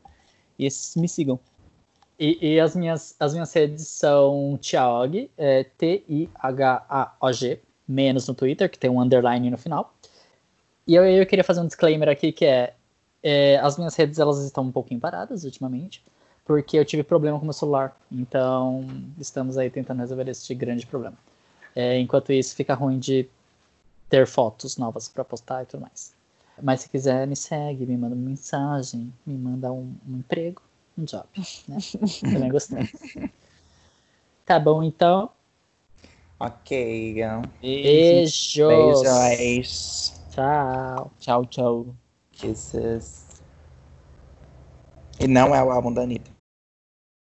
E me sigam. E, e as, minhas, as minhas redes são Thiaog, é, T-I-H-A-O-G, menos no Twitter, que tem um underline no final. E eu, eu queria fazer um disclaimer aqui, que é, é, as minhas redes elas estão um pouquinho paradas ultimamente, porque eu tive problema com meu celular. Então, estamos aí tentando resolver esse grande problema. É, enquanto isso, fica ruim de ter fotos novas para postar e tudo mais. Mas se quiser, me segue, me manda uma mensagem, me manda um, um emprego, um job, né? <laughs> Também gostei. Tá bom, então. Ok. Beijos. Beijos. Tchau. Tchau, tchau. Kisses. E não é o álbum da Anitta.